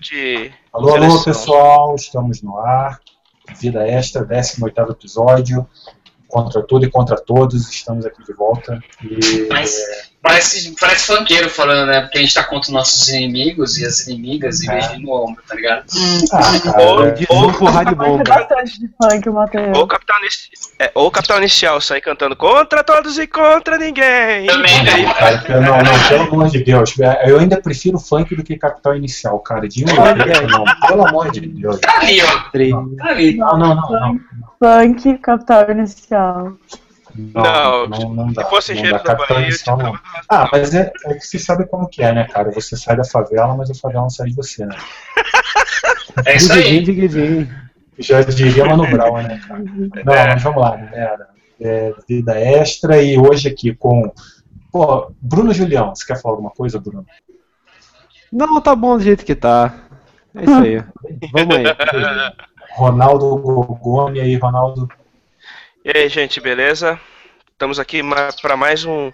de alô, alô, pessoal, estamos no ar. Vida Extra, 18 episódio. Contra tudo e contra todos, estamos aqui de volta. E... Mas parece, parece funkeiro falando, né? Porque a gente tá contra os nossos inimigos e as inimigas e é. beijinho no ombro, tá ligado? Ah, cara, ou, é... ou porra de bomba. bastante de funk, Matheus. Ou Capitão, é, ou Capitão Inicial sai cantando contra todos e contra ninguém. Também, né? Não, não, pelo amor de Deus. É, eu ainda prefiro funk do que Capitão Inicial, cara. De um não, pelo amor de Deus. Tá ali, ó. Tá ali. Não, não, não. não. Funk, Capitão Inicial. Não, não, não, dá. Se fosse engenheiro da Bahia, eu não. Ah, mas é, é que você sabe como que é, né, cara? Você sai da favela, mas a favela não sai de você, né? É isso aí. Já diria Mano Brown, né, cara? Não, é. mas vamos lá, galera. É, vida extra e hoje aqui com. Pô, Bruno Julião, você quer falar alguma coisa, Bruno? Não, tá bom do jeito que tá. É isso aí. Vamos aí. Ronaldo Gogoni aí, Ronaldo. E aí, gente, beleza? Estamos aqui para mais um,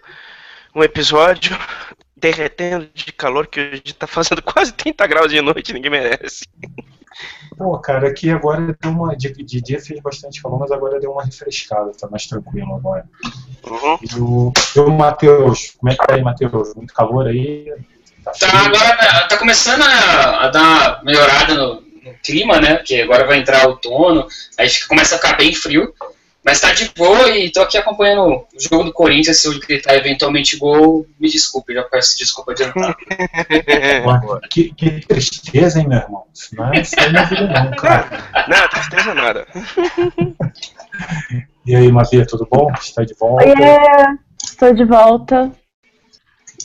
um episódio derretendo de calor que hoje está fazendo quase 30 graus de noite, ninguém merece. Pô, cara, aqui agora deu uma. De, de dia fez bastante calor, mas agora deu uma refrescada, tá mais tranquilo agora. Uhum. E o, o Matheus, como é que tá aí, Matheus? Muito calor aí? Tá, tá agora tá começando a, a dar uma melhorada no, no clima, né? Porque agora vai entrar outono, aí começa a ficar bem frio. Mas tá de boa e tô aqui acompanhando o jogo do Corinthians. Se eu gritar eventualmente gol, me desculpe, já peço desculpa adiantado. que, que, tristeza, hein, meu irmão? Isso não é, isso não é vida, não, cara. Não, tristeza nada. E aí, Matheus, tudo bom? Está de volta? É, estou de volta.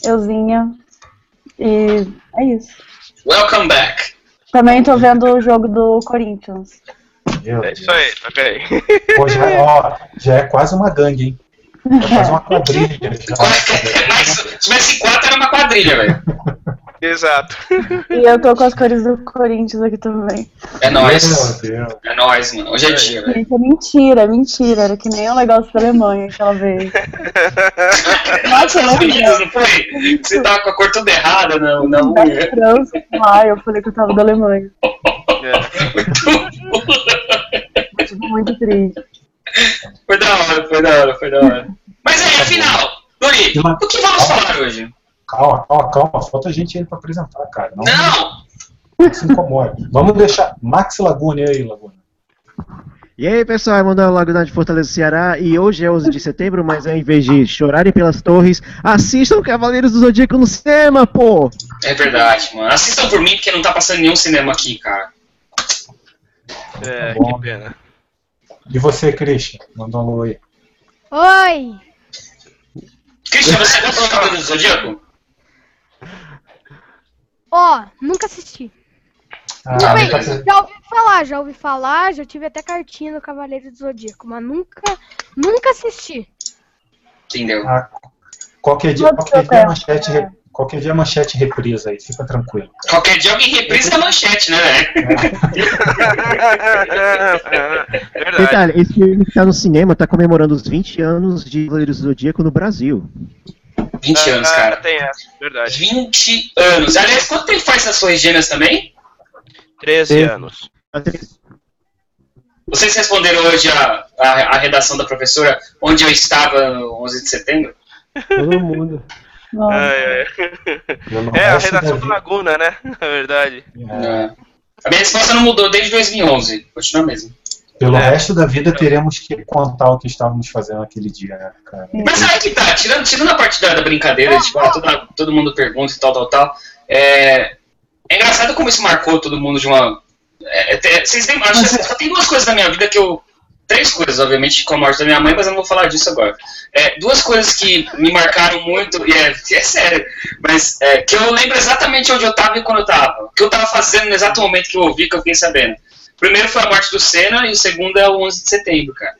Euzinha. E é isso. Welcome back. Também tô vendo o jogo do Corinthians. Meu é isso aí, ok. Pô, já, é, ó, já é quase uma gangue, hein? É quase uma quadrilha. Se tivesse quatro, era uma quadrilha, velho. Exato. E eu tô com as cores do Corinthians aqui também. É nóis. É nóis, mano. Hoje é dia, velho. É mentira, mentira. Era que nem o negócio da Alemanha aquela vez. Nossa, não, não foi? Você tava com a cor toda errada na, na unha. França, ah, eu falei que eu tava da Alemanha. É. Muito muito triste. Foi da hora, foi da hora, foi da hora. Mas aí, afinal, Dori, o que vamos falar hoje? Calma, calma, calma. Falta gente aí pra apresentar, cara. Não! não. não se incomode. Vamos deixar. Max Laguna aí, Laguna. E aí, pessoal, é Manuel Laguna de Fortaleza, Ceará, e hoje é 11 de setembro, mas em vez de chorarem pelas torres, assistam Cavaleiros do Zodíaco no cinema, pô! É verdade, mano. Assistam por mim, porque não tá passando nenhum cinema aqui, cara. É, tá que pena. E você, Christian? Mandou um alô aí. Oi! Christian, você gosta de Cavaleiros do Zodíaco? Ó, oh, nunca assisti. Ah, Bem, tá... já ouvi falar, já ouvi falar, já tive até cartinha no Cavaleiro do Zodíaco, mas nunca, nunca assisti. Entendeu? Ah, qualquer dia, qualquer dia manchete, qualquer dia a manchete reprisa aí, fica tranquilo. Qualquer dia alguém reprisa a manchete, né, é. Detalhe, esse filme que tá no cinema tá comemorando os 20 anos de Cavaleiros do Zodíaco no Brasil. 20 anos, ah, cara. Tem essa, verdade. 20 anos. Aliás, quanto tempo faz essas suas gêmeas também? 13 anos. Vocês responderam hoje a, a, a, redação da professora onde eu estava no 11 de setembro? Todo mundo. É, é. é, a redação do Laguna, né? Na verdade. É. A minha resposta não mudou desde 2011. Continua mesmo. Pelo é. resto da vida teremos que contar o que estávamos fazendo aquele dia, né, cara? Mas aí que tá, tirando, tirando a parte da, da brincadeira, tipo, ah, todo, todo mundo pergunta e tal, tal, tal. É, é engraçado como isso marcou todo mundo de uma. É, é, vocês têm, acho que só tem duas coisas na minha vida que eu. Três coisas, obviamente, com a morte da minha mãe, mas eu não vou falar disso agora. É, duas coisas que me marcaram muito, e é, é sério, mas é, que eu lembro exatamente onde eu estava e quando eu estava. O que eu estava fazendo no exato momento que eu ouvi, que eu fiquei sabendo. Primeiro foi a morte do Senna e o segundo é o 11 de setembro, cara.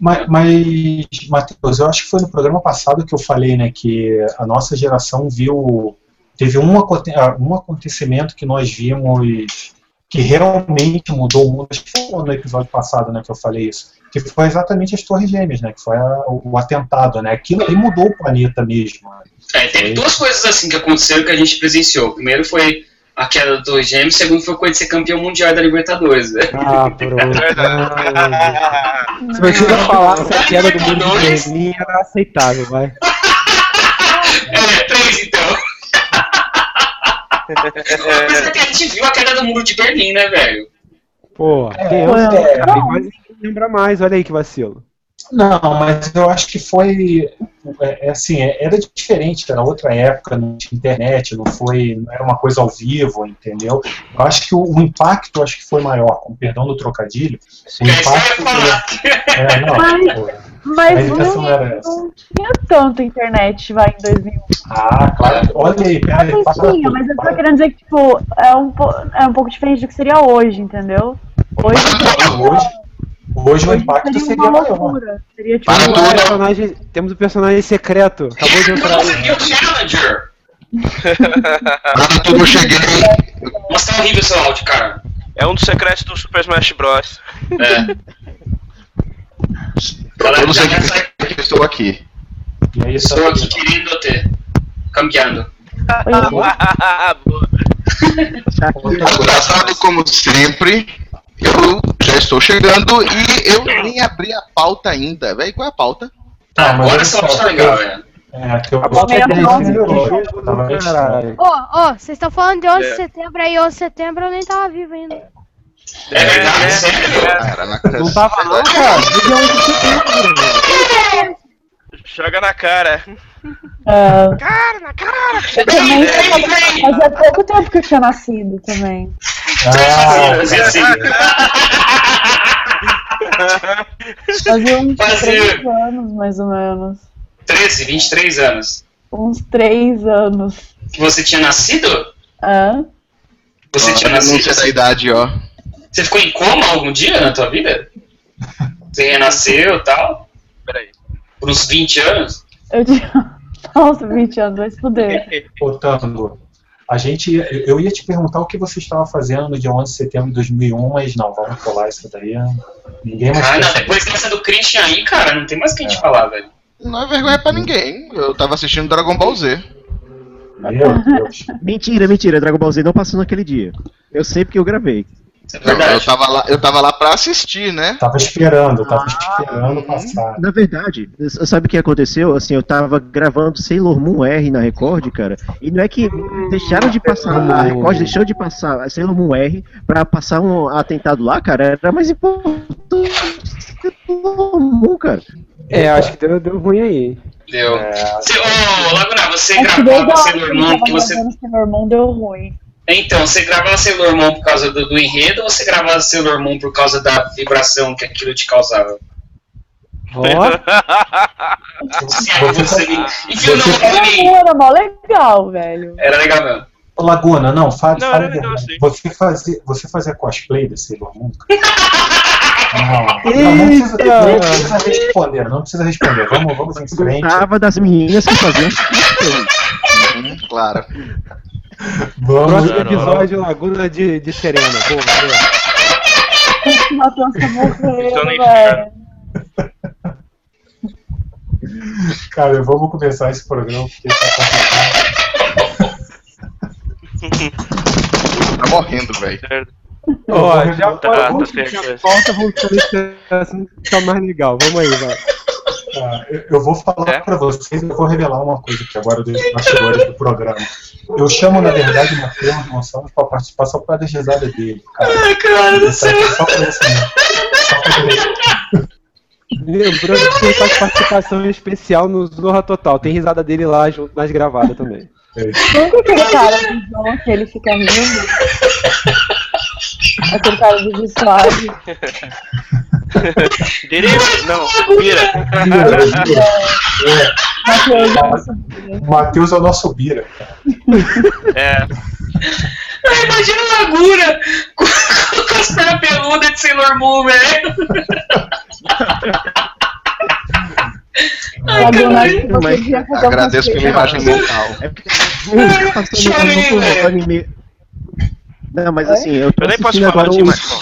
Mas, mas Matheus, eu acho que foi no programa passado que eu falei, né, que a nossa geração viu teve um, um acontecimento que nós vimos que realmente mudou o mundo, acho que foi no episódio passado, né, que eu falei isso, que foi exatamente as Torres Gêmeas, né, que foi a, o, atentado, né, aquilo aí mudou o planeta mesmo. É, teve foi... duas coisas assim que aconteceram que a gente presenciou. Primeiro foi a queda do Gêmeos, segundo foi com ele ser campeão mundial da Libertadores, velho. Ah, pronto. Se você não falasse a queda do mundo Berlim, era aceitável, vai. É, três então. Mas é que a gente viu a queda do muro de Berlim, né, velho? Pô, é, o é. cara? Quase ninguém lembra mais, olha aí que vacilo. Não, mas eu acho que foi. É, é assim, é- era diferente, era outra época, não tinha internet, não foi. Não era uma coisa ao vivo, entendeu? Eu acho que o, o impacto acho que foi maior, com perdão do trocadilho. O impacto. falar. É, não, Mas- a Mas não, não era essa. não tinha tanto internet, vai, em 2001. Ah, claro. Olha aí, peraí, Não tinha, mas eu tô para. querendo dizer que, tipo, é um, é um pouco diferente do que seria hoje, entendeu? Hoje, Hoje, hoje o impacto seria seria maior. Seria, tipo, Para Temos tudo. personagem, temos um personagem secreto. Acabou de entrar. conseguiu o Challenger. Para tudo eu cheguei. Mas tá horrível o seu áudio, cara. É um dos secretos do Super Smash Bros. É. Para todos que eu estou aqui. E aí, Estou aqui querendo te. Cambiando. Boa. Engraçado como sempre, eu já estou chegando e eu nem abri a pauta ainda. Véi, qual é a pauta? Tá, mas Agora só, tá legal, velho. É, que eu é Tava caralho. Ó, ó, vocês estão falando de 11 de É. setembro aí, 11 de setembro eu nem tava vivo ainda. É verdade, É, sério? Cara, na Não tava não, cara. Dia 11 de setembro. Joga na cara. É, Cara, na cara. também, mas é pouco tempo que eu tinha nascido também. Ah, Fazia assim. Fazia uns Fazia. três anos, mais ou menos. 13, 23 anos. Uns três anos. Que você tinha nascido? Hã? Você tinha não sei nascido? essa idade, ó. Você ficou em coma algum dia na tua vida? Você renasceu e tal? Peraí. Por uns 20 anos? Eu tinha. Nossa, 20 anos, vai se fuder. Ô, Tango, a gente, eu ia te perguntar o que você estava fazendo no dia 11 de setembro de 2001, mas não, vamos pular isso daí. Ninguém mais Ah, não, depois dessa do Christian aí, cara, não tem mais o que a gente falar, velho. Não é vergonha pra ninguém. Eu tava assistindo Dragon Ball Z. Meu Deus. Mentira, mentira. Dragon Ball Z não passou naquele dia. Eu sei porque eu gravei. É Eu, eu verdade. tava lá, eu tava lá pra assistir, né? Tava esperando, tava esperando passar. Na verdade, sabe o que aconteceu? Assim, eu tava gravando Sailor Moon R na Record, cara, e não é que deixaram de passar, a Record deixou de passar a Sailor Moon R pra passar um atentado lá, cara, era mais importante Sailor Moon, cara. É, acho que deu, deu ruim aí. Deu. É, Você, ô, Laguna, você que gravava que Sailor eu Moon porque você. Sailor Moon deu ruim. Então, você gravava Sailor Moon por causa do, do enredo ou você gravava Sailor Moon por causa da vibração que aquilo te causava? Você me. Enfia o você- nome pra mim. Era mó legal, velho. Era legal mesmo. Ô, Laguna, não, fale, Não, fale verdade. sim. Você fazer, você fazer cosplay da Sailor Moon? Não, não, não, precisa, não precisa responder, não precisa responder. Vamos, vamos em frente. Gostava das meninas que faziam. Claro. Vamos. próximo Não, não, episódio, Laguna de, de Serena. Então nem velho. Cara, vamos começar esse programa porque tá complicado. Tá morrendo, velho. Ó, já Tá, tá vamos certo. puxar a pauta, voltando esse assunto que tá mais legal. Vamos aí, vai. Tá, eu- vou falar É? pra vocês, eu vou revelar uma coisa aqui agora dos bastidores do programa. Eu chamo, na verdade, o Matheus Gonçalves pra participar só pra dar risada dele, cara. Ai, cara do Isso céu. aqui Só pra isso mesmo. Só pra ele. Lembrando que ele faz participação especial no Zorra Total. Tem risada dele lá junto nas gravadas também. Nunca aquele cara do João que ele fica rindo. Aquele cara do Gil Deriva? Não. Matheus é Matheus é o nosso Bira. É. Ai, Imagina a Laguna com, as pernas peludas de Sailor Moon, velho. Ai, que você Mas Agradeço pela imagem mental. É porque eu assim, eu tô Eu nem posso assistindo falar agora de o... mais, não.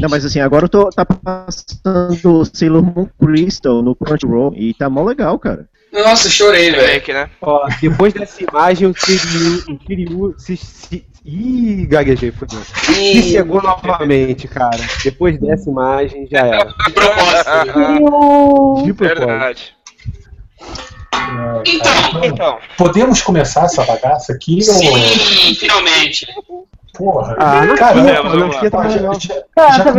Não, mas assim, agora eu tô tá passando Sailor Moon Crystal no Crunchyroll e tá mó legal, cara. Nossa, chorei, velho. Né? Ó, depois dessa imagem, o Kiryu, o Kiryu se, se... Ih, gaguejei, fodeu. Se chegou novamente, cara. Depois dessa imagem, já era. De propósito. E. De propósito. Verdade. É, Então, Então, podemos começar essa bagaça aqui? Sim, finalmente. Porra. Ah, não cara, bem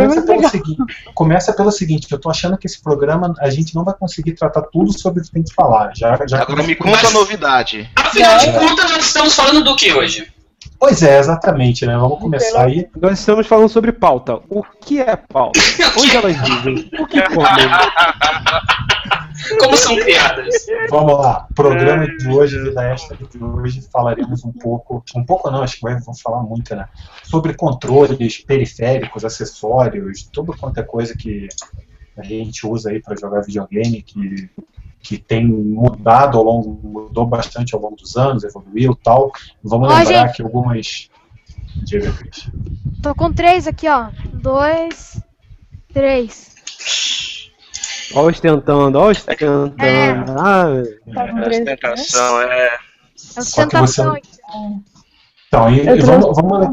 começa, pelo seguinte, começa pelo seguinte, eu tô achando que esse programa a gente não vai conseguir tratar tudo sobre o que tem que falar. Já, já Agora me conta a novidade. Afinal de contas, nós estamos falando do que hoje? Pois é, exatamente, né? Vamos começar aí. Nós estamos falando sobre pauta. O que é pauta? Onde elas dizem? O que comem? Como são criadas? Vamos lá. Programa de hoje, vida extra de hoje, falaremos um pouco, um pouco não, acho que vamos falar muito, né? Sobre controles periféricos, acessórios, tudo quanto é coisa que a gente usa aí para jogar videogame, que, que tem mudado ao longo, mudou bastante ao longo dos anos, evoluiu e tal. Vamos Ó, lembrar gente. que algumas. Diga, Cris. Tô com três aqui, ó. Dois, três. Ó, ostentando, ó, ostentando. É. Ah, Tá três, né? ostentação, é. É ostentação aqui. Então, e, Eu e vamos, vamos.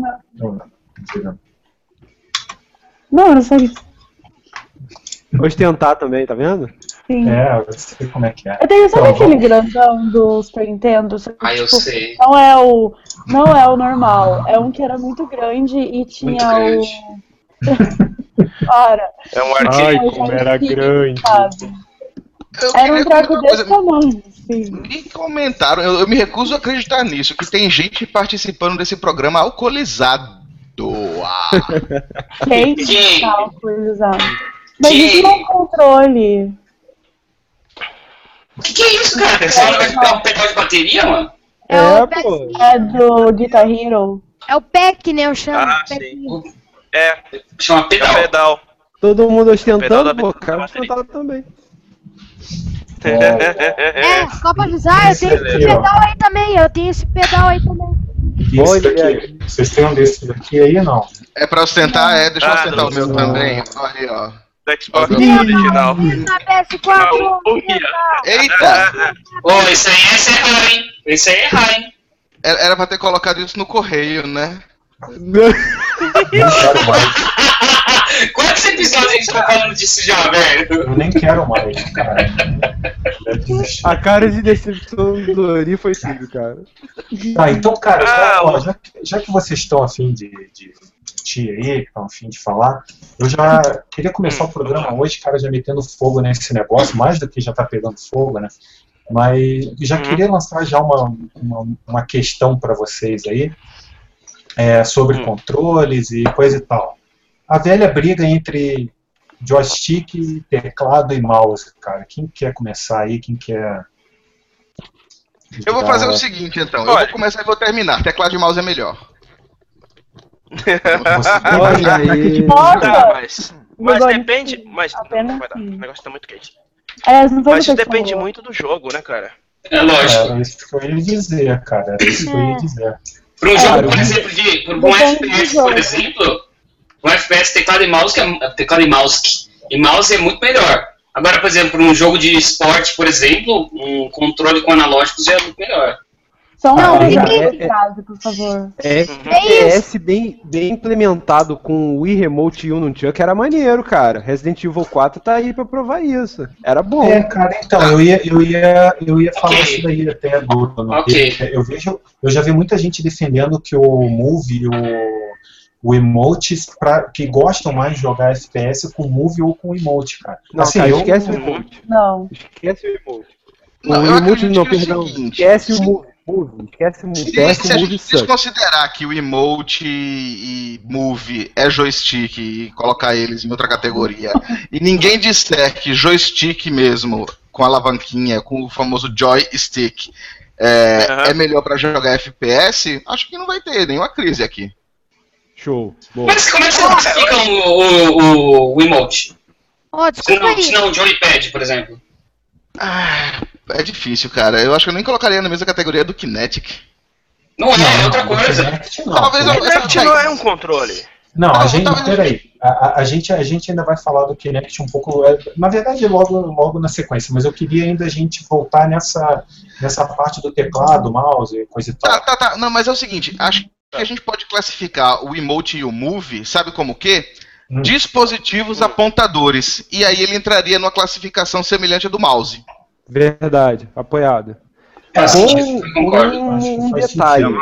Não, eu não sei. ostentar também, tá vendo? Sim. É, eu sei como é que é. Eu tenho, sabe Então, aquele grandão do Super Nintendo? Ah, eu tipo, sei. Não é o. Não é o normal. É um que era muito grande e tinha Muito grande. o. Para. É um arcade. como era grande. Eu Era um treco uma desse tamanho. Assim. Me comentaram, eu, eu me recuso a acreditar nisso, que tem gente participando desse programa alcoolizado. Ah, Quem Quem? tá autorizado? Mas Quem? isso não é um controle. O que, que é isso, cara? Você vai pegar um pedal de bateria, mano? É, É, pô. É do Guitar Hero. é o pack, né? Eu chamo. Ah, sim. É, Chama é pedal. pedal. Todo mundo ostentando, pô, cara ostentado também. É, só pra avisar, eu tenho esse pedal aí também. Eu tenho esse pedal aí também. Olha daqui. Vocês têm um desses daqui aí, não? é pra ostentar? É, deixa eu Ah, ostentar o meu não. também. Olha aí, ó. Xbox original. Na PS4. Eita! Ô, isso aí é errar, hein? Isso aí é errar, hein? Era era pra ter colocado isso no correio, né? Não quero mais. Quantos episódios a gente tá falando disso já, velho? Eu nem quero mais, cara. A cara de decepção do Dori foi tudo, cara. Tá, então, cara, já, Ah, ó, já, que- já que vocês estão afim de, de discutir aí, que estão afim de falar, eu já queria começar o programa hoje, cara, já metendo fogo nesse negócio, mais do que já tá pegando fogo, né? Mas já Uhum. queria lançar já uma, uma, uma questão para vocês aí é, sobre Hum. controles e coisa e tal. A velha briga entre joystick, teclado e mouse, cara. Quem quer começar aí? Quem quer. Eu vou fazer o seguinte, então. Eu Olha. vou começar e vou terminar. Teclado de mouse é melhor. Você- Olha aí. Nossa! Tá, mas. Mas Agora, depende. Mas não, vai dar. O negócio tá muito quente. É, Mas isso depende falou. muito do jogo, né, cara? É lógico. Era isso que eu ia dizer, cara. Era isso que eu ia dizer. Para um jogo, por exemplo, de por um FPS, por exemplo, um FPS teclado e mouse, que é, teclado e mouse, e mouse é muito melhor. Agora, por exemplo, para um jogo de esporte, por exemplo, um controle com analógicos é muito melhor. Só um Não, exemplo é- de frase, por favor. É, FPS bem, bem implementado com o Wii Remote e o Nunchuck era maneiro, cara. Resident Evil 4 tá aí pra provar isso. Era bom. É, cara, então, eu ia, eu ia, eu ia falar Ok. isso daí até do. no- Ok. Eu vejo, eu já vi muita gente defendendo que o Move e o, o Emotes, pra, que gostam mais de jogar FPS com Move ou com Emote, cara. Não, assim, cara, eu, esquece o Remote. Não. Esquece o Remote. Não, o acredito não, é o perdão. seguinte, Esquece o Move. Move. Esquece o Move. Se, se o a Move gente desconsiderar que o emote e move é joystick e colocar eles em outra categoria, e ninguém disser que joystick mesmo, com a alavanquinha, com o famoso joystick, é, Aham. é melhor pra jogar FPS, acho que não vai ter nenhuma crise aqui. Show. Boa. Mas como é que você classifica o, o, o emote? Ó, Se não, aí. se não um joypad, por exemplo. Ah, é difícil, cara. Eu acho que eu nem colocaria na mesma categoria do Kinetic. Não é, é outra não, coisa. Kinect não, Talvez eu- Kinect não é um controle. Não, a Não, gente, peraí. A, a, a gente, a gente ainda vai falar do Kinect um pouco, é, na verdade, logo, logo na sequência, mas eu queria ainda a gente voltar nessa, nessa parte do teclado, mouse e coisa e tal. Tá, tá, tá. Não, mas é o seguinte, acho que a gente pode classificar o emote e o move, sabe como o quê? Hum. Dispositivos apontadores. E aí ele entraria numa classificação semelhante à do mouse. Verdade, apoiado. Faz Com concordo. um, um detalhe. sentido.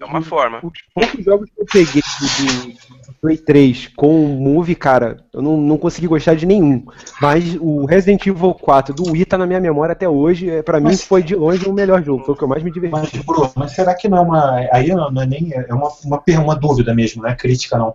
É uma forma. Os poucos jogos que eu peguei do, Play 3 com o Move, cara, eu não, não consegui gostar de nenhum. Mas o Resident Evil 4 do Wii tá na minha memória até hoje. É, Pra mim Mas- foi de longe o melhor jogo. Foi o que eu mais me diverti. Mas, Bruno, mas será que não é uma. Aí não não é nem. É uma, uma, per- uma dúvida mesmo, não é crítica, não.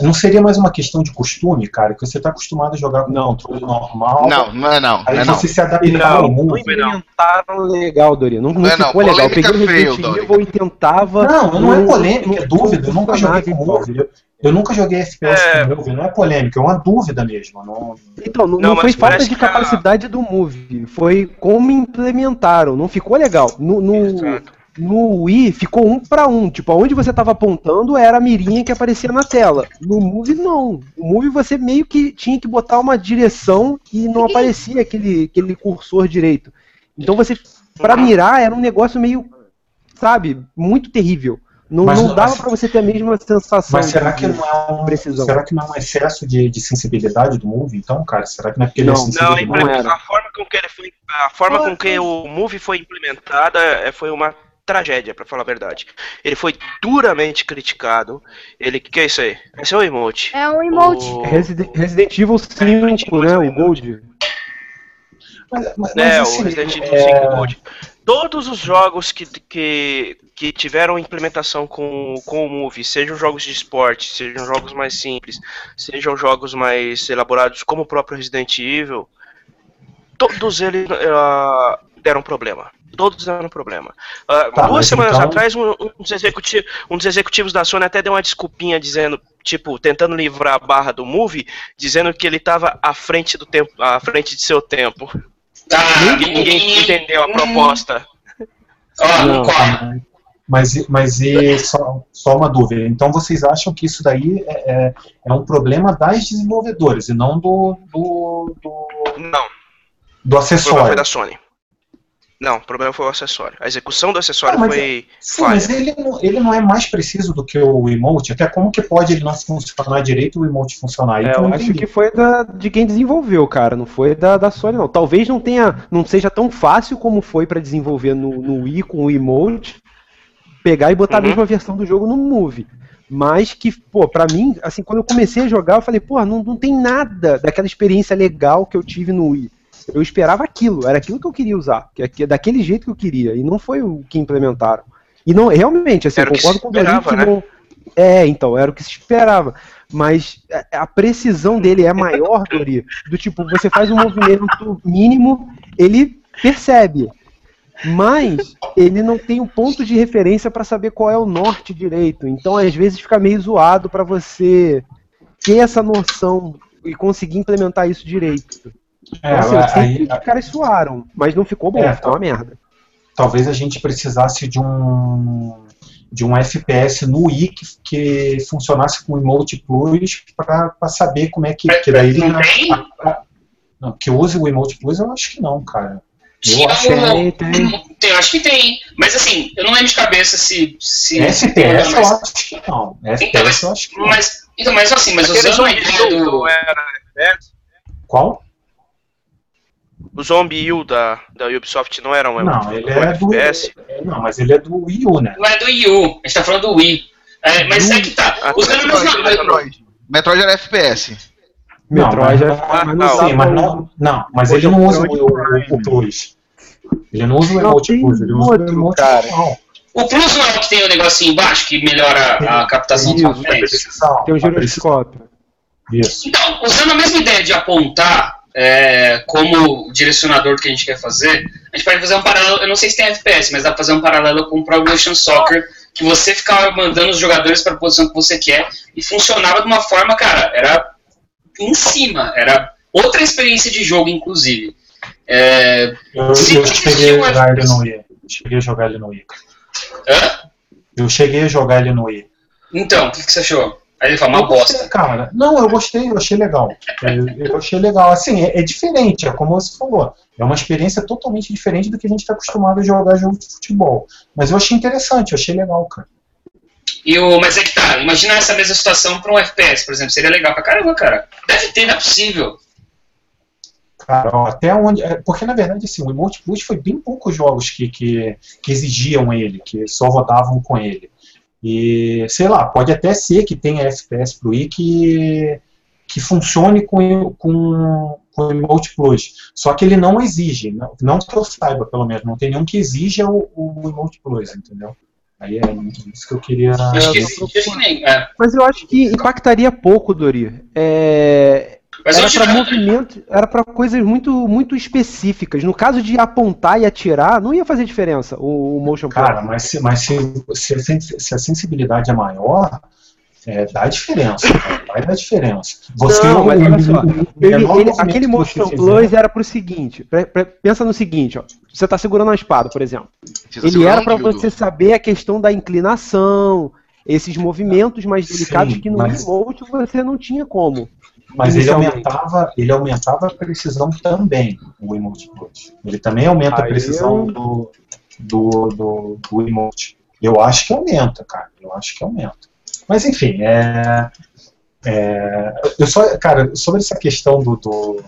Não seria mais uma questão de costume, cara? Que você está acostumado a jogar com Não. controle normal. Não, não é não. Não Aí é não. você se adaptar ao Não, mundo. não implementaram legal, Doria. Não, não, Não é não, ficou legal. Eu polêmica peguei o Resident fail, Evil e tentava. Não, não é polêmica, é dúvida. Eu nunca joguei com Move. Eu, nunca joguei FPS É. com Move. Não é polêmica, é uma dúvida mesmo. Não, Então, não, Não, não foi falta de que a- capacidade do Move, foi como implementaram, não ficou legal. No, no, Exato. No Wii ficou um pra um, tipo, aonde você tava apontando era a mirinha que aparecia na tela. No Move não. No Move você meio que tinha que botar uma direção e não aparecia aquele, aquele cursor direito. Então você, pra mirar, era um negócio meio, sabe, muito terrível. Não, Mas não dava pra você ter a mesma sensação. mas será que não é um, precisão. será que não é um excesso de, de sensibilidade do Move, então, cara? Será que não é porque ele Não, é não, sensível Não, a, forma com que ele foi, a forma com que o Move foi implementada é, foi uma tragédia, pra falar a verdade. Ele foi duramente criticado. Ele, que é isso aí? Esse é o emote. É um emote. O- Resident, Resident Evil 5, né? O Gold. Mas, mas, mas, É, assim, o Resident Evil é, 5 Gold. Todos os jogos que, que, que tiveram implementação com, com o Move, sejam jogos de esporte, sejam jogos mais simples, sejam jogos mais elaborados como o próprio Resident Evil, todos eles ah, deram problema. Todos deram problema. Ah, Tá, duas semanas então- atrás, um, um dos executivo- um dos executivos da Sony até deu uma desculpinha dizendo, tipo, tentando livrar a barra do Move, dizendo que ele estava à frente do tempo, à frente de seu tempo. Ah, Ninguém entendeu a proposta. Não. Mas, mas e só, só uma dúvida. Então vocês acham que isso daí é, é, é um problema das desenvolvedoras e não do, do, do, Não, do o problema foi acessório? da Sony. Não, o problema foi o acessório. A execução do acessório Não, mas foi Sim, mas falha. ele não, ele não é mais preciso do que o emote? Até como que pode ele não funcionar direito e o emote funcionar? É, eu não acho que foi da, de quem desenvolveu, cara. Não foi da, da Sony, não. Talvez não tenha, não seja tão fácil como foi pra desenvolver no, no Wii com o emote, pegar e botar Uhum. a mesma versão do jogo no Move. Mas que, pô, pra mim, assim, quando eu comecei a jogar, eu falei, pô, não, não tem nada daquela experiência legal que eu tive no Wii. Eu esperava aquilo, era aquilo que eu queria usar, que é daquele jeito que eu queria, e não foi o que implementaram. E não, realmente, assim, Era eu concordo com o que né? não. É, então, era o que se esperava. Mas a- a precisão dele é maior, Dori, do tipo, você faz um movimento mínimo, ele percebe. Mas ele não tem um ponto de referência para saber qual é o norte direito. Então, às vezes, fica meio zoado para você ter essa noção e conseguir implementar isso direito. É, Então, assim, eu sei aí- que os caras suaram, mas não ficou bom, É, ficou uma merda. talvez a gente precisasse de um de um FPS no Wii que, que funcionasse com o Emote Plus para saber como é que, que daí ele Não tem? a- a- não, que use o Emote Plus eu acho que não, cara. Eu Tinha acho um- Tem, tem. tem, eu acho que tem. Mas assim, eu não lembro de cabeça se. se FPS eu mas, acho que não. Então, FPS mas- eu acho que não. mas, então, mas assim, mas Aquele usando a zombie ideia U do. não era FPS? Qual? O Zombie U da, da Ubisoft não era um, Não, um ele é do FPS? Não, mas ele é do Wii U, né? Não é do Wii U, a gente tá falando do Wii. É, mas é que tá. Ah, Usando a Metroid, mesma. Metroid. Metroid era FPS. Metroid não, é- mas, mas não, não, sim, mas não, não, mas ele é não o usa o, o, o Plus. Ele não usa o Não, Emote tem Plus, ele usa o Emote cara. O Plus não é o que tem o negocinho embaixo que melhora a captação dos movimentos. Tem um giroscópio. Isso. Então, usando a mesma ideia de apontar é, como direcionador do que a gente quer fazer, a gente pode fazer um paralelo. Eu não sei se tem FPS, mas dá pra fazer um paralelo com o Pro Evolution Soccer, que você ficava mandando os jogadores para a posição que você quer e funcionava de uma forma, cara, era em cima, era outra experiência de jogo, inclusive. É, Eu, eu cheguei a jogar ele no Wii. Cheguei a jogar ele no hã? Eu cheguei a jogar ele no Wii. Então, o que, que você achou? Aí ele fala, uma gostei, bosta. cara. Não, eu gostei, eu achei legal. Eu, eu achei legal. Assim, é, é diferente, é como você falou. É uma experiência totalmente diferente do que a gente está acostumado a jogar jogo de futebol. Mas eu achei interessante, eu achei legal, cara. E o, mas é que tá, imagina essa mesma situação pra um FPS, por exemplo. Seria legal pra caramba, cara. Deve ter, não é possível. Cara, ó, até onde. é, Porque na verdade, assim, o Emote Plus foi bem poucos jogos que, que, que exigiam ele, que só rodavam com ele. E, sei lá, pode até ser que tenha FPS pro Wii que, que funcione com, com, com o Emote Plus. Só que ele não exige, não, não que eu saiba, pelo menos, não tem nenhum que exija o, o Emote Plus, entendeu? Aí é isso que eu queria. É. Mas eu acho que impactaria pouco, Dori. É, Mas era para digo- movimento, era para coisas muito, muito específicas. No caso de apontar e atirar, não ia fazer diferença o, o motion blur. Cara, mas, se, mas se, se, se a sensibilidade é maior, é, dá diferença. vai dar diferença. Você, Não, mas olha só, o Ele- ele- aquele motion plus era pro seguinte, pre- pre- pensa no seguinte, ó, você tá segurando uma espada, por exemplo. Ele era para você saber a questão da inclinação, esses movimentos mais delicados Sim, que no mas- emote você não tinha como. Mas ele aumentava, ele aumentava a precisão também, o emote plus. Ele também aumenta a Aí precisão eu- do, do, do, do emote. Eu acho que aumenta, cara. Eu acho que aumenta. Mas enfim, é, é, eu só, cara, sobre essa questão do, do-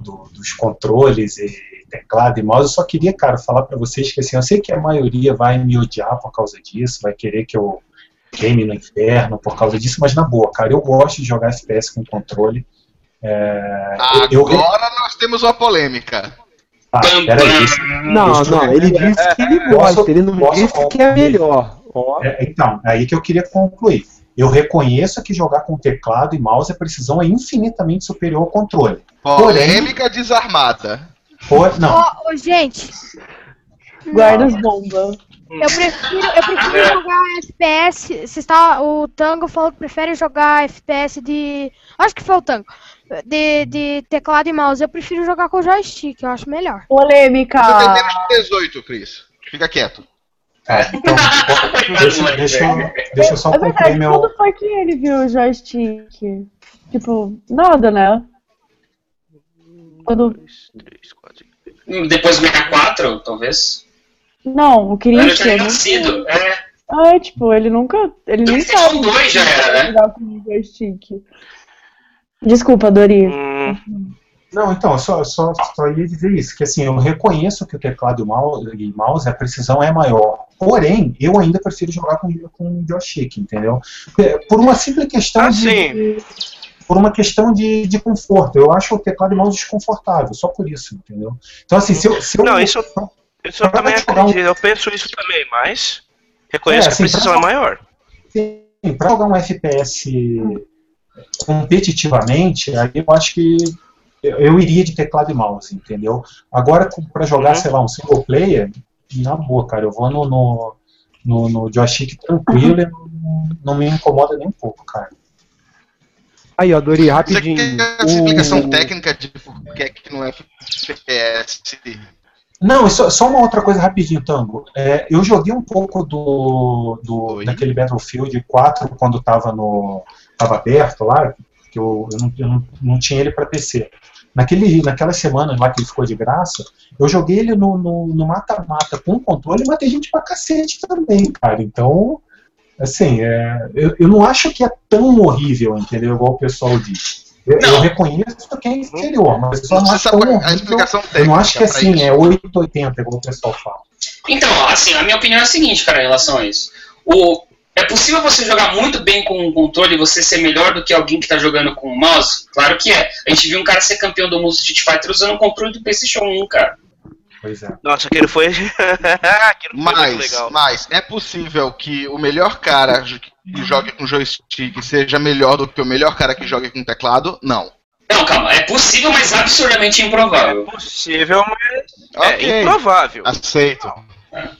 do- dos controles e teclado e mouse, eu só queria, cara, falar pra vocês que assim, eu sei que a maioria vai me odiar por causa disso, vai querer que eu queime no inferno por causa disso, mas na boa, cara, eu gosto de jogar FPS com controle. É, eu, eu- Agora nós temos uma polêmica. ah, peraí, isso- Não, Isso não, é- ele disse que ele Posso- gosta, ele não posso disse que é melhor. É, então, é aí que eu queria concluir. Eu reconheço que jogar com teclado e mouse a precisão é infinitamente superior ao controle. Polêmica desarmada. Por, não, Ó, ô, gente, Guarda as bombas. Eu prefiro, eu prefiro jogar FPS. Se está, o Tango falou que prefere jogar FPS de. Acho que foi o Tango. De, de teclado e mouse. Eu prefiro jogar com joystick, eu acho melhor. Polêmica. Você tem menos de 18, Cris. Fica quieto. é, então, deixa, deixa, eu- deixa eu só É verdade, meu. quando foi que ele viu o joystick? Tipo, nada, né? Quando. Depois do 64, talvez. Não, o Eu Christian. não- nascido. É. Ah, é, tipo, ele nunca. Ele nem sabe. 2 já era, né? joystick. Desculpa, Dori. Hum, Não, então, eu só, só, só ia dizer isso, que assim, eu reconheço que o teclado e o mouse, mouse, a precisão é maior. Porém, eu ainda prefiro jogar com, com joystick, entendeu? É, Por uma simples questão Ah, de. sim. Por uma questão de, de conforto. Eu acho o teclado e mouse desconfortável, só por isso, entendeu? Então, assim, se eu. Se eu Não, isso- Isso eu também jogar um- acredito, eu penso isso também, mas reconheço É, que assim, a precisão pra- é maior. para jogar um FPS competitivamente, aí eu acho que eu, iria de teclado e mouse, entendeu? Agora, para jogar, Uhum. sei lá, um single player, na boa, cara, eu vou no, no, no, no joystick tranquilo e não, não me incomoda nem um pouco, cara. Aí, ó, Dori, Você rapidinho. quer a explicação O- técnica de por que é que não é FPS? Não, só, só uma outra coisa rapidinho, Tango. É, eu joguei um pouco do, do daquele Battlefield 4 quando estava no tava aberto lá, que eu, eu, não, eu não, não tinha ele para PC. Naquele, naquela semana lá que ele ficou de graça, eu joguei ele no no- no mata-mata com controle e matei gente pra cacete também, cara. Então, assim, é, eu, eu não acho que é tão horrível, entendeu? Igual o pessoal diz. Eu, eu Não. reconheço que é inferior, mas eu só não acho sabe tão a explicação técnica. Eu não acho que pra assim, isso. é 880, igual o pessoal fala. Então, assim, a minha opinião é a seguinte, cara, em relação a isso. O, é possível você jogar muito bem com o controle e você ser melhor do que alguém que tá jogando com o mouse? Claro que é. A gente viu um cara ser campeão do mundo Street Fighter usando o controle do PlayStation 1, cara. Pois é. Nossa, aquele foi. aquilo foi muito Mas, legal. mas é possível que o melhor cara que jogue com joystick seja melhor do que o melhor cara que jogue com teclado? Não. Não, calma, é possível, mas absurdamente É improvável. possível, mas é Ok. improvável. Aceito. É.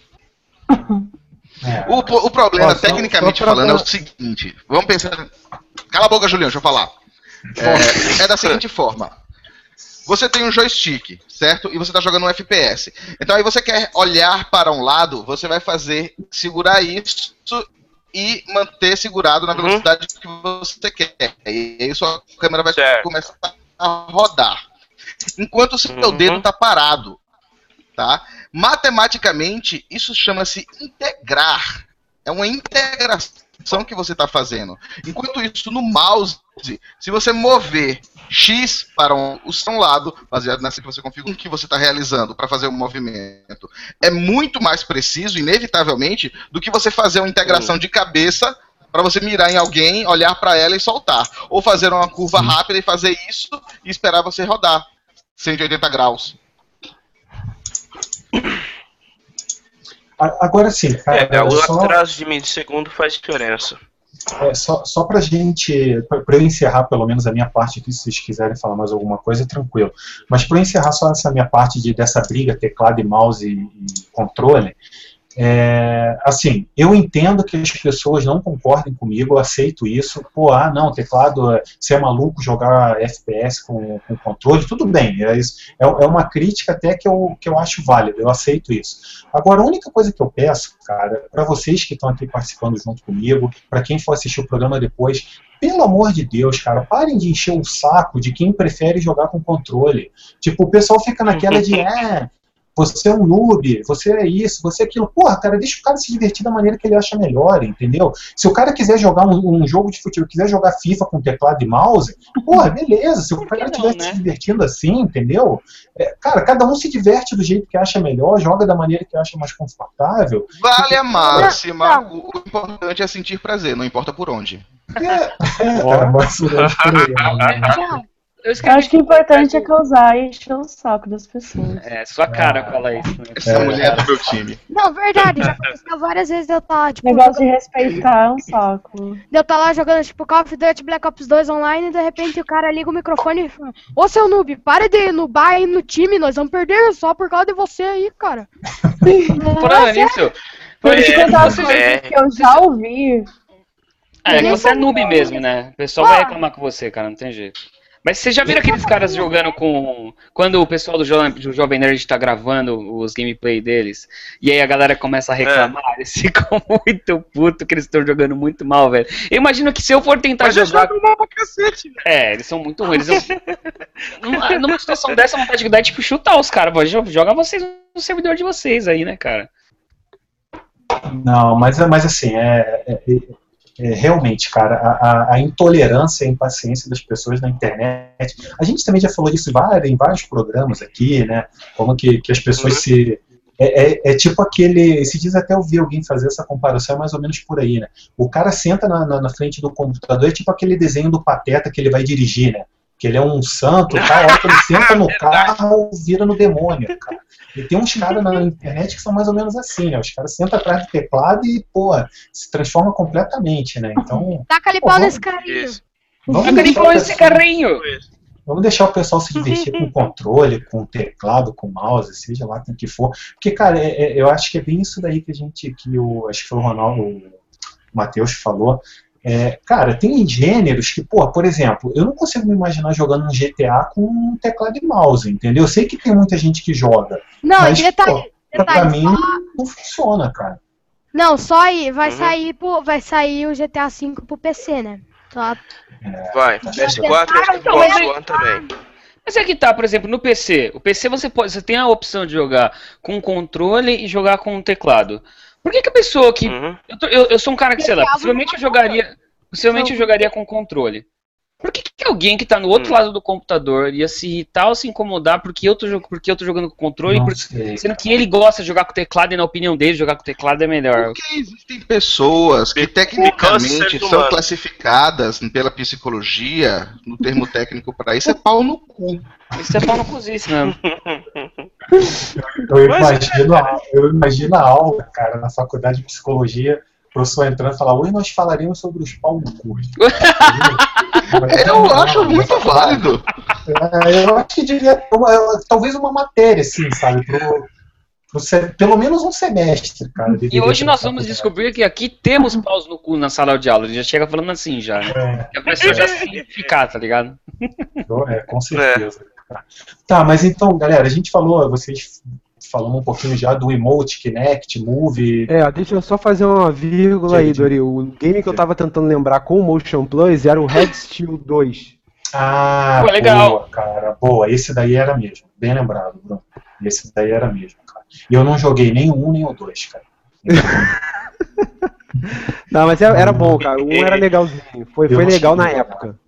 O, o problema, Ó, só- tecnicamente só pra falando, é o seguinte. Vamos pensar. Cala a boca, Julião, deixa eu falar. É, é da seguinte forma. Você tem um joystick, certo? E você está jogando um FPS. Então aí você quer olhar para um lado, você vai fazer, segurar isso e manter segurado na Uhum. velocidade que você quer. E aí sua câmera vai Certo. começar a rodar. Enquanto o seu Uhum. dedo está parado. Tá? Matematicamente, isso chama-se integrar. É uma integração que você está fazendo. Enquanto isso, no mouse, se você mover X para um, o seu lado, baseado nessa que você configura, que você está realizando para fazer o movimento, é muito mais preciso, inevitavelmente, do que você fazer uma integração de cabeça para você mirar em alguém, olhar para ela e soltar. Ou fazer uma curva Sim. rápida e fazer isso e esperar você rodar 180 graus. Agora sim, cara, É, o só, atraso de milissegundo faz diferença. é, só, só pra gente, para eu encerrar pelo menos a minha parte aqui, se vocês quiserem falar mais alguma coisa, tranquilo. Mas para eu encerrar só essa minha parte de, dessa briga, teclado e mouse e, e controle, é, assim, eu entendo que as pessoas não concordem comigo, eu aceito isso. Pô, ah, não, teclado, é- você é maluco jogar FPS com, com controle, tudo bem. É, é, é uma crítica até que eu, que eu acho válida, eu aceito isso. Agora, a única coisa que eu peço, cara, para vocês que estão aqui participando junto comigo, para quem for assistir o programa depois, pelo amor de Deus, cara, parem de encher o saco de quem prefere jogar com controle. Tipo, o pessoal fica naquela de, é, você é um noob, você é isso, você é aquilo. Porra, cara, deixa o cara se divertir da maneira que ele acha melhor, entendeu? Se o cara quiser jogar um, um jogo de futebol, quiser jogar FIFA com teclado e mouse, porra, beleza. Se o cara estiver né? se divertindo assim, entendeu? É, cara, cada um se diverte do jeito que acha melhor, joga da maneira que acha mais confortável. Vale a máxima. Não. O, o importante é sentir prazer, não importa por onde. É, é cara, mais por? Eu Eu acho que o importante é causar e encher o saco das pessoas. É, sua cara fala isso. Né? Essa É. mulher é do meu time. Não, verdade, já aconteceu várias vezes eu estar, tipo, Negócio de respeitar é um saco. eu estar lá jogando, tipo, Call of Duty Black Ops 2 online e de repente o cara liga o microfone e fala, Ô seu noob, para de nubar aí no time, nós vamos perder só por causa de você aí, cara. Falando nisso, coisas é. que eu já ouvi. é, que você é noob mesmo, né? O pessoal vai reclamar com você, cara, não tem jeito. Mas vocês já viram aqueles caras jogando com. Quando o pessoal do, jo do Jovem Nerd tá gravando os gameplay deles, e aí a galera começa a reclamar, eles ficam muito putos que eles estão jogando muito mal, velho. Eu imagino que se eu for tentar Mas eles jogar. jogam mal pra cacete, velho. É, eles são muito ruins. Eles são... numa, numa situação dessa, a vontade que dá é tipo chutar os caras. Joga vocês no servidor de vocês aí, né, cara? Não, mas, mas assim, é, é- é- é realmente, cara, a, a- intolerância e a impaciência das pessoas na internet. A gente também já falou disso em vários, programas aqui, né? Como que, que as pessoas se. É, é- é tipo aquele. Esses dias até eu vi alguém fazer essa comparação, é mais ou menos por aí, né? O cara senta na, na, na frente do computador, é tipo aquele desenho do Pateta que ele vai dirigir, né? Que ele é um santo, tá? A hora que ele senta no carro, vira no demônio, cara. E tem uns caras na internet que são mais ou menos assim, né? Os caras sentam atrás do teclado e, pô, se transforma completamente, né? Então, Taca ali Pô, pau nesse carinho. Isso. vamos Taca de deixar, pau o esse pessoal, carrinho! vamos deixar o pessoal se divertir com controle, com teclado, com mouse, seja lá com o que for. Porque, cara, é- é- eu acho que é bem isso daí que a gente, que o, acho que foi o Ronaldo, o Matheus falou. É, cara, tem gêneros que, pô, por exemplo, eu não consigo me imaginar jogando um GTA com um teclado e mouse, entendeu? Eu sei que tem muita gente que joga, Não, mas, e detalhe, pô, pra, pra detalhe, mim só- não funciona, cara. Não, só aí, vai Uhum. sair pro, vai sair o GTA V pro PC, né? Só- Vai, PS4 e Xbox One também. Mas é que tá, por exemplo, no PC. O PC você pode, você tem a opção de jogar com controle e jogar com teclado. Por que, que a pessoa que. Uhum. Eu, tô- eu- eu sou um cara que, sei lá, Teclado possivelmente eu jogaria. Possivelmente eu jogaria com controle. Por que, que alguém que tá no outro Hum. lado do computador ia se irritar ou se incomodar porque eu tô, porque eu tô jogando com controle? Não porque- sei. sendo que ele gosta de jogar com teclado e na opinião dele jogar com teclado é melhor. Porque existem pessoas que tecnicamente são classificadas pela psicologia, no termo técnico para isso é pau no cu. Isso é pau no cozice mesmo. Eu imagino, a, eu imagino a aula, cara, na faculdade de psicologia, professor entrando e falar, hoje nós falaremos sobre os pau no cu. Eu acho muito válido. É, eu acho que devia uma- talvez uma matéria, assim, sabe? Pro, pelo menos um semestre, cara. E hoje nós vamos descobrir que aqui temos paus no cu na sala de aula. A gente já chega falando assim já. Né? É, a pessoa já se ficar, tá ligado? é, com certeza. Tá, mas então, galera, a gente falou, vocês falamos um pouquinho já do Emote, Kinect, Move. É, deixa eu só fazer uma vírgula aí, Dori. O game que eu tava tentando lembrar com o Motion Plus era o Red Steel 2. Ah, Pô, legal. boa, cara. Boa, esse daí era mesmo. Bem lembrado, Bruno. Esse daí era mesmo, cara. E eu não joguei nem o um nem o dois, cara. Não, mas era, era bom, cara. O 1 era legalzinho. Foi, Eu foi legal na época.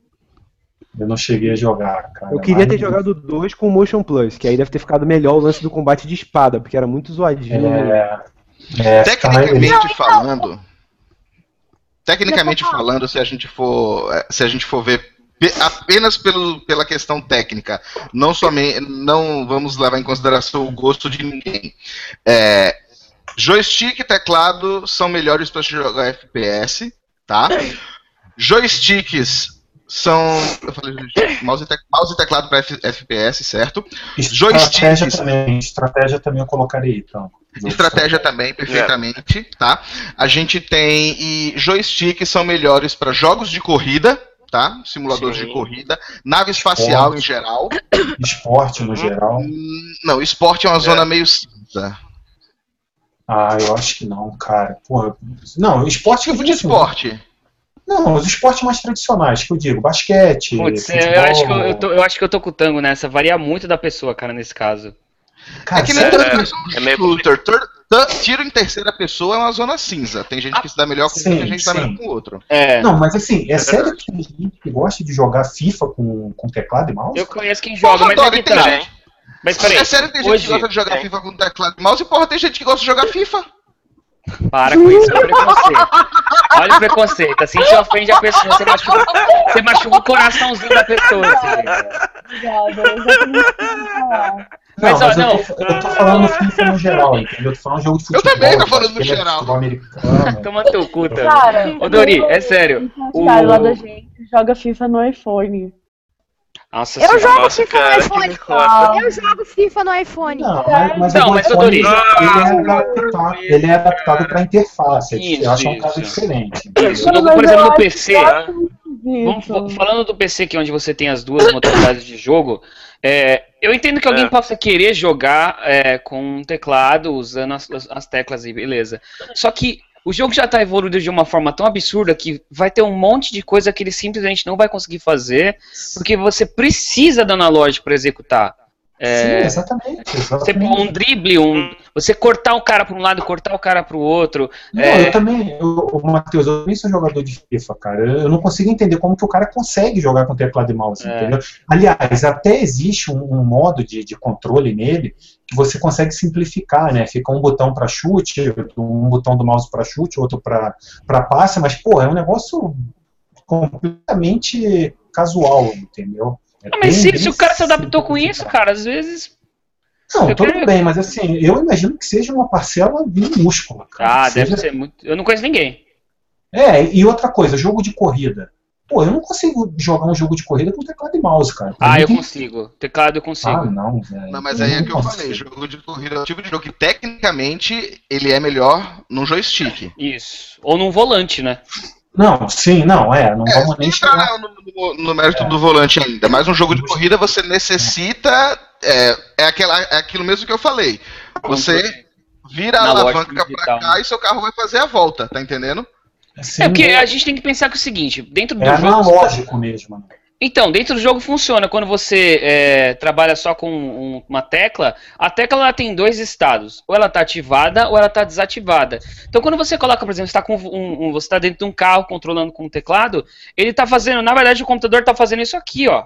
Eu não cheguei a jogar, cara. Eu queria ter jogado o 2 com o Motion Plus, que aí deve ter ficado melhor o lance do combate de espada, porque era muito zoadinho. É, é, Tecnicamente falando, tecnicamente falando, se a gente for, se a gente for ver pe- apenas pelo, pela questão técnica, não somente, não vamos levar em consideração o gosto de ninguém. É, joystick e teclado são melhores para jogar FPS, tá? Joysticks são, eu falei mouse, e tec- mouse e teclado para FPS, certo? Estratégia Joysticks também, estratégia também eu colocaria, então. Estratégia também, perfeitamente, tá? A gente tem e joysticks são melhores para jogos de corrida, tá? Simuladores Sim. de corrida, nave espacial Esporte. em geral. Esporte no geral. Hum, Não, esporte é uma zona meio cinza. Ah, eu acho que não, cara. Porra, não, esporte. Tipo de esporte. Não, os esportes mais tradicionais, que eu digo, basquete. Putz, futebol. eu acho, que eu, eu tô, eu acho que eu tô com o tango nessa. Varia muito da pessoa, cara, nesse caso. Cara, É que nem sério, todo é meio shooter. tur- tur- Tiro em terceira pessoa é uma zona cinza. Tem gente que se dá melhor com um, Sim, tem gente que se dá melhor com o outro. É. Não, mas assim, é, É sério que tem gente que gosta de jogar FIFA com, com teclado e mouse? Eu conheço quem joga, Porra, mas é Dori, que tem tá. gente- Mas peraí, É sério que tem gente hoje, que gosta de jogar tem. FIFA com teclado e mouse e porra, tem gente que gosta de jogar FIFA. Para com isso, olha o preconceito. Olha o preconceito, assim você ofende a pessoa, você machuca, você machuca o coraçãozinho da pessoa, assim. Obrigada, eu falar. Não, Mas, ó, mas não. eu, tô, eu tô falando FIFA no geral, entendeu? Eu tô falando jogo de futebol. também tô falando no basquete, geral. Futebol americano. Toma teu cu? Cara, Ô, Dori, é sério. o O... cara lá da gente joga FIFA no iPhone. Nossa Eu jogo Nossa, FIFA cara, no iPhone. Eu jogo FIFA no iPhone. Não, mas, mas Não, mas, iPhone, Dori. ele é adaptado, ele é adaptado para interface. é Isso, eu acho um caso diferente. Isso, no- por exemplo, no PC, né? é Vamos, falando do PC, que é onde você tem as duas modalidades de jogo, é, eu entendo que alguém É. possa querer jogar é, com um teclado, usando as, as- as teclas e beleza. Só que o jogo já está evoluído de uma forma tão absurda que vai ter um monte de coisa que ele simplesmente não vai conseguir fazer, porque você precisa do analógico para executar. É, Sim, exatamente. você exatamente. um drible, um, você cortar o cara para um lado, cortar o cara para o outro. Não, é, eu também, eu, o Matheus, eu também sou jogador de FIFA, cara. Eu, eu não consigo entender como que o cara consegue jogar com teclado e mouse, É. entendeu? Aliás, até existe um, um modo de, de controle nele que você consegue simplificar, né? Fica um botão para chute, um botão do mouse para chute, outro para passe, mas, pô, é um negócio completamente casual, entendeu? É Ah, mas se, se o cara se adaptou com de isso, cara, às vezes. Não, eu tudo quero- bem, mas assim, eu imagino que seja uma parcela minúscula. Cara. Ah, seja- deve ser muito. Eu não conheço ninguém. É, e outra coisa, jogo de corrida. Pô, eu não consigo jogar um jogo de corrida com teclado e mouse, cara. Pra Ah, eu tem- consigo. Teclado eu Ah, consigo. não, velho. Não, mas aí é não que eu falei, jogo de corrida é o tipo de jogo que tecnicamente ele é melhor no joystick. Isso. Ou num volante, né? Não, sim, não, é, não É, vamos nem entrar no, no- no mérito do volante ainda, mas um jogo de corrida você necessita. É, é, aquela, é aquilo mesmo que eu falei. Você vira a alavanca pra cá né? e seu carro vai fazer a volta, tá entendendo? Assim, É porque a gente tem que pensar que é o seguinte, dentro do é jogo. analógico mesmo. Então, dentro do jogo funciona. Quando você é, trabalha só com um- uma tecla, a tecla ela tem dois estados. Ou ela está ativada ou ela está desativada. Então, quando você coloca, por exemplo, você está um, um- tá dentro de um carro controlando com um teclado, ele está fazendo, na verdade, o computador está fazendo isso aqui, ó.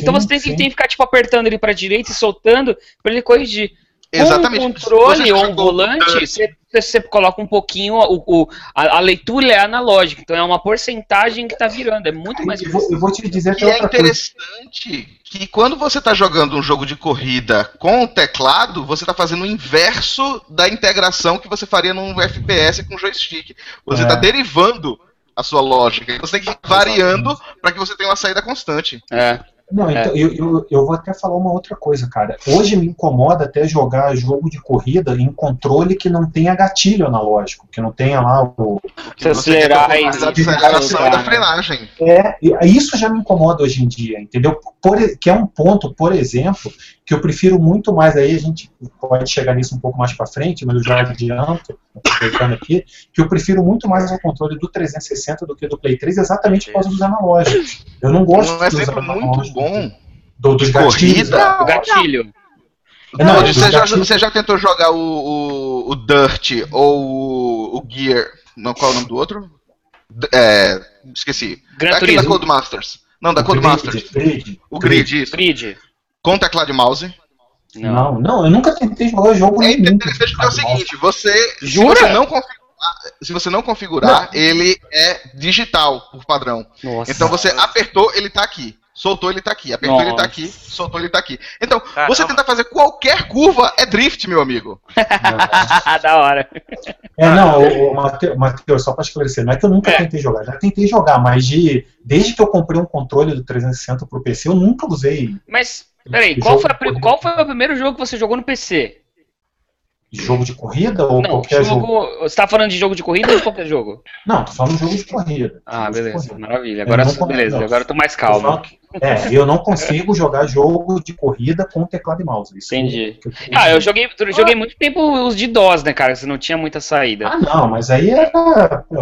então Sim, você tem que, tem que ficar tipo apertando ele para direita e soltando para ele corrigir. Exatamente. Um controle um volante, você, você coloca um pouquinho, o, o- a, a leitura é analógica, então é uma porcentagem que está virando, é muito mais Eu vou, eu vou te dizer Que até é outra coisa. interessante que quando você está jogando um jogo de corrida com o teclado, você está fazendo o inverso da integração que você faria num FPS com joystick. Você É. está derivando a sua lógica. Você tem que ir variando para que você tenha uma saída constante. É. Não, É. então, eu, eu, eu vou até falar uma outra coisa, cara. Hoje me incomoda até jogar jogo de corrida em controle que não tenha gatilho analógico, que não tenha lá o. Se acelerar e- aceleração e da frenagem. É, isso já me incomoda hoje em dia, entendeu? Por, que é um ponto, por exemplo, que eu prefiro muito mais, aí a gente pode chegar nisso um pouco mais para frente, mas eu já adianto, aproveitando aqui, que eu prefiro muito mais o controle do 360 do que do Play 3, exatamente por causa dos analógicos. Eu não gosto Não é sempre muito analógicos, bom. do, dos de gatilhos. corrida? O gatilho. Não, Não, você, já, gatilhos- você já tentou jogar o, o, o Dirt ou o, o Gear. Não, qual é o nome do outro? D- É, esqueci. Gran É aquele da Turismo. Codemasters. Não, da o grid, Codemasters. grid. O Grid, isso. Grid. Com teclado e mouse. Não. Não, não, eu nunca tentei jogar jogo É nenhum. interessante porque é o seguinte, você. Jura? Se você não configurar, se você não configurar ele é digital por padrão. Nossa. Então você apertou, ele tá aqui. Soltou, ele tá aqui. Apertou, ele tá Nossa. aqui. Soltou, ele tá aqui. Então, Caramba. você tenta fazer qualquer curva é drift, meu amigo. da hora. É, não, o, o Mateu- Matheus, só para esclarecer, não é que eu nunca É. tentei jogar, já tentei jogar, mas de, desde que eu comprei um controle do 360 pro PC, eu nunca usei Mas, peraí, qual foi, a qual foi o primeiro jogo que você jogou no PC? jogo de corrida ou Não, qualquer jogo. jogo. Você tá falando de jogo de corrida ou de qualquer jogo? Não, tô falando de jogo de corrida. Ah, de beleza. corrida. Maravilha. Eu Agora, não- beleza. não. Agora eu tô mais calmo. falando que- É, eu não consigo jogar jogo de corrida com teclado e mouse. Isso Entendi. que eu- Ah, eu joguei, eu joguei muito tempo os de DOS, né, cara? Você não tinha muita saída. Ah, não, mas aí era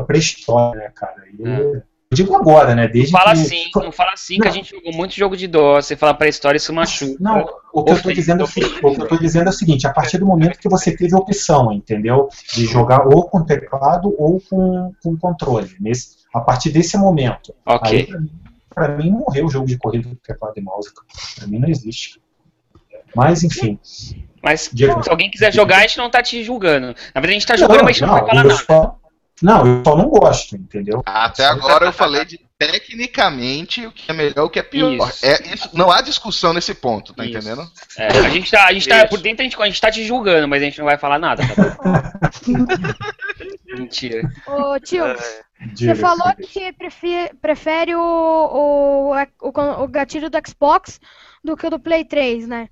pré-história, né, cara? Aí- É. Eu digo agora, né? Desde Não fala que... assim, não fala assim que a Não. gente jogou muito jogo de DOS. Você fala pra história, isso machuca. Não, o que, eu tô dizendo é o, ofende. seguinte, o que eu tô dizendo é o seguinte, a partir do momento que você teve a opção, entendeu? De jogar ou com teclado ou com, com controle. Nesse, a partir desse momento. Ok. Aí, pra mim- pra mim, morreu o jogo de corrida com teclado e mouse. Pra mim não existe. Mas, enfim. Mas Diego. se alguém quiser jogar, a gente não tá te julgando. Na verdade, a gente tá jogando, mas a gente não vai falar nada. só, não, eu só não gosto, entendeu? Até agora eu falei de tecnicamente o que é melhor, o que é pior. Isso. É, isso, não há discussão nesse ponto, tá Isso. entendendo? É, a gente tá, a gente tá por dentro, a gente, a gente tá te julgando, mas a gente não vai falar nada, tá bom? Mentira. Ô, tio, É, você falou que prefe- prefere o, o, o, o gatilho do Xbox do que o do Play 3, né?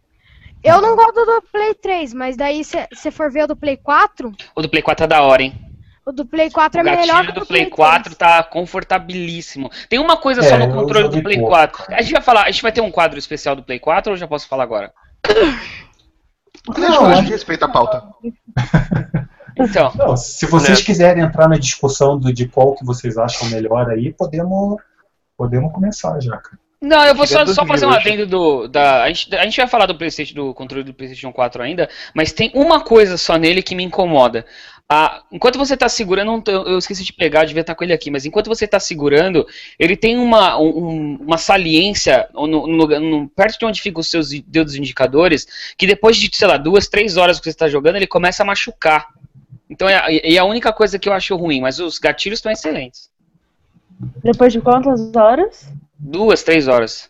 Eu não gosto do Play 3, mas daí se você for ver o do Play 4, O do Play 4 é da hora, hein? O do Play 4 O é melhor gatilho que o do do Play 3. 4 tá confortabilíssimo. Tem uma coisa só É, no eu controle do Play pouco, 4. cara. A gente vai falar, a gente vai ter um quadro especial do Play 4 ou eu já posso falar agora? Não, a gente respeita a pauta. Então, Não, se vocês Né? quiserem entrar na discussão do, de qual que vocês acham melhor aí, podemos, podemos começar já, cara. Não, eu vou só, só fazer um adendo do. Da, a, gente, a gente vai falar do PlayStation, do controle do PlayStation 4 ainda, mas tem uma coisa só nele que me incomoda. Ah, enquanto você está segurando, eu esqueci de pegar, devia estar com ele aqui, mas enquanto você está segurando, ele tem uma, um- uma saliência no, no- no- perto de onde ficam os seus dedos indicadores, que depois de, sei lá, duas, três horas que você está jogando, ele começa a machucar. Então é, a- é a única coisa que eu acho ruim, mas os gatilhos estão excelentes. Depois de quantas horas? Duas, três horas.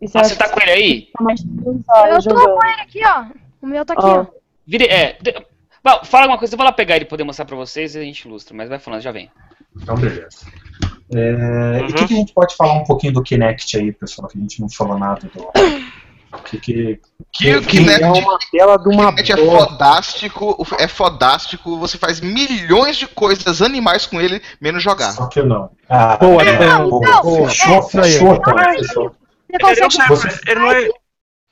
E Ah, você tá com ele aí? duas Eu tô jogando? com ele aqui, ó. O meu tá aqui, Ó. ó. Vire, é, de- Bom, fala alguma coisa, eu vou lá pegar ele e poder mostrar pra vocês e a gente ilustra, mas vai falando, já vem. Então, beleza. É, E o Uhum. que, que a gente pode falar um pouquinho do Kinect aí, pessoal? Que a gente não falou nada do. O que, que, Que o que- Kinect, É uma tela de uma Kinect é fodástico, é fodástico, você faz milhões de coisas animais com ele, menos jogar. Só que eu não. Ah, Boa, é, Tango, boa. boa. Fechou, Tango, fechou. Você Ele não consegue serve, ele não é.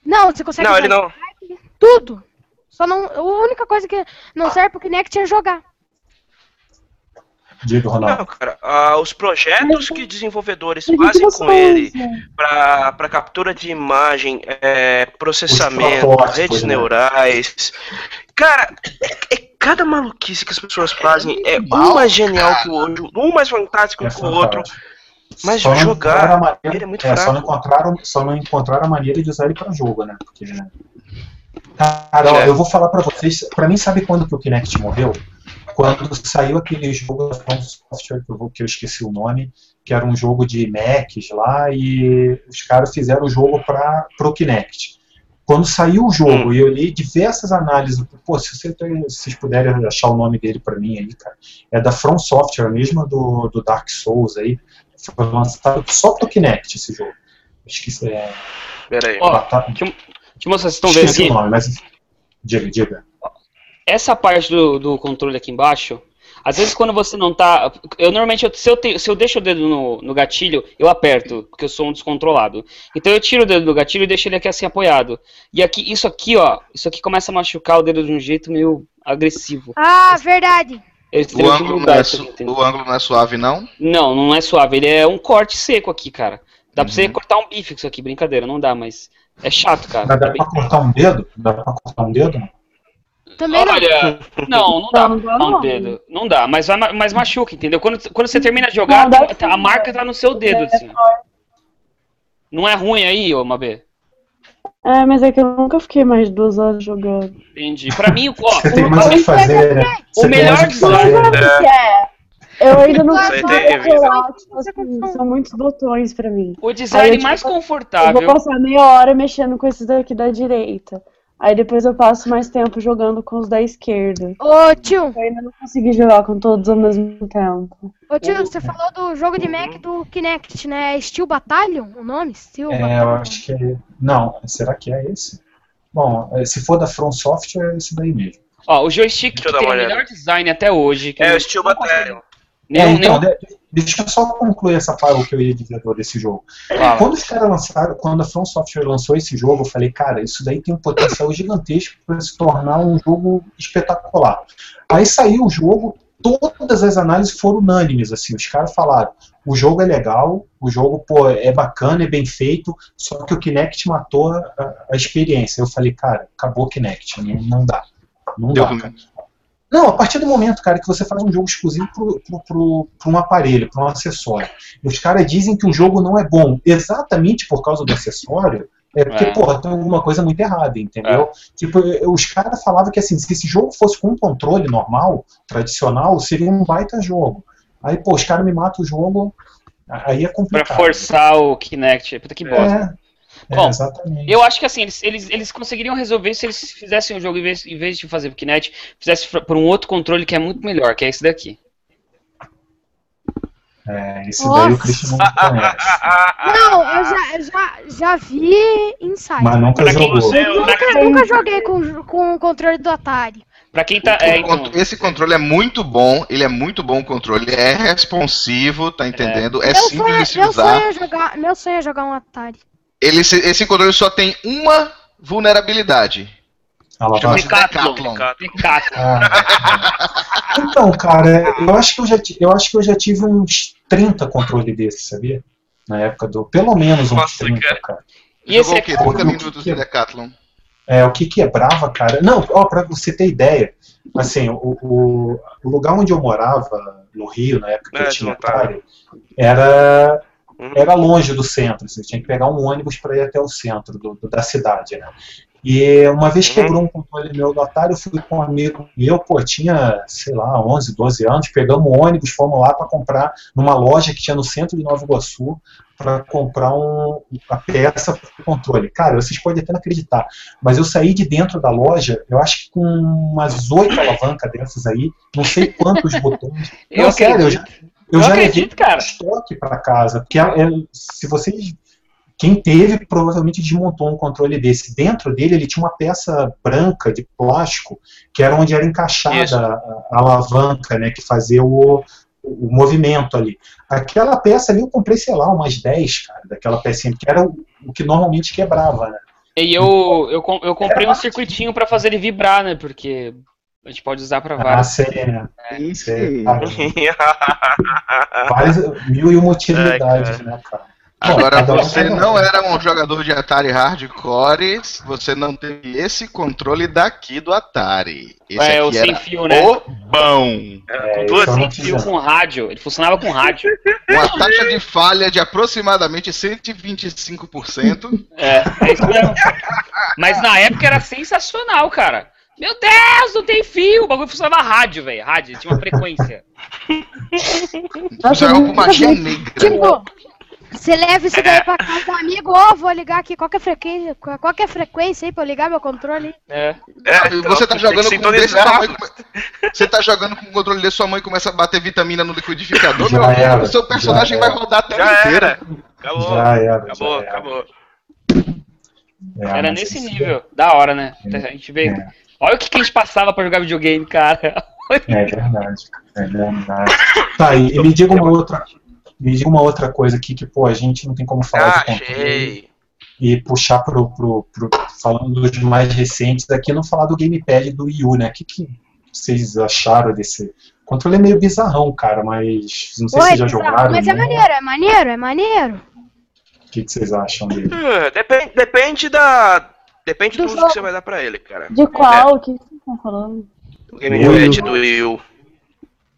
Não, você consegue Não, ele não. tudo. Só não. A única coisa que não serve pro Kinect é jogar. Diga, Ronaldo. Não, cara, ah, os projetos que desenvolvedores que fazem com ele usa? para captura de imagem, é, processamento, redes né? neurais. Cara, é, é cada maluquice que as pessoas fazem é um mais genial que o outro, um mais fantástico É que o outro. Mas Só jogar, maneira- ele é muito só não fraco. encontraram, só não encontraram a maneira de usar ele para jogo, né? Porque, cara, É. eu vou falar para vocês. Para mim, sabe quando que o Kinect morreu? Quando saiu aquele jogo da From Software que eu, que eu esqueci o nome, que era um jogo de Macs lá e os caras fizeram o jogo para pro Kinect. Quando saiu o jogo e eu li diversas análises, pô, se, você tem- se vocês puderem achar o nome dele para mim aí, cara, é da From Software, a mesma do, do Dark Souls aí. Foi lançado só pro Kinect esse jogo. Esqueci. É, Pera aí. Ó, Batata- Deixa eu mostrar, vocês estão vendo aqui? nome, mas. Diga, diga. Essa parte do, do controle aqui embaixo, Às vezes quando você não tá. Eu normalmente, eu- se, eu te- se eu deixo o dedo no, no gatilho, eu aperto, porque eu sou um descontrolado. Então eu tiro o dedo do gatilho e deixo ele aqui assim apoiado. E aqui, isso aqui, ó, isso aqui começa a machucar o dedo de um jeito meio agressivo. Ah, verdade. O ângulo, é su- o ângulo não é suave, não? Não, não é suave, ele é um corte seco aqui, cara. Dá pra Uhum. você cortar um bife com isso aqui, brincadeira, não dá, mas é chato, cara. Mas dá É pra cortar um dedo? Dá pra cortar um dedo? Também não. Olha, não, não dá Não, pra cortar um dedo. Não dá, mas, vai, ma- mas machuca, entendeu? Quando, quando você termina de jogar, Não, sim, a marca tá no seu dedo, É, assim. Não é ruim aí, ô Mabê? É, mas é que eu nunca fiquei mais de duas horas jogando. Entendi. Pra mim, ó, Você tem mais o que fazer, né? Melhor mais o que fazer. né? É, eu ainda não sei lá, tipo assim, são muitos botões pra mim. o Aí design eu, mais tipo, Eu confortável. vou passar meia hora mexendo com esses daqui da direita. Aí depois eu passo mais tempo jogando com os da esquerda. Ô tio, Eu ainda não consegui jogar com todos ao mesmo tempo. ô tio, você falou do jogo de Mac do Kinect, né? É Steel Battalion o nome? Steel É, eu Battalion. acho que é. Não, será que é esse? Bom, é, se for da From Software, é esse daí mesmo. Ó, o joystick eu que tem o melhor design até hoje. Que É o Steel Battalion. É, então, nenhum... de- deixa eu só concluir essa parte que eu ia dizer desse jogo. Quando os caras lançaram, quando a From Software lançou esse jogo, eu falei, cara, isso daí tem um potencial gigantesco para se tornar um jogo espetacular. Aí saiu o jogo, todas as análises foram unânimes, assim, os caras falaram, o jogo é legal, o jogo pô, é bacana, é bem feito, só que o Kinect matou a, a experiência. Eu falei, cara, acabou o Kinect, não, não dá. Não dá, cara. Não, a partir do momento, cara, que você faz um jogo exclusivo para um aparelho, para um acessório, os caras dizem que o jogo não é bom exatamente por causa do acessório, é porque, É. porra, tem alguma coisa muito errada, entendeu? Tipo, eu- os caras falavam que, assim, se esse jogo fosse com um controle normal, tradicional, seria um baita jogo. Aí, pô, os caras me matam o jogo, aí é Pra complicado. forçar o Kinect. Puta que bosta. É, é, Bom, exatamente. Eu acho que assim, eles, eles, eles conseguiriam resolver isso se eles fizessem o jogo, em vez, em vez de fazer pro Kinect, fizesse por um outro controle que é muito melhor, que é esse daqui. É, esse daí o Nossa. Christian não conhece. Não, eu já, já, já vi Inside. Mas nunca Pra quem jogou. você- Eu nunca, nunca joguei com, com o controle do Atari. Pra quem tá. É, O então, Esse controle é muito bom, ele é muito bom o controle, ele é responsivo, tá entendendo? É, meu, simples sonho, de se meu, sonho usar. é jogar, meu sonho é jogar um Atari. Ele, se- esse controle só tem uma vulnerabilidade. Ah, Chama-se vai. Decathlon. Decathlon. Decathlon. Ah. Então, cara, eu acho que eu já, eu acho que eu já tive uns 30 controles desses, sabia? Na época do. Pelo menos uns Nossa, 30, cara. cara. E esse Jogou o aqui, quê? 30 o minutos que- de Decathlon. É, o que quebrava, cara. Não, ó, pra você ter ideia, assim, o, o, o lugar onde eu morava, no Rio, na época que É, eu tinha. Atari, era. Era longe do centro. Você tinha que pegar um ônibus para ir até o centro do- do- da cidade, né? E uma vez Uhum. quebrou um controle meu do Atari, eu fui com um amigo meu, pô, tinha, sei lá, 11, 12 anos, pegamos um ônibus, fomos lá para comprar numa loja que tinha no centro de Nova Iguaçu, para comprar um, a peça para o controle. Cara, vocês podem até não acreditar, mas eu saí de dentro da loja, eu acho que com umas oito alavancas dessas aí, não sei quantos botões. eu Não, sério, eu já, eu Eu já acredito, cara. estoque para casa, porque é- é- se vocês quem teve provavelmente desmontou um controle desse. Dentro dele ele tinha uma peça branca de plástico que era onde era encaixada a, a alavanca, né, que fazia o, o movimento ali. Aquela peça ali eu comprei, sei lá, umas 10, cara, daquela pecinha, que era o, o que normalmente quebrava, né? E eu, eu, eu comprei um circuitinho pra fazer ele vibrar, né? Porque a gente pode usar pra Ah, várias. sei, né? Isso Sei, aí. cara. Várias, mil e uma utilidades, Ai, né, cara? Agora, você um. não era um jogador de Atari Hardcore, você não teve esse controle daqui do Atari. Esse É, o sem fio, né? o bom. É, Com duas Sem fio com rádio. Ele funcionava com rádio. Uma taxa de falha de aproximadamente 125%. É, é isso mesmo. Mas na época era sensacional, cara. Meu Deus, não tem fio! O bagulho funcionava rádio, velho. Rádio, tinha uma frequência. Nossa, era uma negra. Tipo, você leva isso daí pra casa do amigo, ó, vou ligar aqui, qual que é a frequência, qual que é a frequência aí pra eu ligar meu controle? É. É, E você tá então, tem que jogando com desse, sua mãe Você tá jogando com o controle desse, sua mãe começa a bater vitamina no liquidificador, Já meu amigo, era, o seu personagem já vai era. rodar a tela Já inteira. era. Acabou. Já era, Acabou, já era. acabou. É, Era nesse nível. Da hora, né? A gente vê. É. Olha o que, que a gente passava pra jogar videogame, cara. É verdade, é verdade. Tá, e, e me diga uma outra. Me diga uma outra coisa aqui que, pô, a gente não tem como falar Ah, de controle Achei. e puxar pro, pro, pro- falando dos mais recentes aqui, não falar do gamepad do Wii U, né? O que, que vocês acharam desse. O controle é meio bizarrão, cara, mas não sei se Oi, vocês já bizarro, jogaram. mas é né? maneiro, é maneiro, é maneiro. O que, que vocês acham dele? Hum, depende, depende da. Depende do, Do uso jogo. que você vai dar pra ele, cara. De qual? O que vocês estão falando? O gamepad do Wii U.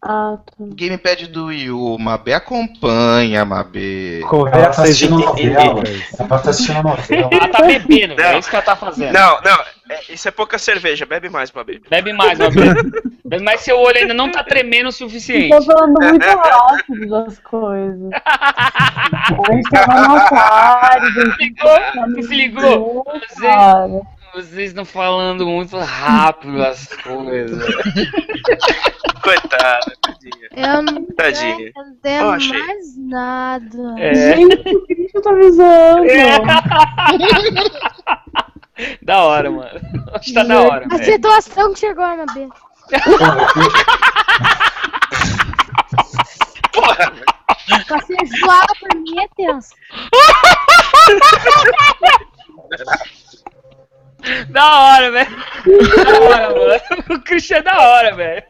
Ah, tá. Gamepad do Wii U, Mabê acompanha, Mabê. Ela tá assistindo novela. indevidas. Ela tá assistindo novela. Ela tá bebendo. É isso que ela tá fazendo. Não, não, é- isso é pouca cerveja, bebe mais, Babi. Bebe mais, meu Bebe mais seu olho ainda não tá tremendo o suficiente. Tô falando muito rápido das coisas. A gente tava no Atari, Ligou? Se ligou? Você- cara. Vocês estão falando muito rápido as coisas. Coitada, tadinha. Eu não tô Tadinha. entendendo Eu achei. mais nada. É. Gente, o Christian tá avisando. Da hora, mano. Acho que tá da hora. A velho. situação que chegou na B. Porra, Pra ser zoada por mim é tenso. Da hora, velho. Da hora, mano. O Christian é da hora, velho.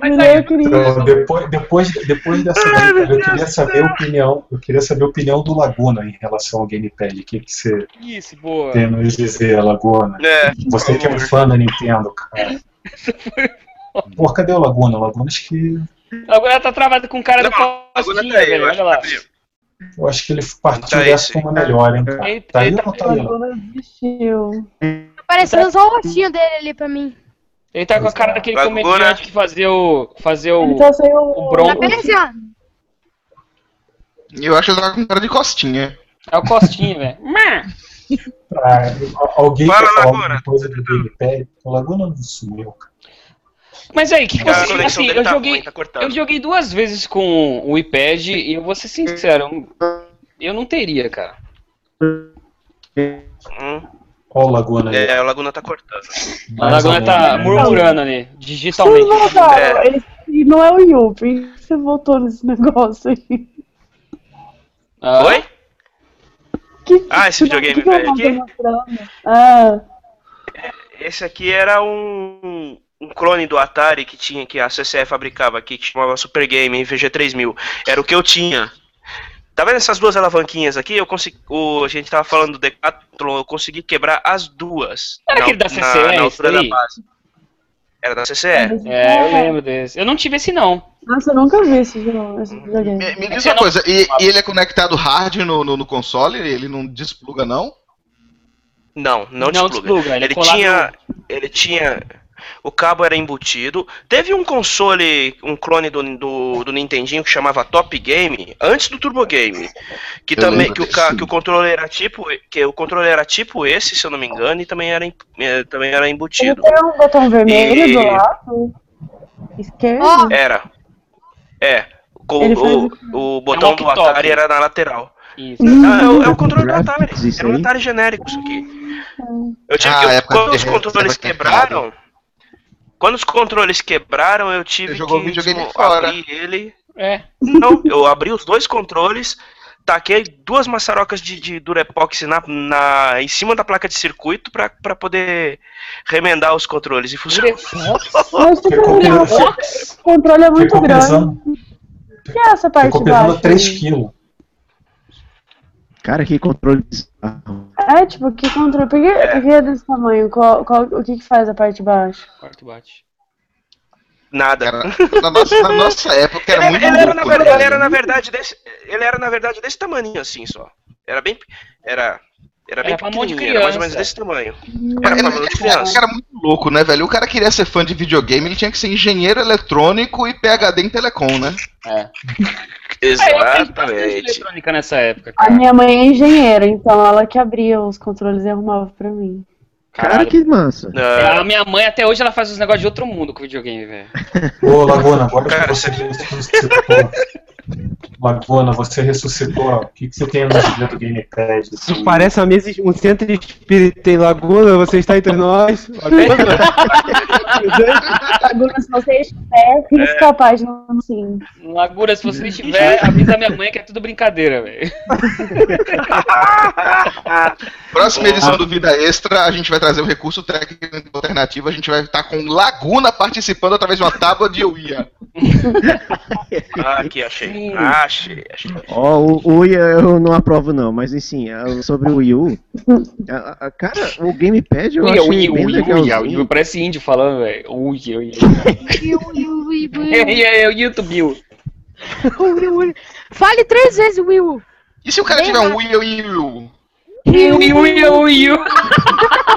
Mas aí, Eu queria. Então, depois, depois, depois dessa eu queria saber a opinião. Eu queria saber a opinião do Laguna em relação ao gamepad. O que, que você isso, boa. tem a nos dizer, Laguna? é. Você que é um fã da Nintendo, cara. Pô, cadê o Laguna? O Laguna acho que. Agora tá travado com o cara do Não, agora Costinha, tá velho. acho Olha lá. que tá. Eu acho que ele partiu Tá dessa uma melhor, hein, cara. Ele- Tá aí ele tá aí? Agora desistiu. Tá parecendo só o rostinho dele ali pra mim. Ele tá com a cara daquele Laguna. comediante que fazia o. Fazia o. Tá o. o Bronco. Tá parecendo. Eu acho que ele tá com cara de costinha. É o Costinha, velho. Ah, alguém Fala, falar alguma coisa do gamepad? O Laguna não sumiu, cara. Mas aí, o que, você. Assim, eu tá joguei. ruim, tá cortando. Eu joguei duas vezes com o iPad e eu vou ser sincero, eu não teria, cara. Hum, Ó o Laguna aí. é, o Laguna tá cortando. A Mais Laguna tá murmurando ali, Vocês digitalmente. voltaram. É. E não é o Yu, por que você voltou nesse negócio aí? Ah, Oi? Que, Ah, esse videogame eu velho não aqui? Ah, Esse aqui era um, um clone do Atari que tinha que a CCE fabricava aqui, que chamava Super Game VG3000. Era o que eu tinha. Tá vendo essas duas alavanquinhas aqui? Eu consegui, o, a gente tava falando do Decathlon, eu consegui quebrar as duas. Era na, aquele da na- CCE, na esse altura da base. Era da CCE. É, eu lembro desse. Eu não tive esse não. Nossa, eu nunca vi esse, jogo- videogame. Me, me diz Você uma não- coisa, e, e ele é conectado hard no, no, no console? Ele não despluga, não? Não, não, Não despluga. despluga, ele é Ele tinha. Ele tinha. O cabo era embutido. Teve um console, um clone do, do, do Nintendinho que chamava Top Game, antes do Turbo Game. Que Eu também que o, que o controle era tipo. Que o controle era tipo esse, se eu não me engano, e também era, eh, também era Ele embutido. tem um botão vermelho E- do lado. Esquerdo. Era. É. O, Ele faz o, o botão do walkie-talkie. Atari era na lateral. Isso. Ah, é, o, é o controle do Atari. Graphics, isso Era um? Atari genérico isso aqui. Eu tive Ah, que. época Quando os re- controles de quebraram. Quando os controles quebraram, eu tive Você jogou que videogame fora. abrir ele. É. Não, eu abri os dois controles, taquei duas maçarocas de, de Durepox na, na, em cima da placa de circuito pra, pra poder remendar os controles e funcionou. Mas legal. pesando, O controle é muito grande. pesando, O que é essa parte ficou de pesando baixo? 3 aí? quilos. Cara, que controle bizarro. É, tipo, que controle? Por que, por que é desse tamanho? Qual, qual, o que que faz a parte de baixo? Quarto bate. Nada. Era, na, nossa, na nossa época era Ele, muito ele era, na louco, verdade, né? ele era na verdade desse. Ele era na verdade desse tamanho assim só. Era bem. Era. Era bem Era pequenininho, era mais ou menos desse tamanho. Era, pra era- mão de criança. era muito louco, né, velho? O cara queria ser fã de videogame, ele tinha que ser engenheiro eletrônico e PhD em telecom, né? É. É, Exatamente. eletrônica nessa época, A cara. minha mãe é engenheira, então ela que abria os controles e arrumava pra mim. Cara, que massa. Ah, A minha mãe até hoje ela faz os negócios de outro mundo com videogame, velho. Ô, Laguna, agora Cara, que você você. Laguna, você ressuscitou. O que, que você tem no dia do Gamepad? Isso parece uma mesa, um centro espírita em Laguna, você está entre nós. Laguna, se você estiver, risca a página sim. Laguna, se você estiver, avisa minha mãe que é tudo brincadeira, velho. Próxima edição do Vida Extra, a gente vai trazer o recurso técnico alternativo. A gente vai estar com Laguna participando através de uma tábua de Ouija. Ah, aqui, achei. Ah, achei, achei. Ó, o, o Wii eu não aprovo não, mas assim, sobre o Wii U, a- a- cara, o Gamepad eu Uia, achei uia, bem uia, uia, legalzinho. uia. Parece índio falando, velho. Uia, uia. Will, Will, Will, É, Will. é, é o YouTube. Will. Will, Will. Fale três vezes, Will. E se o cara tiver um Wii Wii Wii? Uia, uia, uia.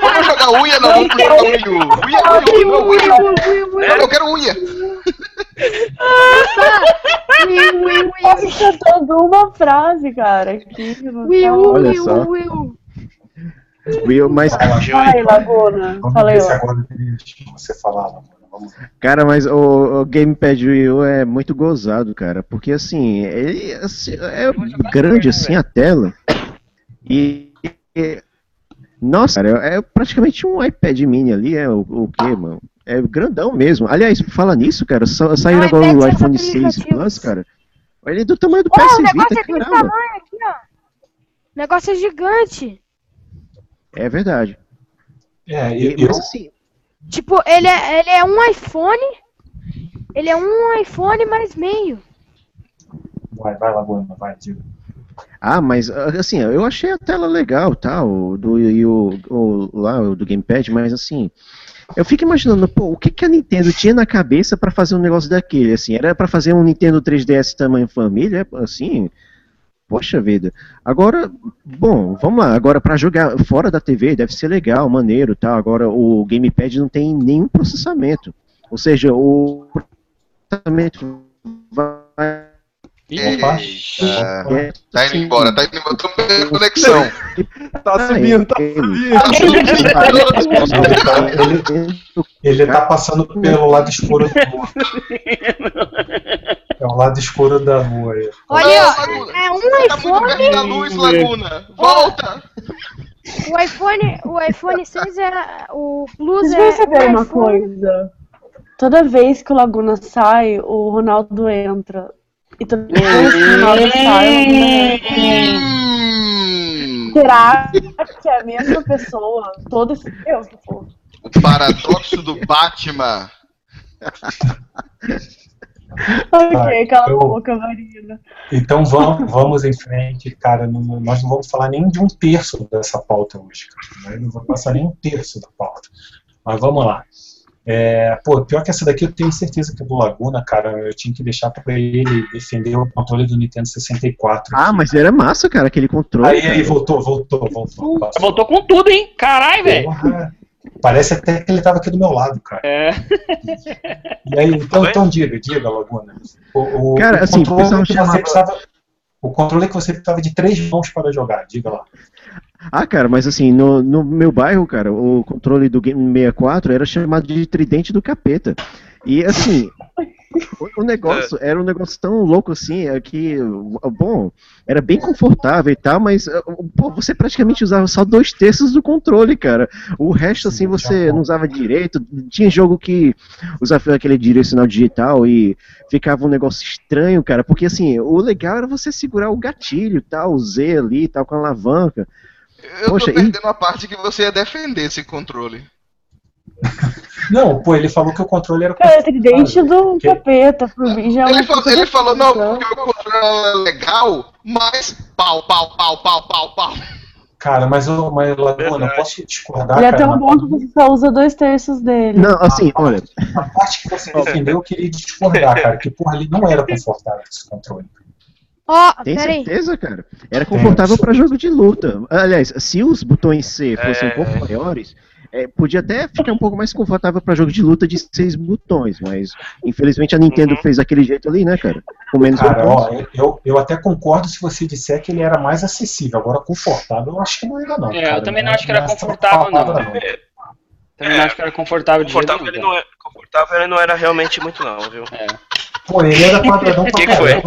Vamos jogar Uia, não, vamos jogar Wii U. Uia, Wii U, não, Wii U. Will, Will, Não, Eu quero Uia. Will, Will, Tava cantando uma frase, cara. Não Will, tá- Olha Will, só. Will. Wii U, mas, Ai, Laguna. Falei, agora você falar, Laguna. Vamos ver. cara, mas o, o Gamepad Wii U é muito gozado, cara, porque assim, ele assim, é grande assim a tela e, e- nossa, cara, é praticamente um iPad mini ali, é o, o que, mano? É grandão mesmo. Aliás, fala nisso, cara, sa, saíram um agora o iPhone 6 aplicativos. Plus, cara. Ele é do tamanho do Ó, PS o negócio Vita, é caramba. tamanho aqui, ó. O negócio é gigante. É verdade. É, E, eu, mas assim, Tipo, ele é, ele é um iPhone. Ele é um iPhone mais meio. vai, vai, Laguna, vai, diga. Ah, mas assim, eu achei a tela legal, tá, o do e o, o lá o do gamepad, mas assim, eu fico imaginando, pô, o que que a Nintendo tinha na cabeça pra fazer um negócio daquele, assim, era pra fazer um Nintendo 3DS tamanho família, assim, poxa vida. Agora, bom, vamos lá, agora pra jogar fora da TV deve ser legal, maneiro, tá? Agora o gamepad não tem nenhum processamento. Ou seja, o processamento vai Tá indo embora, tá indo embora. Tô perdendo conexão. Tá subindo, tá Ele, ele tá passando pelo lado escuro da lua. É o lado escuro da lua aí. Olha, é um Tá muito iPhone. perto da luz, Laguna. Volta. O iPhone, o iPhone 6 é. O Plus Vocês é. um uma iPhone. coisa? Toda vez que o Laguna sai, o Ronaldo entra. E que sai, o Laguna entra. Hum, Será que é a mesma pessoa? Todo esse tempo? pô? o paradoxo do Batman. Ok, cala a boca, Marina. Então vamos, vamos em frente, cara. não- nós não vamos falar nem de um terço dessa pauta hoje, cara. Nós Não vamos passar nem um terço da pauta. Mas vamos lá. É, pô, pior que essa daqui eu tenho certeza que é do Laguna, cara. Eu tinha que deixar pra ele defender o controle do Nintendo 64. Ah, mas era massa, cara, aquele controle. Aí, cara. aí, voltou, voltou, voltou. Passou. Voltou com tudo, hein? Caralho, velho. Parece até que ele tava aqui do meu lado, cara. É. E aí, então, então diga, diga, Laguna. O, o, Cara, o assim, controle que chamava- você precisava, o controle que você precisava de três mãos para jogar, diga lá. Ah, cara, mas assim, no, no meu bairro, cara, o controle do Game 64 era chamado de tridente do capeta. E assim, o, o negócio era um negócio tão louco assim, é que, bom, era bem confortável e tal, mas eh, pô, você praticamente usava só dois terços do controle, cara. O resto, assim, Sim, você não usava direito. Tinha jogo que usava aquele direcional digital e ficava um negócio estranho, cara, porque assim, o legal era você segurar o gatilho, tal, o Z ali, tal, com a alavanca. Eu Poxa, tô e- perdendo a parte que você ia defender esse controle. Não, pô, ele falou que o controle era Cara, tridente do Que- capeta, por mim já é Ele falou, ele falou não, porque o controle é legal, mas pau, pau, pau, pau, pau, pau. Cara, mas, ô, mas Laguna, eu posso discordar, Ele é cara, tão bom que você só usa dois terços dele. Não, assim, olha, na parte que você defendeu, eu queria discordar, cara, que porra ali não era confortável esse controle. Ó, Tem certeza, cara? Era confortável pra jogo de luta. Aliás, se os botões C fossem É. um pouco maiores, é, podia até ficar um pouco mais confortável pra jogo de luta de seis botões, mas infelizmente a Nintendo Uhum. fez daquele jeito ali, né, cara? Com menos Cara, botões. ó, eu, eu até concordo se você disser que ele era mais acessível. Agora, confortável, eu acho que não era, não. É, eu cara. também não acho que era confortável, não. palavra, Também não acho que era confortável de jeito Confortável ele, nenhum, não é, confortável ele não era realmente muito não, viu? É. Pô, ele era quadradão pra Que que foi?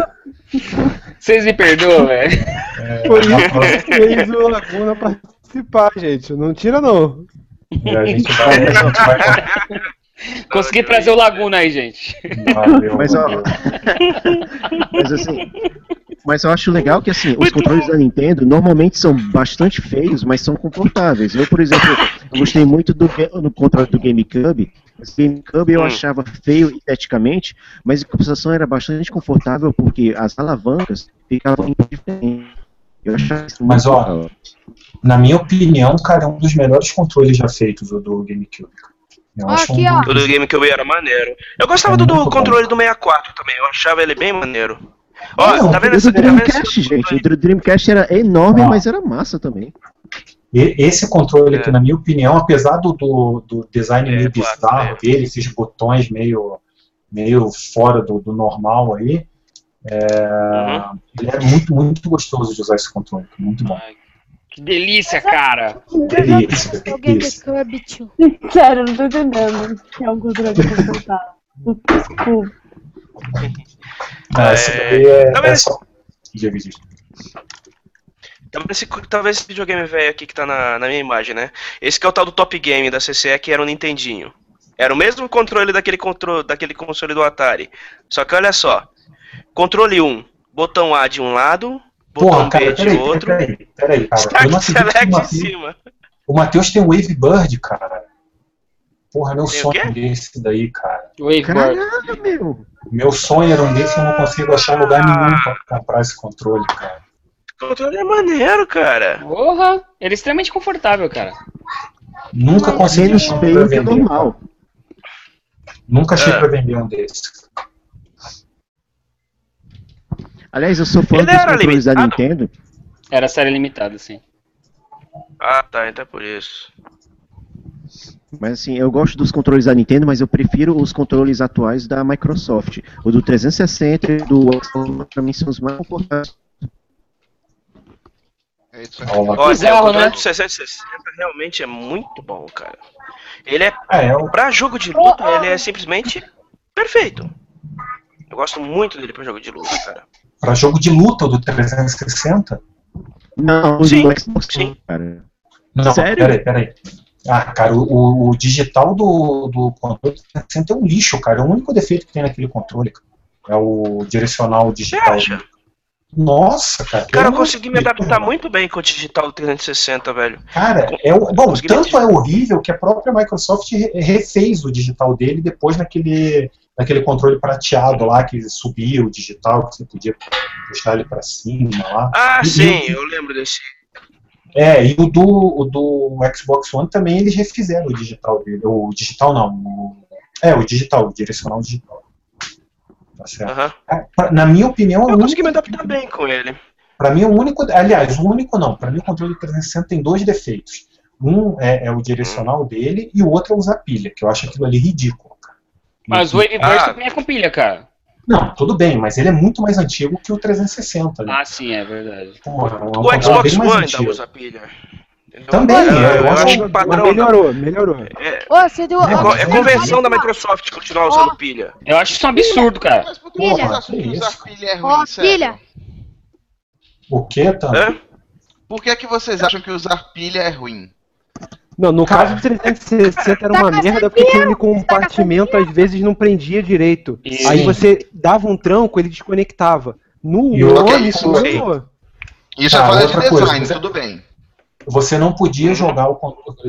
caramba, Vocês me perdoam, velho. Por isso que fez o Laguna participar, gente. Não tira, não. A gente vai, a gente vai Consegui trazer o Laguna aí, gente. Valeu, Mas, ó. Mas assim. Mas eu acho legal que assim, os controles da Nintendo normalmente são bastante feios, mas são confortáveis. Eu, por exemplo, eu gostei muito do, do controle do GameCube. O GameCube eu Hum. achava feio esteticamente, mas em compensação era bastante confortável porque as alavancas ficavam diferentes. Eu achava isso Mas, muito ó, legal. Na minha opinião, cara, é um dos melhores controles já feitos o do GameCube. Eu acho aqui, um ó. O do GameCube era maneiro. Eu gostava É do, do muito bom. controle do 64 também, eu achava ele bem maneiro. Ó, Não, tá vendo O do tá vendo Dreamcast, gente, o Dreamcast era enorme, Ó. mas era massa também. E- Esse controle aqui, É. na minha opinião, apesar do, do, do design É, meio claro, bizarro é. dele, esses botões meio, meio fora do, do normal aí, é, Uhum. ele é muito, muito gostoso de usar esse controle. Muito bom. Ai, que delícia, cara. Delícia, delícia. Sério, eu não tô entendendo que é um controle confortável. Desculpa. Ah, esse daí é, Tá é só. Vendo esse, vendo esse videogame velho aqui que tá na, na minha imagem, né? Esse que é o tal do Top Game da CCE, que era o Nintendinho. Era o mesmo controle daquele, contro, daquele console do Atari. Só que olha só. Controle 1, botão A de um lado, botão Porra, B cara, de peraí, outro, peraí, peraí, cara. Eu não Start Select em Matheus- cima. o Matheus tem um Wave Bird, cara. Porra, meu Tem sonho quê? desse daí, cara. Waveboard. Caralho, meu. Meu sonho era um desse e eu não consigo achar lugar nenhum pra comprar esse controle, cara. O controle é maneiro, cara. Porra, ele é extremamente confortável, cara. Nunca consegui Menos achar um feio pra que normal. Nunca achei É. pra vender um desses. Aliás, eu sou fã Ele dos era controles da limitado? Nintendo. Era série limitada, sim. Ah, tá, então é por isso. Mas assim, eu gosto dos controles da Nintendo, mas eu prefiro os controles atuais da Microsoft. O do 360 e do Xbox pra mim são os mais confortáveis. É isso aí. Ó, o Olha, Bizarro, o controle né? do 360 realmente é muito bom, cara. Ele é, É, é o- pra jogo de luta, ele é simplesmente perfeito. Eu gosto muito dele pra jogo de luta, cara. pra jogo de luta o do 360? Não, o Sim, do Xbox sim. não, cara. Não, Sério? peraí, peraí. Ah, cara, o- o, digital do, do controle do 360 é um lixo, cara. É o único defeito que tem naquele controle. cara. É o direcional Você digital. acha? Nossa, cara. Cara, eu consegui me adaptar muito bem com o digital do 360, velho. Cara, é o, bom, tanto é horrível que a própria Microsoft re- refez o digital dele depois naquele, naquele controle prateado lá que subia o digital, que você podia puxar ele pra cima lá. Ah, E- sim, eu lembro desse. É, e o do, o do Xbox One também eles refizeram o digital dele. O digital não. o- é, o digital, o direcional digital. Tá certo. É, pra- Na minha opinião, o Eu único, consegui me adaptar bem com ele. pra mim, é o único. Aliás, o único não. Pra mim, o controle do 360 tem dois defeitos. Um é, é o direcional dele e o outro é usar pilha, que eu acho aquilo ali ridículo. cara. Mas o E- Waveboard Ah. também é com pilha, cara. Não, tudo bem, mas ele é muito mais antigo que o 360. Né? Ah, sim, é verdade. Porra, é um O Xbox One antigo. ainda usa pilha. Também, eu, é, eu eu acho que- padrão. melhorou, melhorou. É, Ô, você deu. é, co- é convenção da Microsoft continuar usando pilha. Eu acho isso um absurdo, cara. Mas por que Pilha. vocês acham que usar pilha é Ó, ruim, sério? pilha. O que, tá? Por que, que vocês acham que usar pilha é ruim? Não, no Cara. caso do 360 era uma merda porque aquele compartimento às vezes não prendia direito. Sim. Aí você dava um tranco, ele desconectava. No E One, isso, funcionou. Isso é falha de outra coisa, design, você- tudo bem. Você não podia jogar o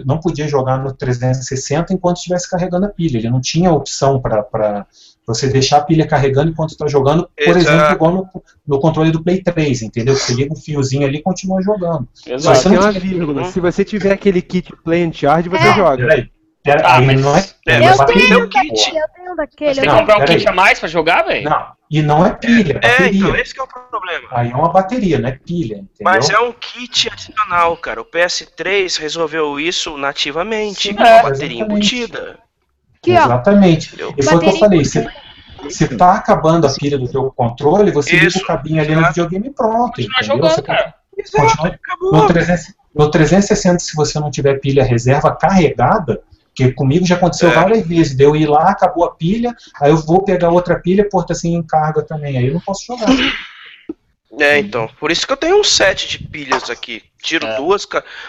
não podia jogar no 360 enquanto estivesse carregando a pilha. Ele não tinha opção para você deixar a pilha carregando enquanto está jogando, por Exato. exemplo, igual no, no controle do Play 3, entendeu? Você liga um fiozinho ali e continua jogando. Exato. tem uma vírgula. Se você tiver aquele kit play and charge, você É. joga. Peraí. Pera, Ah, aí mas- não é, é, é Eu tenho um kit. porra. Eu tenho daquele. Você tem que comprar um kit a mais pra jogar, velho? Não, e não é pilha, é É, então, esse que é o problema. Aí é uma bateria, não é pilha, entendeu? Mas é um kit adicional, cara. O PS3 resolveu isso nativamente, Sim, com é, a bateria exatamente. embutida. Aqui, ó. Exatamente. Entendeu? E foi o que eu falei. Você, você tá acabando a pilha do teu controle, você liga Isso, o cabinho ali no videogame e pronto. Continuar entendeu? jogando, Você cara. continua- Acabou. no, 300 no 360, se você não tiver pilha reserva carregada, Porque comigo já aconteceu É. várias vezes, de eu ir lá, acabou a pilha, aí eu vou pegar outra pilha, pô, tá sem carga também, aí eu não posso jogar. É, então. Por isso que eu tenho um set de pilhas aqui. Tiro É. duas,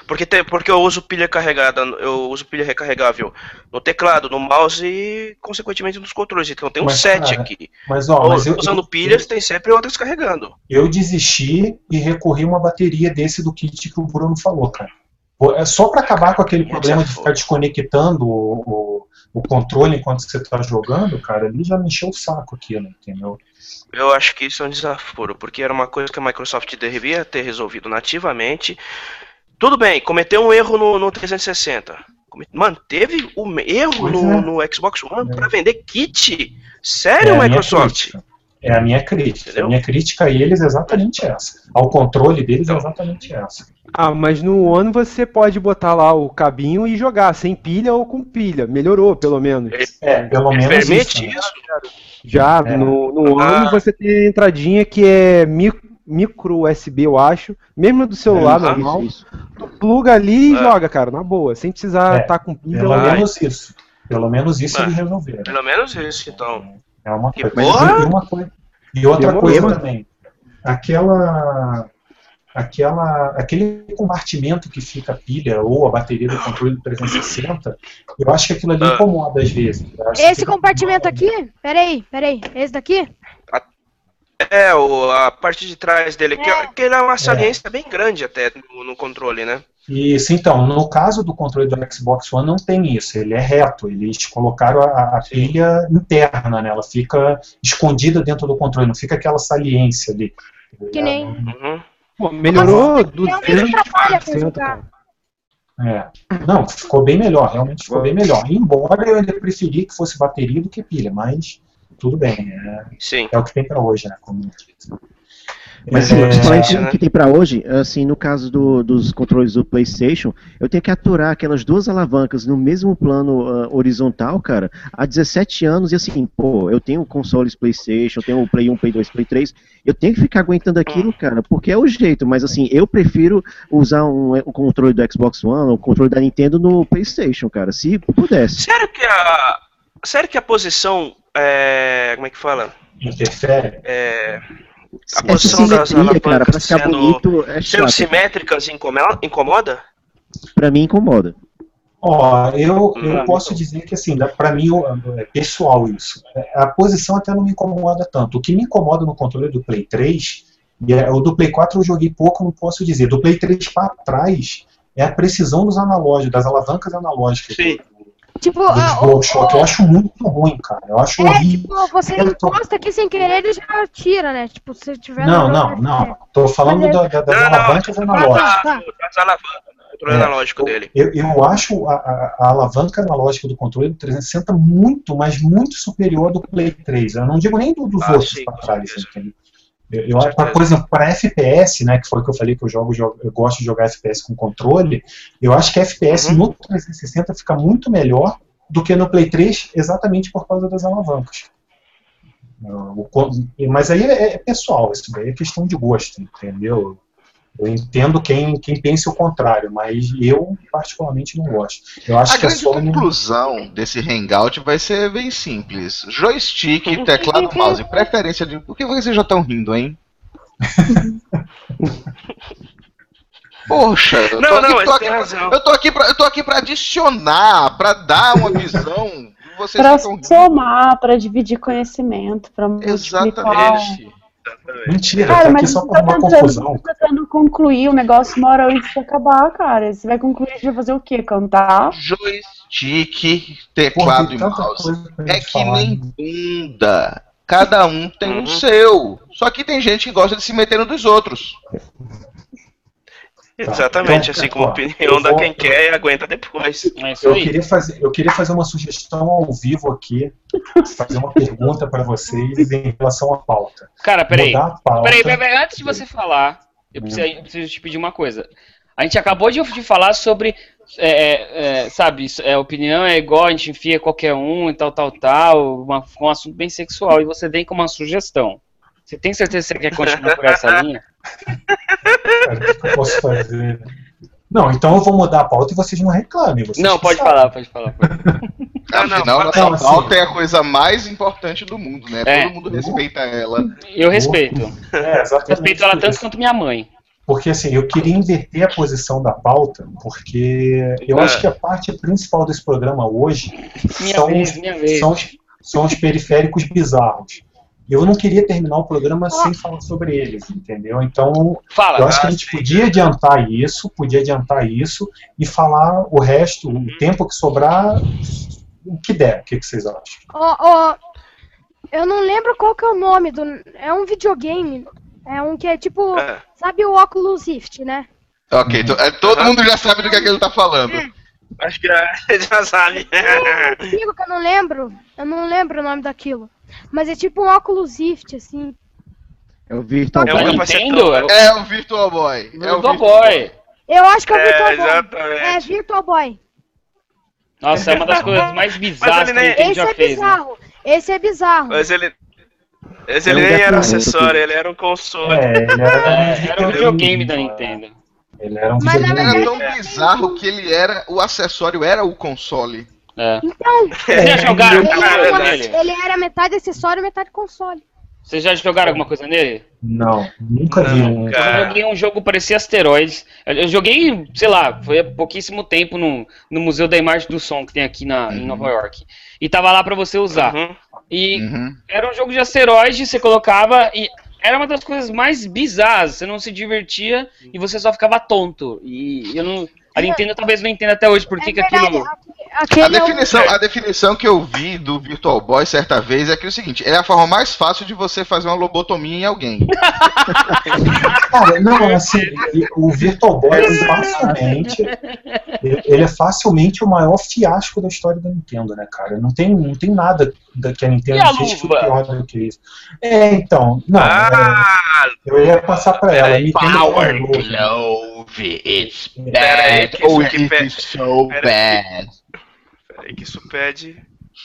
porque, tem, porque eu uso pilha carregada, eu uso pilha recarregável no teclado, no mouse e, consequentemente, nos controles. Então tem um Mas, set cara, aqui. Mas ó, mas eu, Usando eu- pilhas, tem sempre outras carregando. eu desisti e recorri a uma bateria desse do kit que o Bruno falou, cara. É só para acabar com aquele problema é de ficar desconectando o, o, o controle enquanto você tá jogando, cara, ali já me encheu o saco aquilo, entendeu? Eu acho que isso é um desaforo, porque era uma coisa que a Microsoft devia ter resolvido nativamente. Tudo bem, cometeu um erro no, no 360. Come- Manteve o erro no, é. no Xbox One É. para vender kit. Sério, minha Microsoft? É a minha crítica. Entendeu? A minha crítica a eles é exatamente essa. Ao controle deles é exatamente essa. Ah, mas no One você pode botar lá o cabinho e jogar, sem pilha ou com pilha. Melhorou, pelo menos. É, pelo Ele menos permite isso. né? isso? Já É. no, no One Ah. você tem a entradinha que é mi- micro USB, eu acho. Mesmo do celular Ah, normal. Isso, isso. Tu pluga ali e É. joga, cara, na boa. Sem precisar É, estar com pilha. Pelo menos isso. Pelo menos isso Ah. eles resolveram. Pelo menos isso, então. É uma Que coisa. E uma coisa. E outra coisa também. Aquela. Aquela, aquele compartimento que fica a pilha ou a bateria do controle do 360, eu acho que aquilo ali Ah. incomoda às vezes. Esse que- compartimento aqui? Peraí, peraí. Esse daqui? É, o, a parte de trás dele, que, É. que ele é uma saliência bem grande até no, no controle, né? Isso, então, no caso do controle do Xbox One não tem isso, ele é reto, eles colocaram a, a pilha interna, né? Ela fica escondida dentro do controle, não fica aquela saliência ali. Que nem. Uhum. Pô, melhorou Realmente atrapalha pra 200%, jogar. cara. É. Não, ficou bem melhor, realmente ficou bem melhor. Embora eu ainda preferi que fosse bateria do que pilha, mas tudo bem, é, Sim. é o que tem pra hoje, né? Como eu disse. Mas É, assim, falar em isso, tudo né? que tem pra hoje, assim, no caso do- dos controles do PlayStation, eu tenho que aturar aquelas duas alavancas no mesmo plano ah, horizontal, cara, há 17 anos, e assim, pô, eu tenho consoles PlayStation, eu tenho o Play 1, Play 2, Play 3, eu tenho que ficar aguentando aquilo, cara, porque é o jeito, mas assim, eu prefiro usar um, o controle do Xbox One, o controle da Nintendo no PlayStation, cara, se pudesse. Sério que a. Sério que a posição. É, como é que fala? interfere. É, a Essa posição das simetria, cara, pra alavancas ficar sendo, bonito é sendo chato. simétricas incomoda? incomoda? Pra mim incomoda. Ó, eu, Hum. eu posso dizer que assim, pra mim é pessoal isso. A posição até não me incomoda tanto. O que me incomoda no controle do Play 3, e é, o do Play 4 eu joguei pouco, não posso dizer. Do Play 3 para trás é a precisão dos analógicos, das alavancas analógicas Sim. Tipo, do ah. Eu acho muito ruim, cara. Eu acho é, horrível. tipo, você Eu tô- encosta aqui sem querer, ele já tira, né? Tipo, se tiver Não, não, não. Tô falando Mas da- da- das Não, não, alavancas Ah, analógicas. tá. das alavancas, o controle É, analógico dele. Eu, eu acho a, a- a alavanca analógica do controle do 360 muito, mas muito superior do Play 3. Eu não digo nem do- dos Ah, outros sim, para trás. entendeu? Eu, eu, acho- por exemplo, para FPS, né, que foi o que eu falei que eu jogo, eu gosto de jogar FPS com controle, eu acho que FPS Uhum. no 360 fica muito melhor do que no Play 3, exatamente por causa das alavancas. Mas aí é, é pessoal, isso daí é questão de gosto, entendeu? Eu entendo quem, quem pensa o contrário, mas eu particularmente não gosto. Eu acho A que grande só no- conclusão desse hangout vai ser bem simples. Joystick, teclado, mouse, preferência de... Por que vocês já estão rindo, hein? Poxa, eu tô Não, aqui, não, tô aqui pra- razão. eu tô aqui pra, eu tô aqui pra adicionar, pra dar uma visão. Vocês Pra ficam rindo. somar, pra dividir conhecimento, pra multiplicar. Exatamente. Mentira, Cara, tá aqui mas só você por tá uma tentando, confusão. tá tentando concluir o negócio uma hora antes de acabar, cara. Você vai concluir, a gente vai fazer o quê? Cantar? Joystick, Porra, teclado tem e mouse. pra É que falar, nem bunda. Cada um tem Uhum. o seu. Só que tem gente que gosta de se meter no dos outros. Exatamente, Então, assim como a opinião da vou- quem quer e aguenta depois. É Eu queria, fazer, eu queria fazer uma sugestão ao vivo aqui, fazer uma pergunta para vocês em relação à pauta. Cara, peraí. Pauta. Peraí, peraí, antes de você falar, eu preciso, eu preciso te pedir uma coisa. A gente acabou de, de falar sobre, é, é, sabe, isso- é, opinião é igual, a gente enfia qualquer um e tal, tal, tal, uma, um assunto bem sexual, e você vem com uma sugestão. Você tem certeza que você quer continuar por essa linha? Cara, o que eu posso fazer? Não, então eu vou mudar a pauta e vocês não reclamem. Vocês Não, pode sabem. falar, pode falar. pode falar. Não, não, Afinal, não, nossa assim- pauta é a coisa mais importante do mundo, né? É. Todo mundo respeita ela. Eu respeito. É, Respeito ela tanto quanto minha mãe. Porque assim, eu queria inverter a posição da pauta, porque eu É. acho que a parte principal desse programa hoje Minha são, vez, minha vez. são, os, são os periféricos bizarros. Eu não queria terminar o programa sem falar sobre eles, entendeu? Então, Fala. eu acho que a ah, gente podia adiantar isso, podia adiantar isso e falar o resto, Uhum. o tempo que sobrar, o que der. O que, que vocês acham? Ó, ó, eu não lembro qual que é o nome do. É um videogame. É um que é tipo. É. Sabe o Oculus Rift, né? Ok, to- é, todo mundo já sabe do que, é que ele tá falando. Acho que já, já sabe. Eu digo que eu não lembro. Eu não lembro o nome daquilo. Mas é tipo um Oculus Rift, assim. É o Virtual É Boy. Nintendo? É o É o Virtual Boy. É o Virtual Boy. Eu acho que é o É, Virtual Boy. É, exatamente. Virtual Boy. Nossa, é uma das coisas mais bizarras que a nem- Nintendo Esse já é fez. Né? bizarro. Esse é bizarro. Mas ele. Esse É ele nem era um acessório, ele era um console. É, ele era, Era um videogame da Nintendo. Ele era um Mas. Era tão bizarro que ele era. O acessório era o console. É. Então, Vocês já jogaram ele alguma era, nele? ele era metade acessório e metade console. Vocês já jogaram alguma coisa nele? Não, nunca vi Não, um. Eu joguei um jogo parecia asteroides. Eu joguei, sei lá, foi há pouquíssimo tempo no, no Museu da Imagem do Som que tem aqui na, em Nova York. E tava lá pra você usar. Uhum. E Uhum. era um jogo de asteroide, você colocava e era uma das coisas mais bizarras. Você não se divertia e você só ficava tonto. E eu não. A Nintendo talvez não entenda até hoje por que, é que aquilo. aque- aquele A é o- definição, a definição que eu vi do Virtual Boy certa vez é que é o seguinte: é a forma mais fácil de você fazer uma lobotomia em alguém. Cara, não, assim, o Virtual Boy é facilmente. ele- é facilmente o maior fiasco da história da Nintendo, né, cara? Não tem, não tem nada da que a Nintendo a fez que pior do que isso. É, então, não. Ah, é, eu ia passar pra ela. Power tem Glove, it's Pera aí, que isso aqui pe- so pera bad. peraí que isso pede.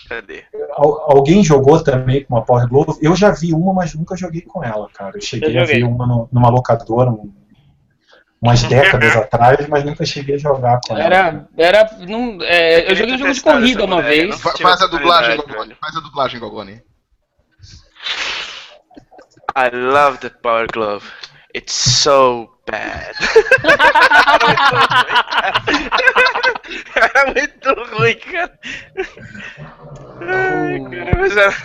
Cadê? Al- Alguém jogou também com uma Power Glove? Eu já vi uma, mas nunca joguei com ela, cara. Eu cheguei Eu a ver uma no- numa locadora um- umas décadas atrás, mas nunca cheguei a jogar com ela. Era. era não, é, eu joguei um jogo de corrida uma vez. Fa- Faz a dublagem, Gogoni. Faz a dublagem, Gogoni. I love the Power Glove. It's so bad. Era muito ruim, cara. Ai, cara, mas era-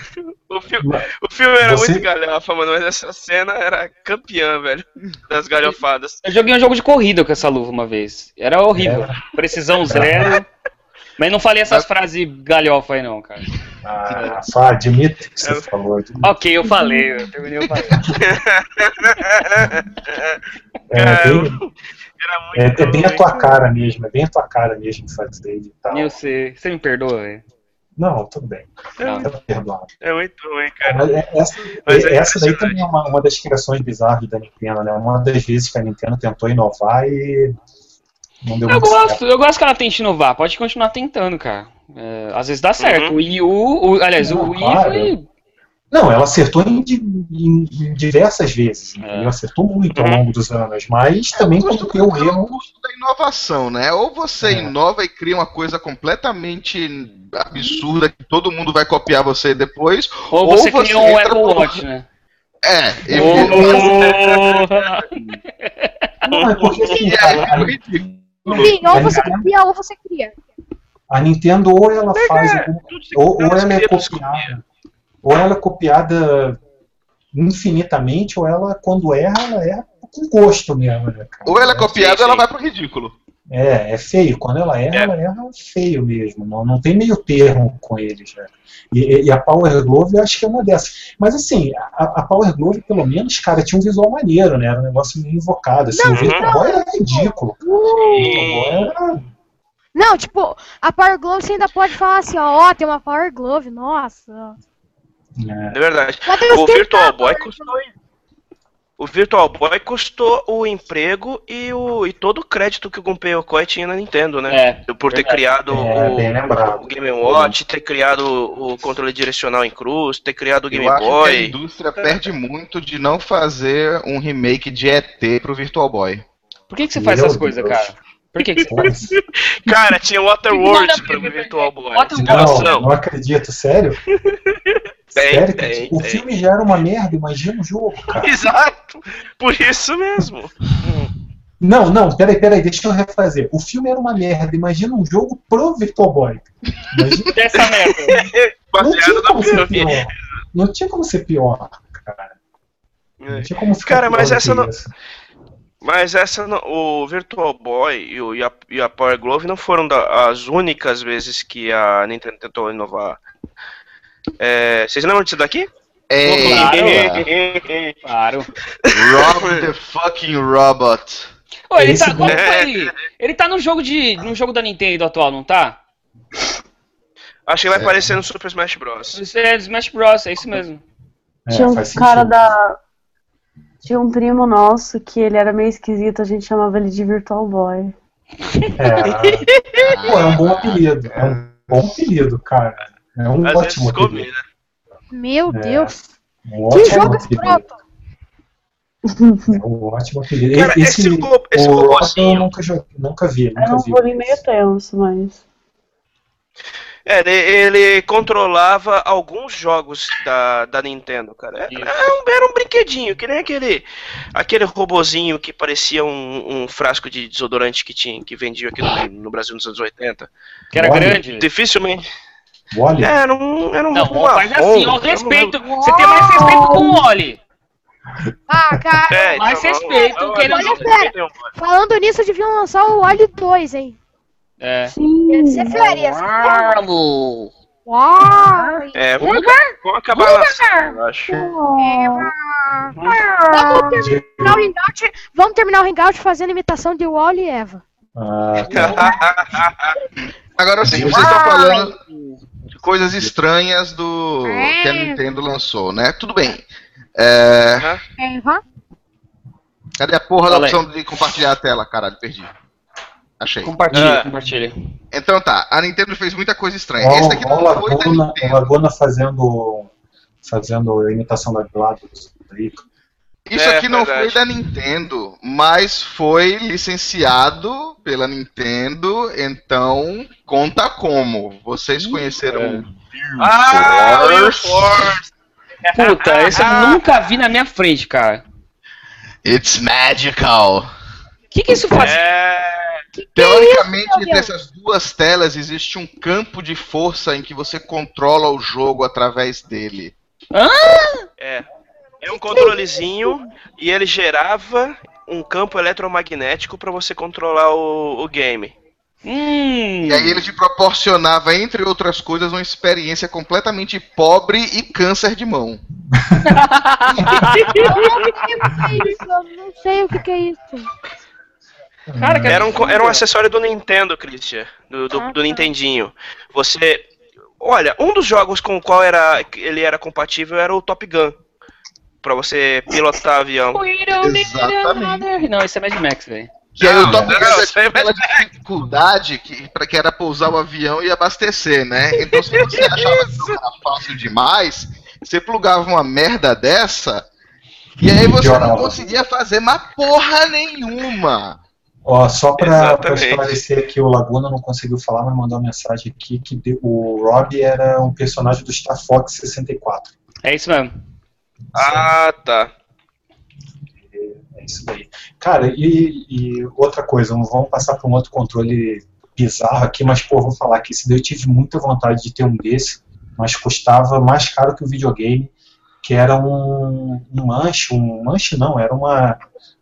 o, filme, o filme era Você- muito galhofa, mano, mas essa cena era campeã, velho, das galhofadas. Eu joguei um jogo de corrida com essa luva uma vez. Era horrível. Precisão zero. Mas não falei essas frases galhofa aí não, cara. Ah, só admito que você falou. admito. Ok, eu falei, eu terminei eu falei. É, Cara, bem, é, é bem a tua cara mesmo, é bem a tua cara mesmo fazer e tal. Eu sei. Você me perdoa, velho? Não, tudo bem. Não. Tá perdoado. É muito ruim, cara. É- essa, é essa daí também é uma, uma das criações bizarras da Nintendo, né? Uma das vezes que a Nintendo tentou inovar e Eu gosto, certo. eu gosto que ela tente inovar. Pode continuar tentando, cara. É, às vezes dá certo. Uhum. O Wii U, o- aliás, Não, o Wii claro. foi. Não, ela acertou em, em- em diversas vezes, É. entendeu? Acertou muito ao Uhum. longo dos anos, mas também custo- cometeu é o erro. custo da inovação, né? Ou você É. inova e cria uma coisa completamente absurda que todo mundo vai copiar você depois. Ou Ou você você cria um Apple por- Watch, né? É, e, Ou- Não, é porque assim, a- fica ridículo. Sim, ou você copia ou você cria. a Nintendo ou ela faz algum- ou, ou ela é copiada, ou ela é copiada infinitamente, ou ela, quando erra, ela erra com gosto mesmo, né? Ou ela é copiada sim, ou ela sim. vai pro ridículo. É, é feio. Quando ela erra, É. ela erra feio mesmo. Não, não tem meio termo com eles. Né? E, e a Power Glove eu acho que é uma dessas. Mas assim, a, a Power Glove, pelo menos, cara, tinha um visual maneiro, né? Era um negócio meio invocado. Assim, o Virtual Boy era ridículo. O Virtual Boy era. Não, tipo, a Power Glove você ainda pode falar assim, ó, ó, tem uma Power Glove, nossa. É, É verdade. O Virtual Boy custou. O Virtual Boy custou o emprego e, o, e todo o crédito que o Gunpei Yokoi tinha na Nintendo, né? É, Por ter verdade. criado é, o, o Game Watch, ter criado o controle direcional em cruz, ter criado o Game Eu acho que a Boy. indústria perde muito de não fazer um remake de ET pro Virtual Boy. Por que, que você faz Meu essas coisas, cara? Por que, que você Cara, tinha Waterworld pra Virtual Boy. Não, não acredito, sério? Tem, sério? tem, o tem. filme já era uma merda, imagina o jogo, cara. Exato. Por isso mesmo. Não, não, peraí, peraí, deixa eu refazer. O filme era uma merda, imagina um jogo pro Virtual Boy. Imagina, Dessa merda. não tinha como ser pior. Não tinha como ser pior, cara. Não tinha como ficar Cara, pior mas essa não- isso. Mas essa não- o Virtual Boy e, o- e a, e a Power Glove não foram da- as únicas vezes que a Nintendo tentou inovar. É, vocês lembram disso daqui? É, Claro. Rob the fucking Robot. Ô, ele tá, qual é- foi? ele tá no jogo de. no jogo da Nintendo atual, não tá? Acho que vai aparecer no Super Smash Bros. Isso é Smash Bros, é isso mesmo. É, Tinha um cara da. Tinha um primo nosso que ele era meio esquisito, a gente chamava ele de Virtual Boy. É, pô, é um bom apelido. É um bom apelido, cara. É um Às vezes ótimo apelido. combina. Meu É. Deus. Um Que ótimo jogo apelido. escroto. É um ótimo apelido. Cara, esse esse o Rob eu robozinho- nunca, joguei, nunca vi, Era nunca um vi. bullying meio tenso, mas. É, ele, ele controlava alguns jogos da, da Nintendo, cara. Era, Isso. era um, era um brinquedinho, que nem aquele, aquele robozinho que parecia um, um frasco de desodorante que tinha, que vendia aqui no, no Brasil nos anos 80. Que era Olha, grande. Dificilmente. Olha, É, era um, era um Não, robô faz marrom, assim, respeito. Você tem mais respeito com o Oli. Ah, cara. É, Mais então, respeito olha, que ele- olha, Olha, tem Falando nisso, deviam lançar o Wally 2, hein? É. Sim. férias. ia ser férias. Uau. Uau! É, vamos, vamos acabar lá, eu acho. Vamos terminar o hangout, vamos terminar o hangout fazendo imitação de Wally e Eva. ah, tá. Agora sim, vocês estão falando coisas estranhas do que a Nintendo lançou, né? Tudo bem. É, cadê a porra da opção de compartilhar a tela? Caralho, perdi. Achei. Compartilha, É. compartilha. Então tá, a Nintendo fez muita coisa estranha. Ó, Esse daqui não foi da Laguna, Nintendo. Laguna fazendo, fazendo a imitação da GLaDOS. aí. Isso É, aqui não verdade. foi da Nintendo, mas foi licenciado pela Nintendo, então conta como. Vocês conheceram Ah, Wii Wii Force. Puta, esse eu nunca vi na minha frente, cara. It's Magical. O que que isso faz? É, Teoricamente, meu entre essas duas telas existe um campo de força em que você controla o jogo através dele. é. É um controlezinho e ele gerava um campo eletromagnético pra você controlar o, o game. Hum. E aí ele te proporcionava, entre outras coisas, uma experiência completamente pobre e câncer de mão. Eu não sei o que é isso. Cara, Era um, era um acessório do Nintendo, Christian. Do, do, Ah, do tá. Nintendinho. Você. Olha, um dos jogos com o qual era, ele era compatível era o Top Gun. Pra você pilotar avião. Exatamente. Não, esse é Mad Max, velho. Que aí o Não, Top não, Gun isso tinha aquela dificuldade que, pra, que era pousar o avião e abastecer, né? Então se você achava que não era fácil demais, você plugava uma merda dessa e aí você não conseguia fazer mais porra nenhuma. Ó, só pra, pra esclarecer que o Laguna não conseguiu falar, mas mandou uma mensagem aqui que o Rob era um personagem do Star Fox 64. É isso mesmo. Ah, tá. É isso daí. Cara, e, e outra coisa, vamos passar para um outro controle bizarro aqui, mas pô, vou falar que esse daí eu tive muita vontade de ter um desse, mas custava mais caro que o videogame, que era um, um manche, um manche não, era uma,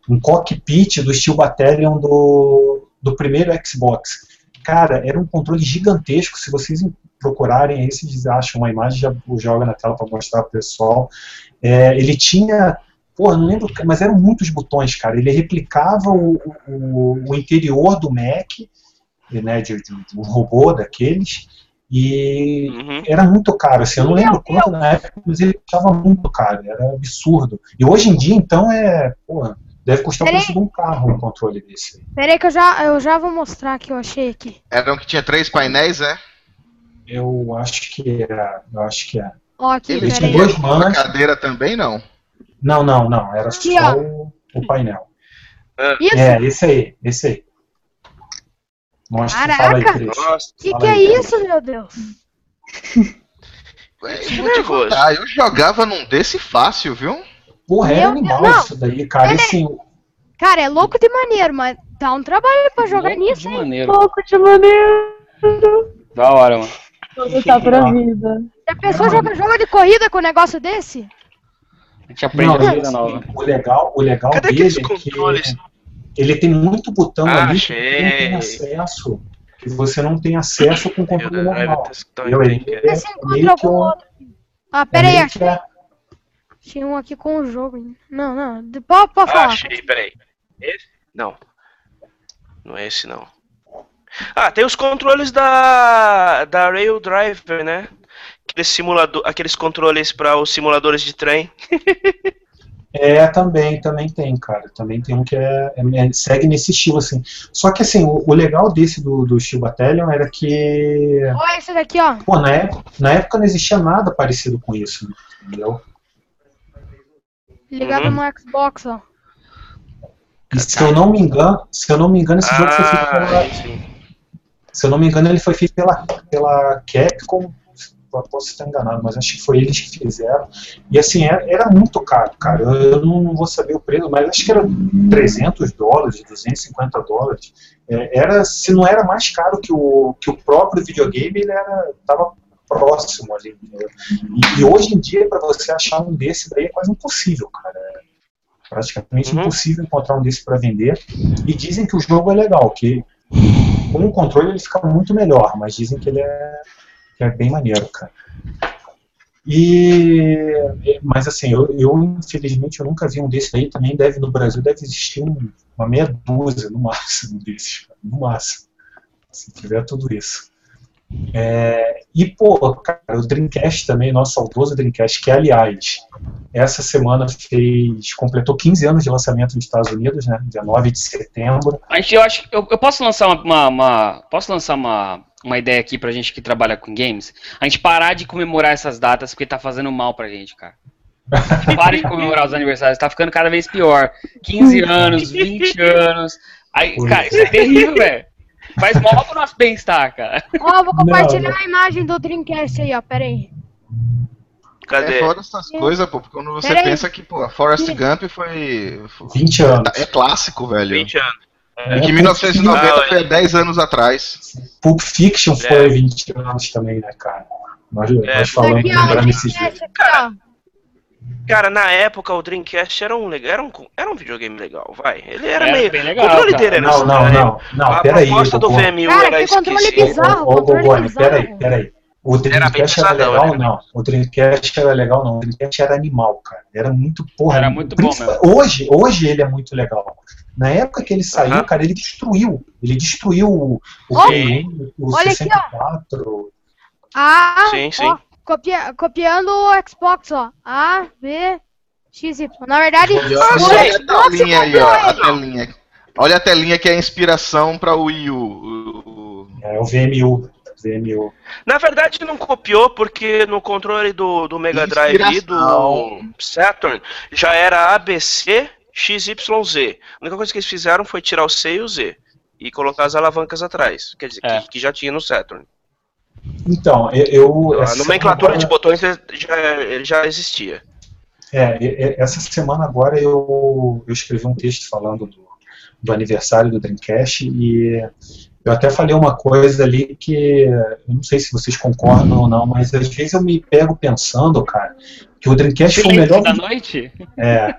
um cockpit do Steel Battalion do, do primeiro Xbox. Cara, era um controle gigantesco, se vocês procurarem aí, vocês acham uma imagem, já joga na tela para mostrar pro pessoal. É, ele tinha Porra, não lembro, mas eram muitos botões, cara. Ele replicava o, o, o interior do Mac, né, de, de, de um robô daqueles, e Uhum. era muito caro, assim, eu não lembro quanto na época, mas ele custava muito caro, era absurdo. E hoje em dia, então, é, porra, deve custar o preço de um carro um controle desse. Pera aí que eu já, eu já vou mostrar que eu achei aqui. Era um que tinha três painéis, é? Eu acho que é, eu acho que é. Ó, aqui, Ele pera tinha aí. dois manas, cadeira também, não? não, não, não, era Aqui, só o, o painel. Isso, É, esse aí, esse aí. Mostra, Caraca! fala aí. Nossa, Que Fala que é aí, Cris. isso, meu Deus? Que eu vou te contar, eu jogava num desse fácil, viu? Porra, Deus, animal não. isso daí, cara. E Ele- assim, Cara, é louco de maneiro, mas dá um trabalho pra jogar Louco nisso, de hein? maneiro. Pouco de maneiro. Da hora, mano. Tudo tá pra vida. Já pensou jogar jogo de corrida com um negócio desse? A gente aprende não, uma coisa assim, nova. o legal, o legal Cadê dele é que ele tem muito botão Ah, ali que você não tem achei. acesso. Que você não tem acesso com o controle normal. é se encontra que algum um- outro. Ah, é pera aí, meio achei. que é- Tinha um aqui com o jogo. Não, não. de- Pode, pode Ah, falar. achei, peraí. Esse? Não. Não é esse não. Ah, tem os controles da da Rail Driver, né? Aqueles simulador, aqueles controles para os simuladores de trem. É, também, também tem, cara. Também tem um que é, é- é- segue nesse estilo, assim. Só que, assim, o, o legal desse do, do Steel Battalion era que, Olha esse daqui, ó. pô, na época, na época não existia nada parecido com isso, entendeu? Ligado Uhum. no Xbox, ó. E se eu não me engano, se eu não me engano, esse jogo foi feito pela, Ah, sim. se eu não me engano, ele foi feito pela, pela Capcom, eu posso estar enganado, mas acho que foi eles que fizeram. E assim, era, era muito caro, cara. Eu, eu não, não vou saber o preço, mas acho que era 300 dólares, 250 dólares. É, era, se não era mais caro que o, que o próprio videogame, ele era, tava próximo ali. E, e hoje em dia, para você achar um desse daí é quase impossível, cara. É praticamente Uhum. impossível encontrar um desse para vender. E dizem que o jogo é legal, que com o controle ele fica muito melhor, mas dizem que ele é, que é bem maneiro, cara. E, mas assim, eu, eu, infelizmente eu nunca vi um desse aí, também deve no Brasil deve existir um- uma meia dúzia no máximo desses, no máximo, se tiver tudo isso. É, e pô, cara, o Dreamcast também, nosso saudoso Dreamcast, que aliás, essa semana fez, completou 15 anos de lançamento nos Estados Unidos, né, 19 de setembro. A gente, eu acho eu, eu posso lançar uma, uma- posso lançar uma, uma ideia aqui pra gente que trabalha com games. A gente parar de comemorar essas datas porque tá fazendo mal pra gente, cara. Pare de comemorar os aniversários, tá ficando cada vez pior. 15 anos, 20 anos. Aí, cara, isso é terrível, velho. Faz mal pro nosso bem-estar, cara. Ó, vou compartilhar não. a imagem do Dreamcast aí, ó. Pera aí. Cadê? É fora essas coisas, pô, porque quando você Peraí. pensa que, pô, a Forrest Gump foi. foi 20 anos. é clássico, velho. 20 anos. E que É, 1990 Ah, foi há 10 anos atrás. Pulp Fiction É. foi 20 anos também, né, cara? Nós, É. nós falamos, aqui, ó, esses dias. Ó. Cara, na época o Dreamcast era um, era um, era um videogame legal, vai. Ele era, Era meio. bem legal, o controle cara. dele era Não, não, não, não, A peraí. proposta do Gogoni. VMU Cara, era que controle esquisita. bizarro. Ô, ô, controle Gogoni, bizarro. peraí, peraí. O Era Dreamcast era pesadão, legal, era. não. O Dreamcast era legal, não. O Dreamcast era animal, cara. Era muito, porra. Era muito bom principal- Hoje, hoje ele é muito legal. Na época que ele saiu, Aham. cara, ele destruiu. Ele destruiu o, o, o olha aqui, ó. 64. Ah, Sim, sim. ó, copia- copiando o Xbox, ó. A, B, X, Y. Na verdade, Olha, o a telinha aí, ó. A telinha. Olha a telinha que é a inspiração pra Wii U. O- o- É o VMU. VMU. Na verdade, não copiou, porque no controle do, do Mega Drive e do. Saturn já era ABC XYZ. A única coisa que eles fizeram foi tirar o C e o Z e colocar as alavancas atrás. Quer dizer, É. que, que já tinha no Saturn. Então, eu. eu A essa nomenclatura semana de botões já, ele já existia. É, essa semana agora eu, eu escrevi um texto falando do, do aniversário do Dreamcast e eu até falei uma coisa ali que eu não sei se vocês concordam ou não, mas às vezes eu me pego pensando, cara, que o Dreamcast foi o melhor da noite? é,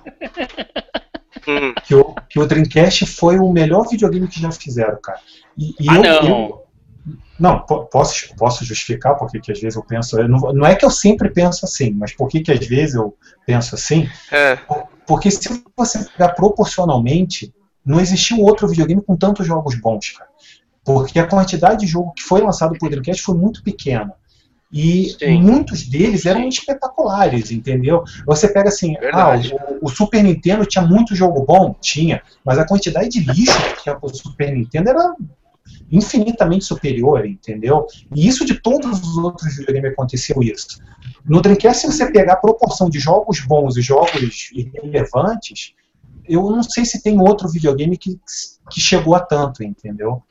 Hum, que, o, que o Dreamcast foi o melhor videogame que já fizeram, cara. E, e Ah, eu, não. eu- não, po- posso, posso justificar porque que às vezes eu penso. eu Não, não é que eu sempre penso assim, mas por que às vezes eu penso assim? é. Porque se você pegar proporcionalmente, não existiu outro videogame com tantos jogos bons, cara. Porque a quantidade de jogo que foi lançado por Dreamcast foi muito pequena. E Sim. muitos deles eram espetaculares, entendeu? Você pega assim, ah, o, o Super Nintendo tinha muito jogo bom? Tinha, mas a quantidade de lixo que tinha pro Super Nintendo era infinitamente superior, entendeu? E isso de todos os outros videogames aconteceu isso. No Dreamcast, se você pegar a proporção de jogos bons e jogos irrelevantes, eu não sei se tem outro videogame que, que chegou a tanto, entendeu?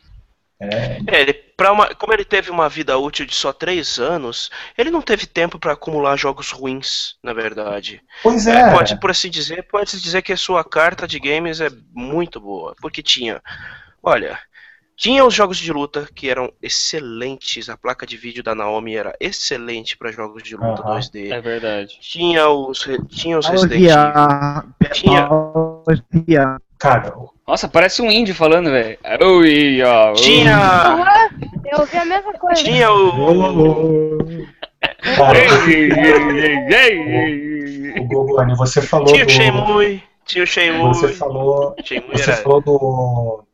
É, É, ele, uma, como ele teve uma vida útil de só três anos, ele não teve tempo pra acumular jogos ruins, na verdade. pois É, é. pode, por assim dizer, pode se dizer que a sua carta de games é muito boa, porque tinha, olha, tinha os jogos de luta que eram excelentes, a placa de vídeo da Naomi era excelente pra jogos de luta Aham. 2D. É verdade. Tinha os, tinha os Resident Evil. Tinha. Cara, Nossa, parece um índio falando, velho. Oh, yeah, oh. tinha, Eu ouvi a mesma coisa. tinha o, o Gogoni, você falou tinha o. Shenmue, tinha o Shenmue, Você falou. Shenmue Você era, falou do,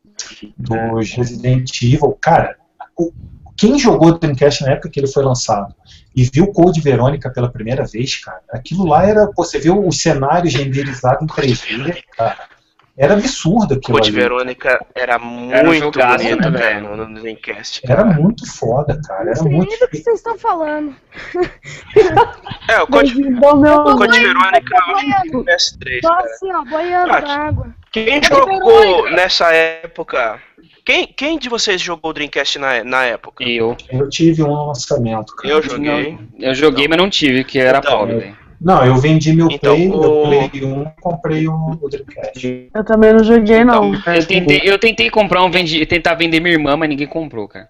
dos Resident Evil. Cara, o- quem jogou o Dreamcast na época que ele foi lançado e viu Code Verônica pela primeira vez, cara, aquilo lá era. pô, Você viu os cenários renderizados em 3D, cara. Era absurdo aquilo Code ali. Verônica era Era muito jogaço, bonito, né, velho, no, Dreamcast. Era muito foda, cara. Não Era sei muito. nem do que vocês estão falando. É, o Code, meu o Code Verônica tô boiando. no PS3, Tô cara. assim, ó, boiando Ah, na água. Quem jogou nessa época? Quem, quem de vocês jogou o Dreamcast na, na época? Eu. Eu tive um lançamento, cara. Eu joguei. Eu joguei, mas não tive, que era Então, pobre, velho. Não, eu vendi meu Então, Play, o- meu Play 1 comprei o, o Dreamcast. Eu também não joguei, não. Eu tentei, eu tentei comprar um, vendi, tentar vender minha irmã, mas ninguém comprou, cara.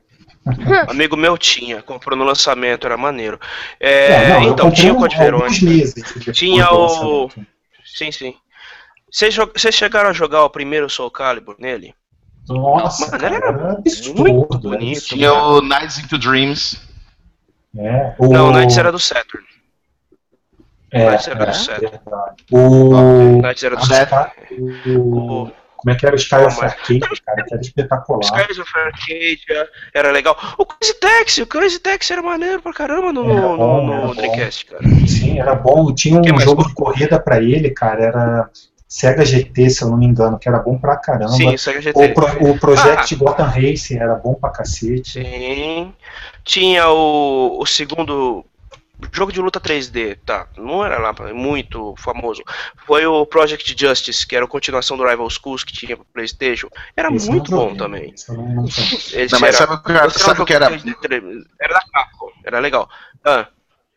Um amigo meu tinha, comprou no lançamento, era maneiro. É, É, não, eu então, tinha o um- Code Verônica. Tinha o-. Sim, sim. Vocês, chegaram a jogar o primeiro Soul Calibur nele? Nossa, Mano, cara, era absurdo. muito bonito. Tinha o Nights into Dreams. É, o... Não, o Knights era do Saturn. é, Knights era é, do Saturn. verdade. O... Knights era do o Saturn. O- Como é que era o Sky of Arcade, cara, que era espetacular. Skies of Arcadia era legal. O Crazy Taxi, o Crazy Taxi era maneiro pra caramba no, no, bom, no bom. Dreamcast, cara. Sim, era bom. Tinha um jogo de corrida pra ele, cara, era Sega GT, se eu não me engano, que era bom pra caramba. Sim, Sega O, GT. pro, o Project Ah. Gotham Racing era bom pra cacete. Sim. Tinha o, o segundo jogo de luta 3D, tá? Não era lá muito famoso. Foi o Project Justice, que era a continuação do Rival Schools que tinha pro PlayStation. Era muito bom joguei, também. não- não mas era, sabe o que, era- sabe o que era? jogo de 3D, Era da Capcom, era legal. Ah,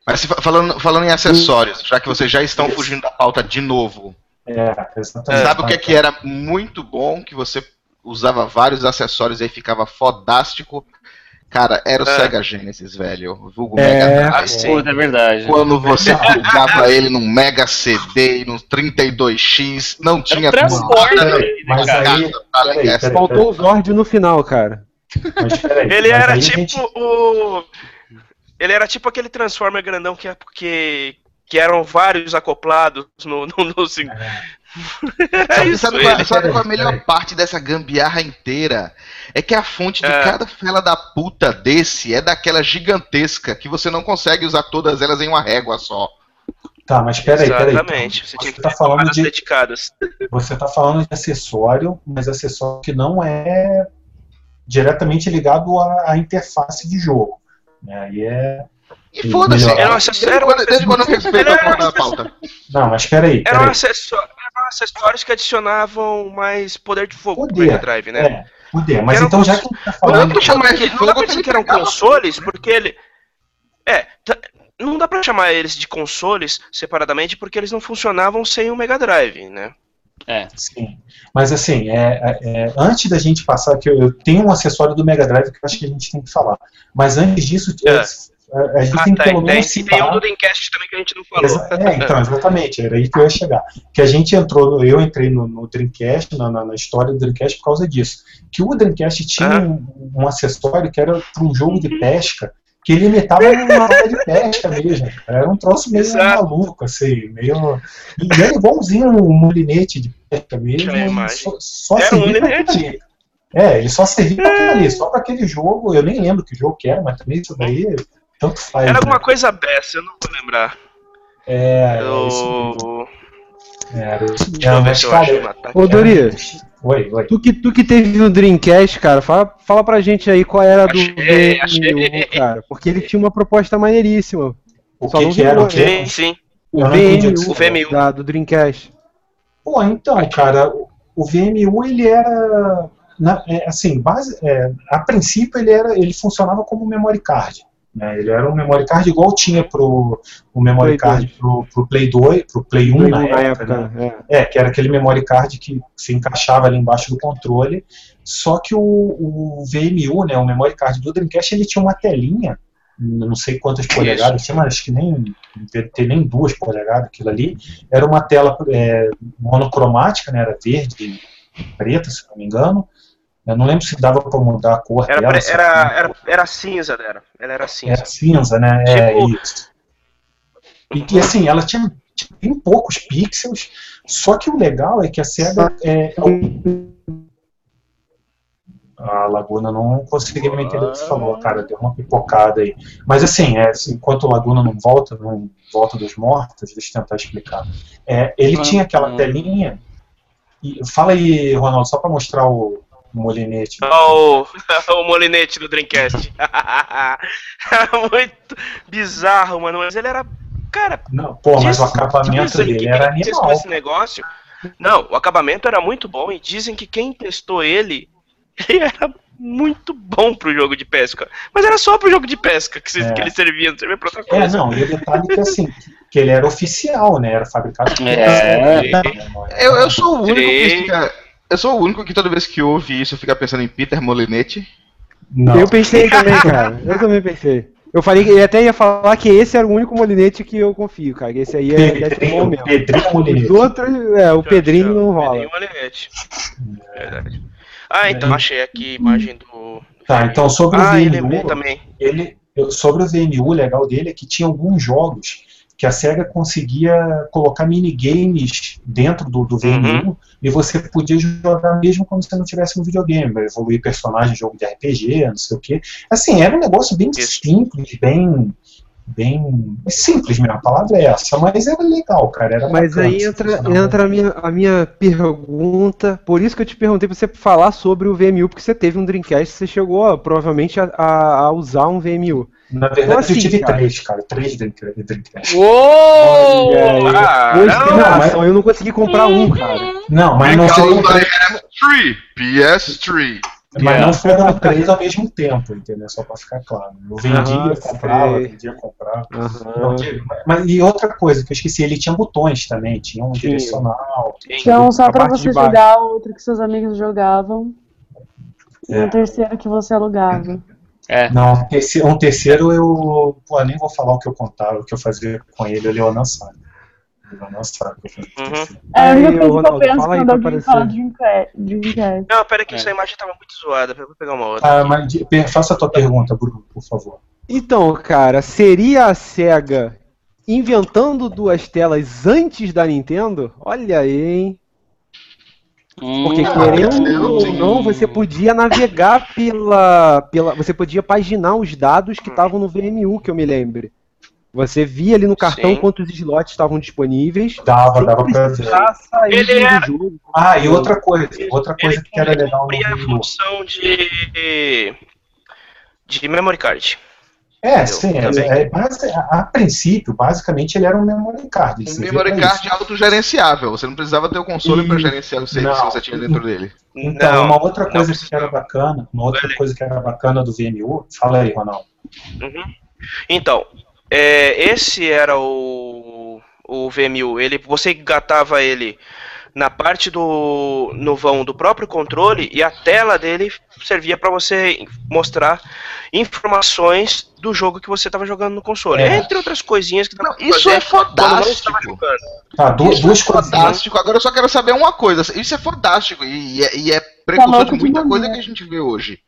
Mas falando, falando em acessórios, já que vocês já estão fugindo da pauta de novo, É, exatamente. sabe o que, é que era muito bom? Que você usava vários acessórios e aí ficava fodástico. Cara, era o É. Sega Genesis, velho. O vulgo É. Mega ah, Drive. sim. Puta, é verdade. Quando você plugava ele num Mega CD e num 32X, não tinha transporte, nada Peraí, mas pra aí, peraí, peraí. Faltou o Zord no final, cara. Mas peraí, Ele era tipo gente- o. Ele era tipo aquele Transformer grandão que, que, que eram vários acoplados no. no, no assim. é Sabe, isso, sabe qual, sabe qual a melhor Peraí. parte dessa gambiarra inteira? É que a fonte de É. cada fela da puta desse é daquela gigantesca que você não consegue usar todas elas em uma régua só. Tá, mas peraí, peraí. Exatamente. então. Você tinha que tá falando de dedicadas. Você está falando de acessório, mas acessório que não é diretamente ligado à, à interface de jogo. Né? Aí é. E foda-se. Era um desde acessório- quando, desde quando eu respeito a porra da pauta? Não, mas peraí. Eram, peraí. acessó- eram acessórios que adicionavam mais poder de fogo pro Poder, Mega Drive, né? É, poder. Mas Era um então, já que tá Não dá falando. pra chamar de que, não dá pra fogo, dizer que eram consoles, fogo, porque ele. É, tá- não dá pra chamar eles de consoles separadamente porque eles não funcionavam sem o Mega Drive, né? Sim. Mas assim, é, é, é, antes da gente passar, que eu, eu tenho um acessório do Mega Drive que eu acho que a gente tem que falar. Mas antes disso, É. é, a, a gente Ah, tem tem, pelo tem, menos e tem um citar. do Dreamcast também que a gente não falou. Exa- É, então, exatamente, era aí que eu ia chegar. Que a gente entrou, no- eu entrei no, no Dreamcast, na, na- na história do Dreamcast por causa disso. Que o Dreamcast tinha Ah. um, um acessório que era para um jogo de pesca, que ele imitava uma área de pesca mesmo. Era um troço meio Exato. maluco, assim, meio. E era igualzinho um molinete de pesca mesmo. Só, só Era um ali. É, ele só servia para aquilo ali, só para aquele jogo. Eu nem lembro que jogo que era, mas também isso daí tanto faz. Era né? alguma coisa dessa, eu não vou lembrar. É, é isso mesmo. Eu... É, Deixa é, eu ver se eu cara, acho uma tá Ô. Dori, Oi, oi. tu que, tu que teve no Dreamcast, cara, fala, fala pra gente aí qual era do Achei, VMU, achei. cara. Porque ele tinha uma proposta maneiríssima. O Só que, que era o quê? Sim, sim. O VMU, você O VMU. da, do Dreamcast. Pô, então, cara, o- VMU ele era. na- é, assim, base, é, a princípio ele, era, ele funcionava como memory card. Né? Ele era um memory card igual tinha pro, o memory Play card pro, pro Play 2, pro Play 1 na, época, né? é. É, que era aquele memory card que se encaixava ali embaixo do controle. Só que o, o VMU, né, o memory card do Dreamcast, ele tinha uma telinha, não sei quantas polegadas, tinha, mas acho que nem ter nem duas polegadas aquilo ali. Era uma tela é, monocromática, né, era verde e preta, se não me engano. Eu não lembro se dava para mudar a cor Era, dela. era, era, era cinza, era. Ela era cinza. era cinza, né? É Tipo- isso. E que assim, ela tinha, tinha bem poucos pixels, só que o legal é que a SEGA. É, a Laguna não conseguia me entender o que você falou, cara, deu uma pipocada aí. Mas assim, é, enquanto o Laguna não volta, não volta dos mortos, deixa eu tentar explicar. É, ele tinha aquela telinha. E, fala aí, Ronaldo, só para mostrar o molinete. Ó, o, molinete do Dreamcast. era muito bizarro, mano. Mas ele era. Cara, Não, pô, mas o acabamento dizem que dele era animal. esse negócio. Não, o acabamento era muito bom e dizem que quem testou ele, ele era muito bom pro jogo de pesca. Mas era só pro jogo de pesca que, se- É. que ele servia, não servia pra outra É, coisa. não, e o detalhe é que assim, que ele era oficial, né? Era fabricado por É. Eu, eu sou o único que fica. Eu sou o único que toda vez que ouve isso fica pensando em Peter Molinete. Não, Eu pensei também, cara. Eu também pensei. Eu falei que ele até ia falar que esse era o único molinete que eu confio, cara. que Esse aí é, Pedrinho, mesmo. Pedrinho Os Molinete. outros, é, o Pedrinho não rola. Pedrinho Molinete. Verdade. Ah, então achei aqui a imagem do. Tá, então sobre o Ah, e VMU, lembrei também. ele, sobre o VMU, o legal dele é que tinha alguns jogos que a SEGA conseguia colocar minigames dentro do, do VMU e você podia jogar mesmo quando você não tivesse no videogame, evoluir personagem, jogo de RPG, não sei o que. Assim, era um negócio bem Isso. simples, bem bem simples mesmo, a palavra é essa, mas era legal, cara, era Mas bacana, aí entra, entra a, minha, a minha pergunta. Por isso que eu te perguntei pra você falar sobre o VMU, porque você teve um Dreamcast, você chegou ó, provavelmente a, a- usar um VMU. Na verdade, Então, assim, eu tive cara. três, cara, três Dreamcast. Dreamcast. Uou! Ah, Hoje não, mas- eu não consegui comprar um, cara. Não, mas não foram três, PS3, PS3. mas não foram três ao mesmo tempo, entendeu? Só pra ficar claro. Eu vendia, Ah, comprava, sei. vendia, comprava. Não, teve- mas, e outra coisa que eu esqueci, ele tinha botões também, tinha um Tinha. direcional. Tinha um só A pra parte você jogar, outro que seus amigos jogavam. E É. um terceiro que você alugava. É. Não, um terceiro, um terceiro eu. Pô, nem vou falar o que eu contava, o que eu fazia com ele, o Leonan sabe. Uhum. É Aí, eu Ronaldo, penso fala aí quando pra alguém aparecer. fala de. Dreamcast. Não, pera que É. essa imagem tava muito zoada. Vou pegar uma outra. Ah, mas faça a tua pergunta, Bruno, por favor. Então, cara, seria a SEGA inventando duas telas antes da Nintendo? Olha aí, hein? Porque Hum, querendo ou não, você podia navegar pela, pela. Você podia paginar os dados que estavam no VMU, que eu me lembre. Você via ali no cartão Sim. quantos slots estavam disponíveis. Dava, dava pra ver. Ele do era- jogo. Ah, e outra coisa, outra coisa que era ele legal a no VMU. função de. de memory card. É, Eu sim, é, é, base- a, a princípio, basicamente, ele era um memory card. Um memory card autogerenciável. Você não precisava ter o console E- para gerenciar os saves que você tinha dentro dele. Então, Não, uma outra coisa que era bacana, uma outra coisa que era bacana do VMU, fala aí, Ronaldo. Uhum. Então, é, esse era o, o VMU. Ele, você engatava ele na parte do no vão do próprio controle e a tela dele servia para você mostrar informações do jogo que você estava jogando no console, É. entre outras coisinhas que Não, isso é quando não estava fodástico. jogando. Tá, du- Isso duas é coisas. fantástico. Agora eu só quero saber uma coisa. Isso é fantástico e, e é, e é precursor louco de muita coisa que a gente vê hoje.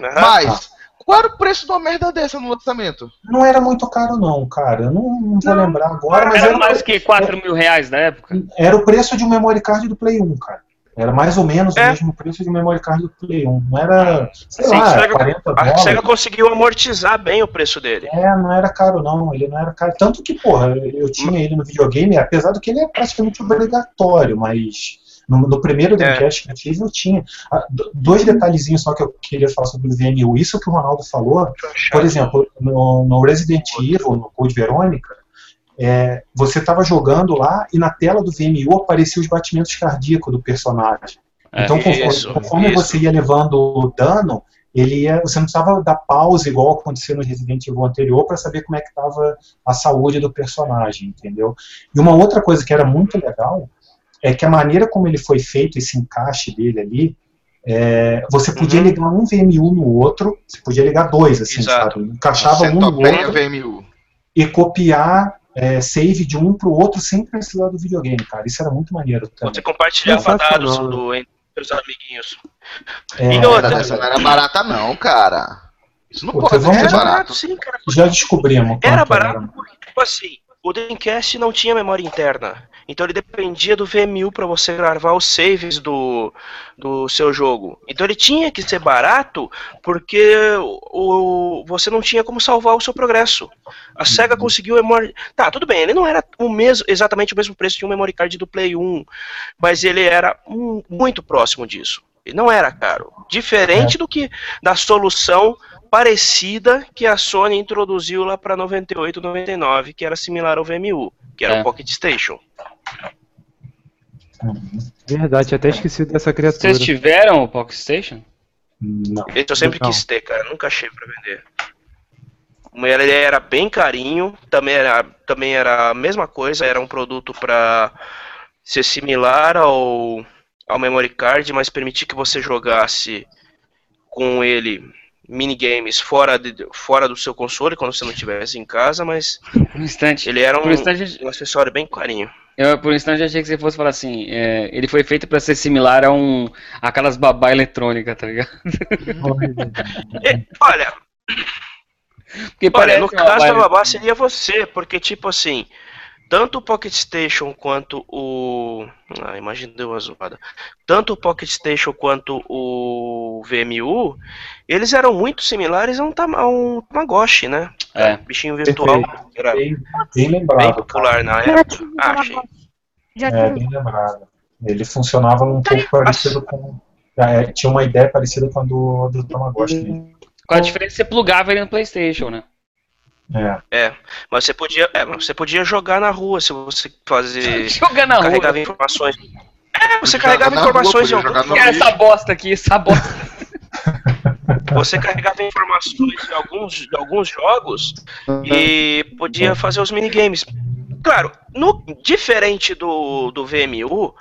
Aham. Mas, qual era o preço de uma merda dessa no lançamento? Não era muito caro, não, cara. Eu não, não vou Não, lembrar agora, mas Era era, mais que 4 mil reais na época. era o preço de um memory card do Play 1, cara. Era mais ou menos É. o mesmo preço de um memory card do Play 1. Não era, sei Sim, lá, a SEGA- 40 A dólares. SEGA conseguiu amortizar bem o preço dele. É, não era caro não, ele não era caro. Tanto que, porra, eu tinha ele no videogame, apesar do que ele é praticamente obrigatório, mas no, no primeiro Dreamcast que eu tive, eu tinha. Ah, do- dois detalhezinhos só que eu queria falar sobre o VMU. Isso que o Ronaldo falou, por exemplo, no, no Resident Evil, no Code Verônica, é, você estava jogando lá e na tela do VMU apareciam os batimentos cardíacos do personagem. É, Então, conforme, isso, conforme isso. você ia levando o dano, ele ia, você não precisava dar pausa igual aconteceu no Resident Evil anterior para saber como é que estava a saúde do personagem, entendeu? E uma outra coisa que era muito legal é que a maneira como ele foi feito, esse encaixe dele ali, é, você podia Uhum. ligar um VMU no outro, você podia ligar dois, assim, Exato. sabe? Encaixava um no outro VMU. e copiar é, save de um para o outro sem precisar do videogame, cara. Isso era muito maneiro também. Você compartilhava dados né? do, entre os amiguinhos. É, E Era, outra, essa não era barata, não, cara. Isso não Pô, pode ser barato. barato, sim, cara. já descobrimos. Era barato porque, tipo assim, o Dreamcast não tinha memória interna. Então ele dependia do VMU para você gravar os saves do, do seu jogo. Então ele tinha que ser barato porque o, você não tinha como salvar o seu progresso. A SEGA conseguiu memory. Tá, tudo bem, ele não era o mesmo, exatamente o mesmo preço de um memory card do Play 1, mas ele era hum, muito próximo disso. Ele não era caro. Diferente do que da solução parecida que a Sony introduziu lá para 98, 99, que era similar ao VMU, que era É. o Pocket Station. Verdade, até esquecido dessa criatura. Vocês tiveram o Pocket Station? Não. Esse eu sempre Não. quis ter, cara, nunca achei pra vender. Ele era bem carinho, também era, também era a mesma coisa, era um produto pra ser similar ao, ao memory card, mas permitir que você jogasse com ele minigames fora, de, fora do seu console, quando você não estivesse em casa, mas Por um instante. ele era um, um instante, um acessório bem carinho. eu, por um instante achei que você fosse falar assim, é, ele foi feito pra ser similar a um aquelas babá eletrônica, tá ligado? E, olha, Porque Olha, no caso da babá seria você, porque tipo assim, tanto o Pocket Station quanto o. Ah, imagina deu uma zoada. Tanto o Pocket Station quanto o VMU, eles eram muito similares a um, tama- a um Tamagotchi, né? É. Bichinho virtual, Perfeito. que era Bem, bem bem lembrado. cara. popular na Já época. Ah, achei. Já É, bem lembrado. Ele funcionava um pouco parecido com. é, tinha uma ideia parecida com a do, do Tamagotchi. Com a diferença você plugava ele no Playstation, né? É. Mas você podia, é, você podia jogar na rua se você fazer. Jogar na rua. carregava informações. É, você carregava rua, informações de podia algum era essa bosta aqui, essa bosta. Você carregava informações de alguns, de alguns jogos e podia fazer os minigames. Claro, no, diferente do, do VMU,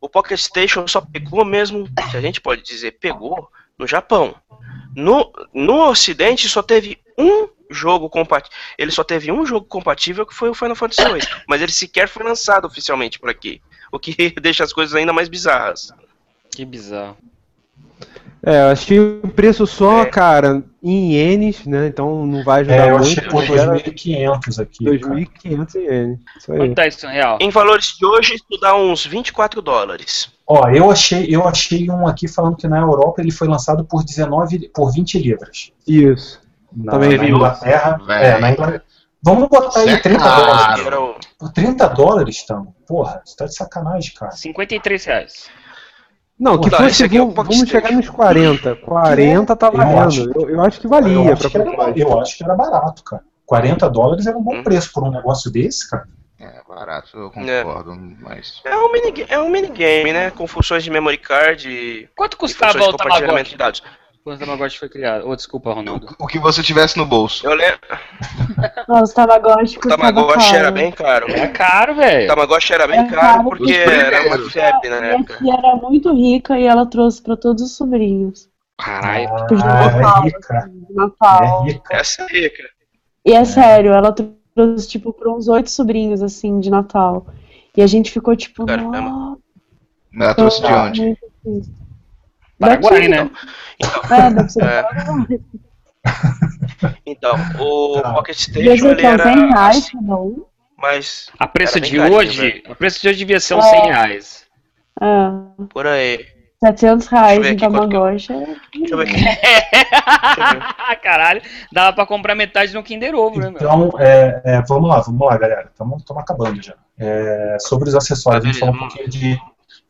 o Pocket Station só pegou mesmo, se a gente pode dizer, pegou no Japão. No, no Ocidente só teve um jogo compatível. Ele só teve um jogo compatível que foi o Final Fantasy VIII. Mas ele sequer foi lançado oficialmente por aqui. O que deixa as coisas ainda mais bizarras. Que bizarro. É, eu achei o preço só, É. cara, em ienes, né? Então não vai ajudar É, eu muito. achei por mas era 2.500 aqui. cara. 2.500 ienes. Isso aí. Quanto tá isso em real? Em valores de hoje, isso dá uns 24 dólares. Ó, eu achei, eu achei um aqui falando que na Europa ele foi lançado por 19, por 20 libras. Isso. Na, Também na vi. Inglaterra. É, na Inglaterra. Vamos botar aí é 30 caro. dólares. Por 30 dólares, Tamo? Porra, você tá de sacanagem, cara. 53 reais. Não, que Tá, fosse, é o vamos, chegar nos 40. 40 tá Eu acho. valendo. Eu, eu acho que valia eu, acho que era, comprar. eu acho que era barato, cara. 40 dólares era um bom Hum. preço por um negócio desse, cara. É barato, eu concordo, mas. É um, mini, é um minigame, né? Com funções de memory card e, Quanto custava o compartilhamento de Tamagotchi? dados. Quando o Tamagotchi foi criado? Oh, desculpa, Ronaldo. O que você tivesse no bolso. Eu lembro, Nossa, o Tamagotchi o Tamagotchi era bem caro. É caro, O velho. Tamagotchi era bem É caro caro. porque era uma febre na Minha época. tia era muito rica e ela trouxe pra todos os sobrinhos. Caralho. Tipo, de Ah, Natal. é rica. Natal. É rica. Essa é rica. E é sério, ela trouxe, tipo, pra uns oito sobrinhos, assim, de Natal. E a gente ficou, tipo, Caramba. Ela trouxe de onde? Paraguai, Daqui, né? É, deve ser É. Então, o Tá. Pocket Station ele 100 era reais assim, um. mas A preço de carinho, hoje, velho. a preço de hoje devia ser uns É. 100 reais. É, por aí. 700 reais em Tamagotchi. é- Deixa eu ver aqui. Caralho, dava pra comprar metade no Kinder Ovo, né, meu? Então, é, é, vamos lá, vamos lá, galera. Estamos acabando já. É, sobre os acessórios, a gente falou um, pouquinho de,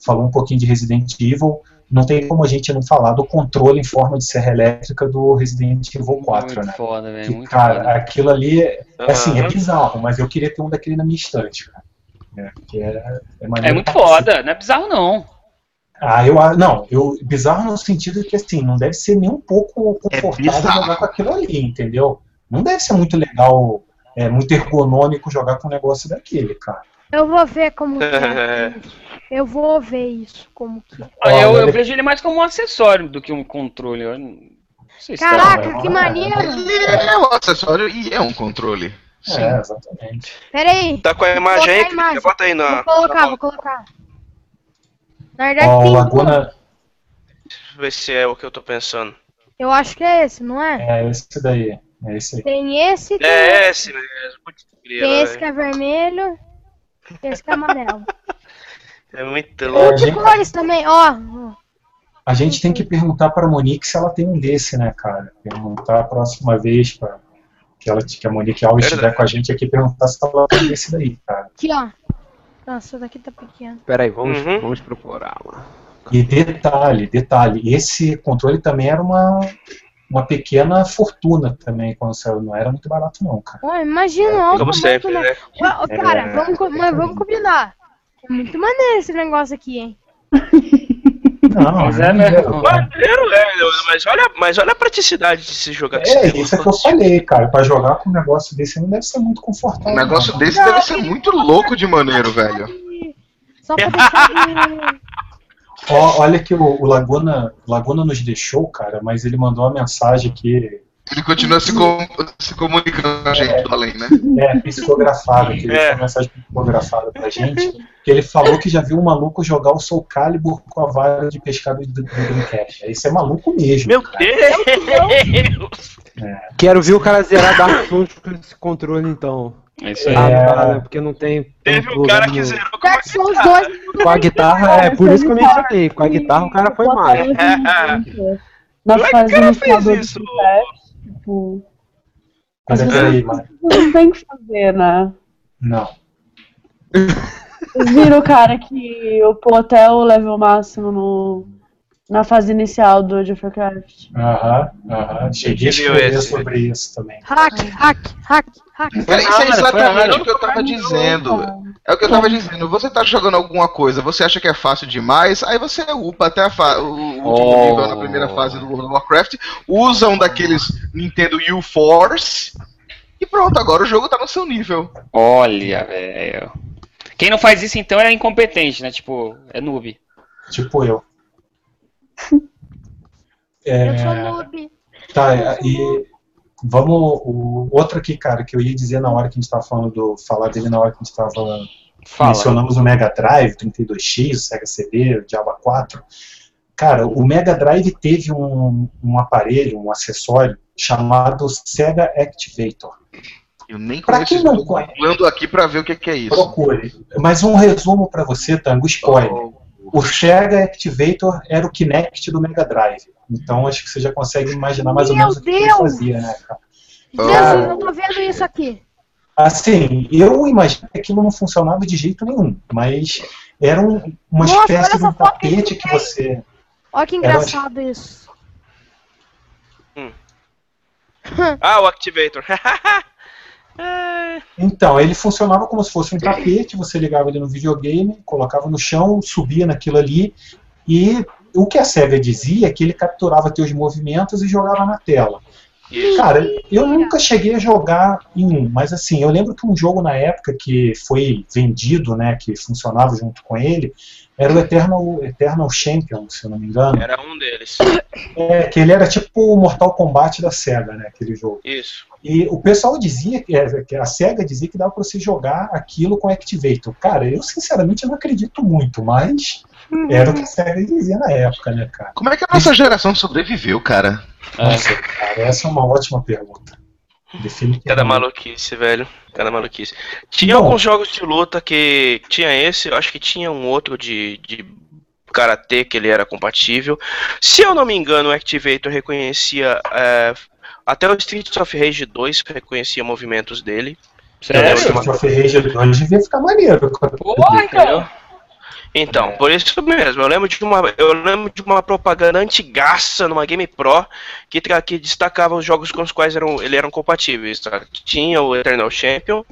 falou um pouquinho de Resident Evil. Não tem como a gente não falar do controle em forma de serra elétrica do Resident Evil 4, muito né? foda, velho. Que, Muito cara, foda. aquilo ali é, é assim, é bizarro, mas eu queria ter um daquele na minha estante, cara. É, que é, é, É muito foda, não é bizarro não. Ah, eu não, eu bizarro no sentido que assim, não deve ser nem um pouco confortável bizarro. jogar com aquilo ali, entendeu? Não deve ser muito legal, é, muito ergonômico jogar com um negócio daquele, cara. Eu vou ver como que é. Eu vou ver isso, como que é. Ah, eu, eu vejo ele mais como um acessório do que um controle. Eu não sei se tá- Caraca, que maneiro! Ele é um acessório e é um controle. Sim. É, exatamente. Pera aí. Tá com a imagem aí, Vou colocar a imagem. bota aí na. Vou colocar, na- vou colocar. Na verdade, Ó, o tem Laguna Deixa eu ver se é o que eu tô pensando. Eu acho que é esse, não é? é esse daí. É esse aí. Tem esse, tem, É esse mesmo. tem esse que é vermelho, esse que é amarelo. É muito louco. a gente- Cores também, ó. A gente tem que perguntar para a Monique se ela tem um desse, né, cara? Perguntar a próxima vez para que, ela, que a Monique Alves Verdade. estiver com a gente aqui, perguntar se ela tem esse daí, cara. Aqui, ó. Nossa, esse daqui tá pequeno. Pera aí, vamos, Uhum. vamos procurar lá. E detalhe, detalhe, esse controle também era uma, uma pequena fortuna também quando saiu. Não era muito barato, não, cara. Ó, imagina, ó. Como como sempre, que- né? Ó, cara, É, vamos, mas vamos combinar. É muito maneiro esse negócio aqui, hein? Não, Mas não é não. Maneiro, é, mas olha, mas olha a praticidade de se jogar É, isso é que eu falei, cara. Pra jogar com um negócio desse não deve ser muito confortável. Um negócio não. desse deve ser muito louco de maneiro, velho. Só pra deixar de... Ó, olha que o, o Laguna, Laguna nos deixou, cara, mas ele mandou uma mensagem aqui, Ele continua se, com- se comunicando com a gente do além, né? é, psicografada, que ele É. mandou uma mensagem psicografada pra gente, que ele falou que já viu um maluco jogar o Soul Calibur com a vara de pescado do, do Dreamcast. Isso é maluco mesmo. Meu cara. Deus! Quero ver o cara zerar Dark Souls com esse controle, então. É isso aí. Ah, É. né? Porque não tem. Teve um cara que zerou com Souls guitarra. 2 Com a guitarra, é por isso que eu mencionei. Com a guitarra o cara foi mais. É que fase o cara inicial fez do isso? Dreamcast, tipo, Mas é aí, não tem o que fazer, né? não. Vocês viram o cara que upou até o level máximo no, na fase inicial do Age of Warcraft? Aham, aham. Cheguei a escrever esse? sobre isso também. Hack, hack, hack, hack. Era, isso é exatamente o que eu tava dizendo. É o que eu tava dizendo. Você tá jogando alguma coisa, você acha que é fácil demais, aí você upa até a fa- o último Oh. nível na primeira fase do World of Warcraft, usa um daqueles Nintendo U-Force e pronto, agora o jogo tá no seu nível. Olha, velho. Quem não faz isso então é incompetente, né? Tipo, é noob. Tipo eu. Eu sou É, noob. Tá, e vamos. O outro aqui, cara, que eu ia dizer na hora que a gente tava falando do. falar dele na hora que a gente tava Fala. mencionamos o Mega Drive, 32X, o Sega CD, o Diaba 4. Cara, o Mega Drive teve um, um aparelho, um acessório chamado Sega Activator. Eu nem Pra conheço quem não conhece? aqui pra ver o que, que é isso. Procure. Mas um resumo pra você, Tango, spoiler. O Sega Activator era o Kinect do Mega Drive. Então acho que você já consegue imaginar mais ou Meu menos o que ele Deus! fazia, né, cara? Jesus, eu tô vendo isso aqui. Assim, eu imagino que aquilo não funcionava de jeito nenhum, mas era um- uma Nossa, espécie de um foto que tapete que você. Olha que engraçado isso. Ah, o Activator. Então, ele funcionava como se fosse um tapete, você ligava ele no videogame, colocava no chão, subia naquilo ali, e o que a SEGA dizia é que ele capturava teus movimentos e jogava na tela. Cara, eu nunca cheguei a jogar em um, mas assim, eu lembro que um jogo na época que foi vendido, né, que funcionava junto com ele, era o Eternal, Eternal Champion, se eu não me engano. Era um deles. É, que ele era tipo o Mortal Kombat da SEGA, né, aquele jogo. Isso. E o pessoal dizia, que é, que a SEGA dizia que dava pra você jogar aquilo com Activator. Cara, eu sinceramente não acredito muito, mas era o que a SEGA dizia na época, né, cara? Como é que a nossa geração sobreviveu, cara? Não sei, cara, essa é uma ótima pergunta. Definitivamente. Cada maluquice, velho. Cada maluquice. Tinha Bom. alguns jogos de luta que. Tinha esse, eu acho que tinha um outro de. de karatê que ele era compatível. Se eu não me engano, o Activator reconhecia. é, até o Streets of Rage 2 reconhecia movimentos dele. Sério? Street of Rage 2 devia ficar maneiro. Porra, cara. Então, por isso mesmo, eu lembro de uma, eu lembro de uma propaganda antigaça numa Game Pro que, que destacava os jogos com os quais eram, ele eram compatíveis. tá? Tinha o Eternal Champion,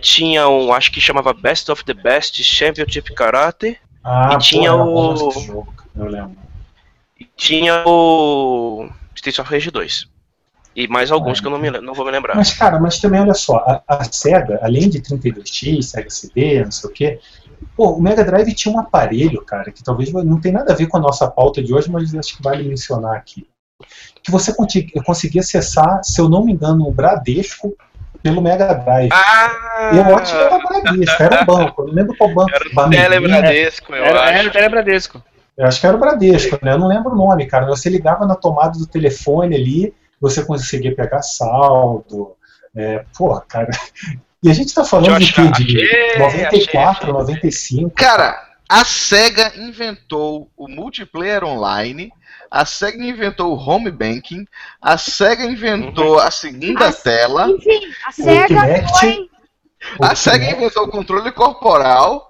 tinha um, acho que chamava Best of the Best Championship Karate, Ah, E tinha o- jogo, eu lembro. E tinha o Streets of Rage 2. E mais alguns Ah, que eu não, me, não vou me lembrar. Mas, cara, mas também, olha só, a, a SEGA, além de 32X, SEGA CD, não sei o quê, pô, o Mega Drive tinha um aparelho, cara, que talvez não tem nada a ver com a nossa pauta de hoje, mas acho que vale mencionar aqui. Que você conseguia acessar, se eu não me engano, o Bradesco pelo Mega Drive. Ah! Eu acho que era Bradesco, era um banco, eu não lembro qual banco. Era o Telebradesco, eu Era, acho. era o Telebradesco. Eu acho que era o Bradesco, né? Eu não lembro o nome, cara. Você ligava na tomada do telefone ali, você conseguia pegar saldo. É, porra, cara. E a gente tá falando de Josh, quê? De achei, 94, achei. 95. Cara, a SEGA inventou o multiplayer online, a SEGA inventou o home banking, a SEGA inventou a segunda Ah, tela, Enfim, a SEGA Kinect. foi. a SEGA inventou o controle corporal,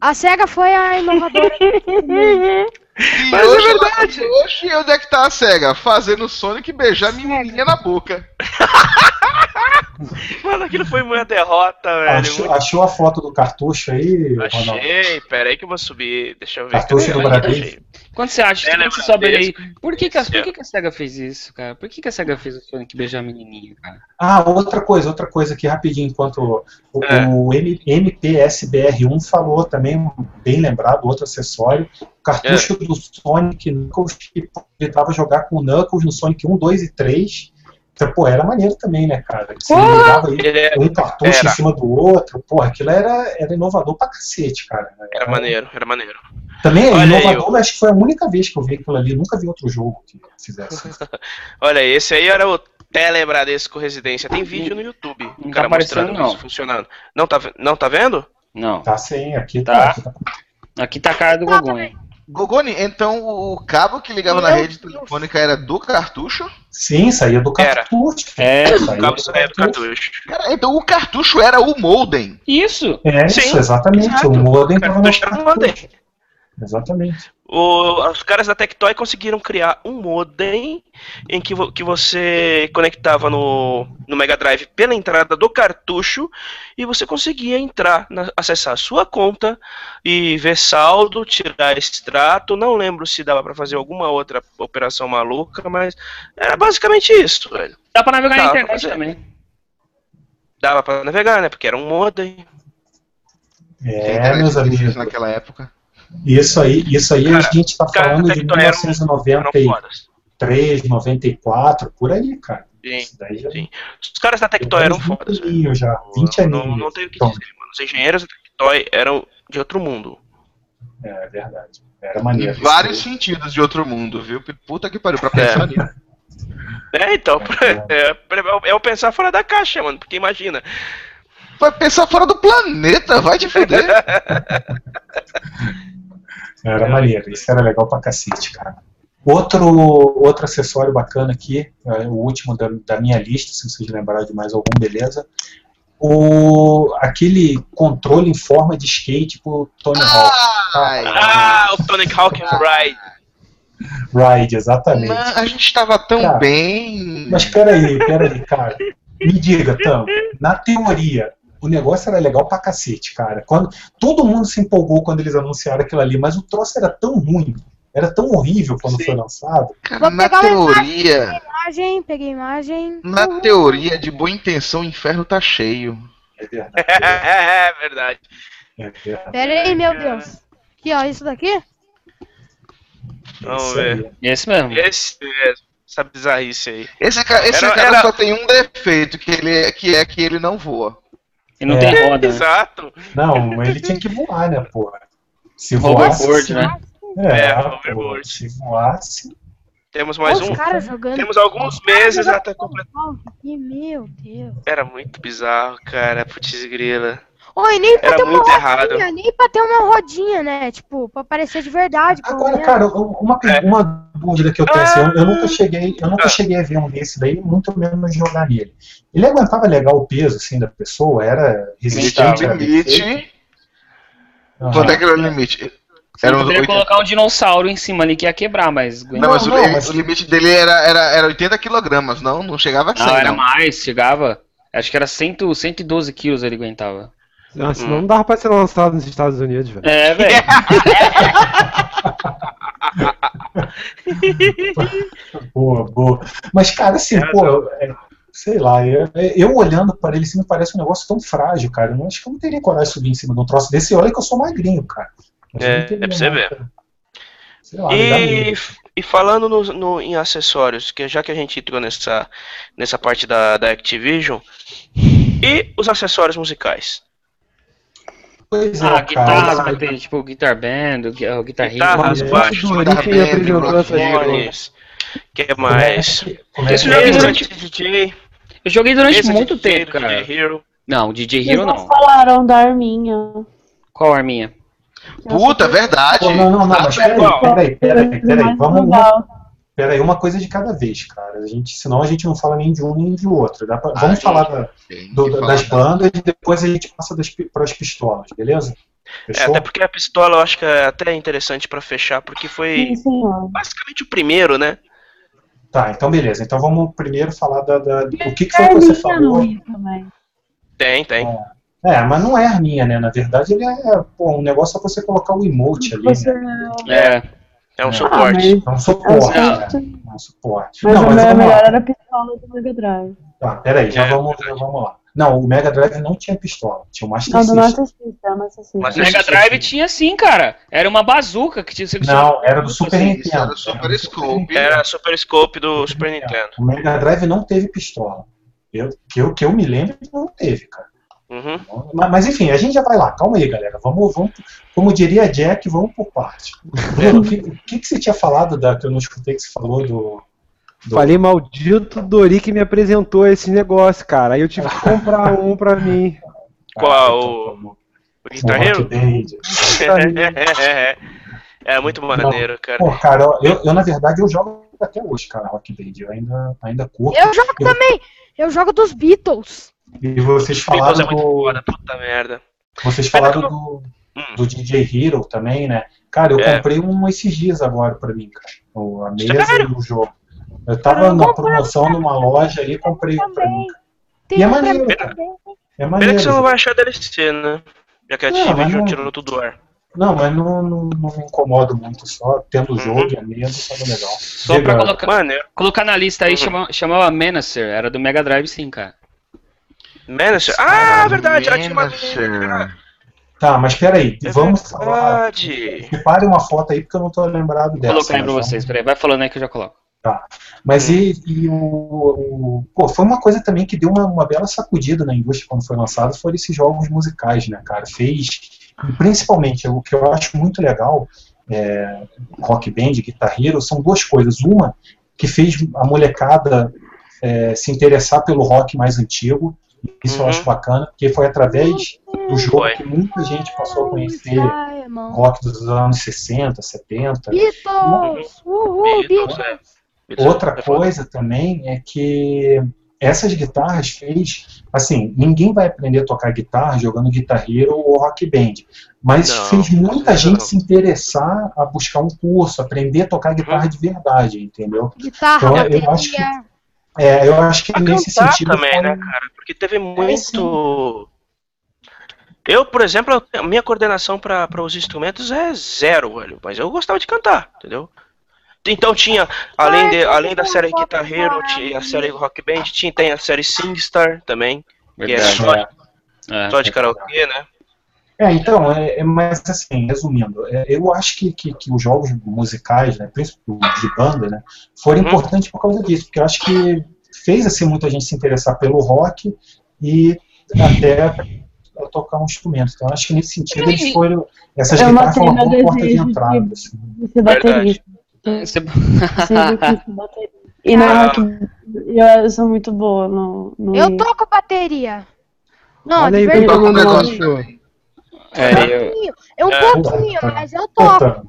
A SEGA foi a inovadora. e Mas é verdade. hoje onde é que tá a SEGA? Fazendo o Sonic beijar a menininha na boca. Mano, aquilo foi uma derrota, velho. Achou, achou a foto do cartucho aí, Ronaldo? Achei, pera aí que eu vou subir. Deixa eu ver. Cartucho do? Bradesco. Quando você acha, Tele- quando você sobe aí, Bradesco. por que que, a, por que que a SEGA fez isso, cara? Por que que a SEGA fez o Sonic beijar a menininha, cara? Ah, outra coisa, outra coisa aqui rapidinho, enquanto o, É. o M- MPSBR1 falou também, bem lembrado, outro acessório, o cartucho É. do Sonic Knuckles, que tentava jogar com o Knuckles no Sonic 1, 2 e 3. Pô, era maneiro também, né, cara? Você ligava aí Ele é- um cartucho Era. em cima do outro, porra, aquilo era, era inovador pra cacete, cara. Era maneiro, era maneiro. Também é Olha aí, inovador, mas acho que foi a única vez que eu vi aquilo ali, nunca vi outro jogo que fizesse isso. Olha, esse aí era o Telebradesco Residência. Tem vídeo no YouTube. Não o cara tá mostrando não. isso funcionando. Não tá, não tá vendo? Não. Tá sim, aqui Tá. tá. aqui tá. Aqui tá a cara do Tá, Gogonha. Gogoni, então o cabo que ligava na Meu rede telefônica era do cartucho? Sim, saía do Era. cartucho. É, Saía O cabo do saía do cartucho. Cara, então o cartucho era o modem. isso. É Sim, isso, exatamente. exato. O modem O tava no cartucho era modem. cartucho. Exatamente. O- os caras da Tectoy conseguiram criar um modem em que, vo- que você conectava no, no Mega Drive pela entrada do cartucho e você conseguia entrar, na- acessar a sua conta e ver saldo, tirar extrato. Não lembro se dava pra fazer alguma outra operação maluca, mas era basicamente isso, velho. Dá pra navegar na Dá pra internet fazer. também. Dava pra navegar, né? Porque era um modem. É, meus amigos. Naquela época. Isso aí, isso aí Cara, a gente tá caras falando da de Tectoy eram, eram 1993, fodas. 94, por aí, cara. Sim, Isso daí já sim. Os caras da Tectoy eram fodas, 20 velho. aninhos já, 20 Não, aninhos. não tem o que Então, dizer, mano. Os engenheiros da Tectoy eram de outro mundo. É verdade. Era Em maneiro. vários Isso sentidos de outro mundo, viu? Puta que pariu pra pensar nisso. É, então, É. é, é o pensar fora da caixa, mano, porque imagina. Vai pensar fora do planeta, vai te fuder. Era maneiro, isso era legal pra cacete, cara. Outro, outro acessório bacana aqui, é, o último da, da minha lista, se vocês lembrarem de mais algum, beleza. O, aquele controle em forma de skate pro Tony Hawk. Ai, Ah, o Tonic Hawk Ride. Ride, exatamente. mas a gente tava tão Cara, bem. Mas peraí, peraí, cara. Me diga, Tam, na teoria, o negócio era legal pra cacete, cara. Quando, todo mundo se empolgou quando eles anunciaram aquilo ali, mas o troço era tão ruim, era tão horrível quando Sim. foi lançado. Cara, na teoria, Imagem, peguei imagem. na teoria de boa intenção, o inferno tá cheio. É verdade. É verdade. É verdade. Pera aí, meu Deus. Aqui, ó, isso daqui? Vamos ver. Esse mesmo. Esse, é, essa bizarrice aí. Esse, ca- esse Era- cara era- só tem um defeito, que, ele, é- que é que ele não voa. E não É. tem roda, né? Exato. Não, ele tinha que voar, né, porra? Se voasse. né? É, É, pô, hoverboard. se voasse. Temos mais um. os jogando. Temos alguns meses até completar. Meu Deus. Era muito bizarro, cara. Putz grila. Oi, nem pra Era ter uma rodinha, errado. nem pra ter uma rodinha, né? Tipo, pra parecer de verdade. Agora, cara, uma, É. uma dúvida que eu tenho, assim, eu, eu nunca cheguei, eu nunca Ah. cheguei a ver um desse daí, muito menos jogar nele. Ele aguentava legal o peso, assim, da pessoa, era resistente, um era limite. Aham. Quanto é que era o limite? Você Era poderia 80. colocar um dinossauro em cima ali que ia quebrar, mas. Não, mas, o, Não, ele- mas- o limite dele era, era, era 80 kg, não? Não chegava a 100, Não, era não. mais, chegava. Acho que era 100, 112 quilos ele aguentava. Não, senão não dava pra ser lançado nos Estados Unidos, velho. É, velho. Boa, boa. Mas, cara, assim, pô, é, sei lá, eu, eu olhando para ele, assim, me parece um negócio tão frágil, cara. Eu não, acho que eu não teria coragem de subir em cima de um troço desse. Olha que eu sou magrinho, cara. Mas É, é pra você ver. lá, E, e falando no, no- em acessórios, que já que a gente entrou nessa, nessa parte da, da Activision, e os acessórios musicais? Pois é, Ah, cara. guitarras, sabe? vai ter tipo Guitar Band, o Gui- o Guitar Hero. Guitarras, baixos, coisas. fones, que é mais? como é Esse que jogo é? durante DJ, Eu joguei durante esse muito DJ, tempo, cara. DJ Hero. Não, DJ Hero não não. falaram da arminha. Qual arminha? Puta, verdade. Pô, não, não, não, mas peraí, peraí, peraí, peraí, vamos. Peraí, uma coisa de cada vez, cara. A gente, senão a gente não fala nem de um nem de outro. Dá pra- Ah, vamos falar da- do- falar das da- bandas e depois a gente passa para as pistolas, beleza? É, até porque a pistola eu acho que é até interessante pra fechar, porque foi Sim, basicamente o primeiro, né? Tá, então beleza. Então vamos primeiro falar da, da- o que, que foi É que você falou. Tem, tem. É, mas não é arminha, né? Na verdade, ele é pô, um negócio pra você colocar o emote ali, Você... né? É. É um Ah, suporte. É um É um suporte. É um suporte. Mas não, o mas vamos melhor era a pistola do Mega Drive. Tá, peraí, já, É, vamos, já vamos lá. Não, o Mega Drive não tinha pistola, tinha o Master Não, do System. Master System, Master System. Mas- O Mega Drive tinha sim, cara. Era uma bazuca que tinha. Não, era do Super assim, Nintendo. Isso era Era Super do Scope. Era Super Scope do Super Nintendo. O Mega Drive não teve pistola. Eu, que, eu, que eu me lembro, não teve, cara. Uhum. Mas, mas, enfim, a gente já vai lá. Calma aí, galera. Vamos, vamos como diria Jack, vamos por parte. Bruno, o que, o que, que você tinha falado da que eu não escutei que você falou do. do Falei maldito Doric me apresentou esse negócio, cara. Aí eu tive que comprar um pra mim. Qual? então, O Guitar Rock Hero? Band. é muito maneiro, cara. Pô, cara, eu, eu, na verdade eu jogo até hoje, cara, Rock Band. Eu ainda, ainda curto. Eu jogo Eu- também. Eu jogo dos Beatles. E vocês Beatles falaram é muito do. foda, puta merda. Vocês Pena falaram eu- do, Hum. do DJ Hero também, né? Cara, eu É. comprei um esses dias agora pra mim, cara. O- A mesa Sério? e o jogo. Eu tava Eu na promoção numa loja ali e comprei um pra mim. Tem E é pra maneiro, cara. É Pena maneiro. que você não vai achar DLC, né? Já que a Activision não- tirou tudo do ar. Não, mas não, não, não me incomodo muito. Só tendo Uhum. o jogo e a mesa, tava legal. Só pra Diga- colocar, Maneiro. colocar na lista aí, Uhum. chama- chamava Menacer. Era do Mega Drive sim, cara. Menacer. Ah, verdade, ela tinha uma Menacer. Tá, mas peraí, É vamos falar. verdade. Separe uma foto aí porque eu não tô lembrado Vou dessa. colocar aí pra mas vocês, peraí. Vai falando aí que eu já coloco. Mas e, e o, o- Pô, foi uma coisa também que deu uma, uma bela sacudida na indústria quando foi lançado, foram esses jogos musicais, né, cara? Fez. e Principalmente, o que eu acho muito legal, é, Rock Band, Guitar Hero, são duas coisas. Uma, que fez a molecada é, se interessar pelo rock mais antigo, isso eu Uhum. acho bacana, porque foi através do jogo Foi. que muita gente passou a conhecer Diamond. rock dos anos 60, 70. Beatles! Uhul, Beatles, Beatles! é. Beatles Outra é foda. coisa também é que essas guitarras fez, assim, ninguém vai aprender a tocar guitarra jogando Guitar Hero ou Rock Band, mas Não, fez muita não. gente se interessar a buscar um curso, aprender a tocar guitarra de verdade, entendeu? Guitarra, Então, eu bateria. acho que- É, eu acho que Pra nesse sentido também, foi- né, cara? Porque teve muito. Eu, por exemplo, a minha coordenação para os instrumentos é zero, velho. Mas eu gostava de cantar, entendeu? Então tinha, além, de, além da série Guitar Hero, tinha a série Rock Band, tinha, tem a série SingStar também, que é só, É. só de karaokê, né? É, então, é, é- mas assim, resumindo, é, eu acho que, que, que os jogos musicais, né, principalmente de banda, né, foram Uhum. importantes por causa disso, porque eu acho que fez assim muita gente se interessar pelo rock e até a tocar um instrumento. Então, eu acho que nesse sentido eles foram. Essas Eu guitarras foram uma boa porta de entrada. Assim. de ser baterista. Você-. E Ah. rock, eu sou muito boa no. no Eu toco bateria. Não, Olha de aí, verdade. Um Não, não, negócio. É, eu- É um É. pouquinho, mas eu toco. Puta,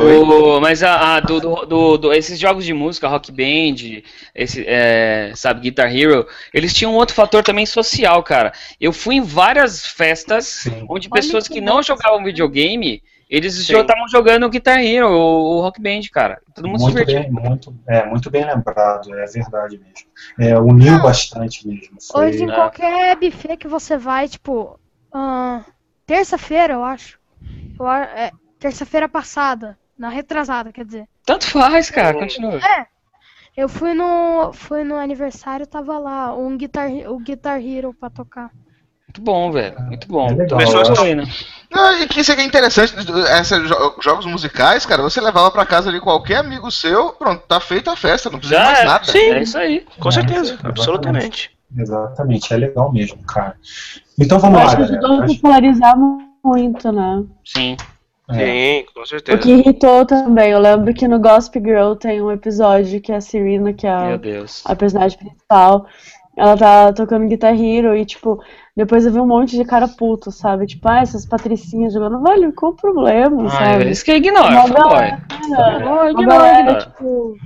O- mas a, a- do, do- do- do- esses jogos de música, Rock Band, esse, é, sabe, Guitar Hero, eles tinham um outro fator também social, cara. Eu fui em várias festas Sim. onde Olha pessoas que que não jogavam videogame, eles estavam jogando Guitar Hero, o, o Rock Band, cara. Todo mundo se Muito divertiu. bem, muito, é, muito bem lembrado, é verdade mesmo. É, uniu Não. bastante mesmo. Foi, Hoje em É. qualquer buffet que você vai, tipo, ah, terça-feira, eu acho. Eu a- é, terça-feira passada. Na retrasada, quer dizer. Tanto faz, cara, continua. Eu fui no, fui no aniversário, tava lá um guitar, o Guitar Hero pra tocar. Muito bom, velho. Muito bom. É legal. Pessoas eu tão- acho- né? Ah, e que isso aqui é interessante, esses jo- jogos musicais, cara, você levava pra casa de qualquer amigo seu, pronto, tá feita a festa, não precisa Já mais é. nada. Sim. É isso aí. Com certeza, Exatamente. absolutamente. Exatamente, é legal mesmo, cara. Então Eu vamos lá, acho que galera. ajudou a Acho- popularizar muito, né? Sim. é, Sim, com O certeza. que irritou também, eu lembro que no Gossip Girl tem um episódio que a Serena, que é Meu a, Deus. a personagem principal, ela tá tocando Guitar Hero e, tipo, depois eu vi um monte de cara puto, sabe? Tipo, ah, essas patricinhas jogando, velho, qual o problema, Ai, sabe? isso que ignora, uma ignora, ignora. tipo,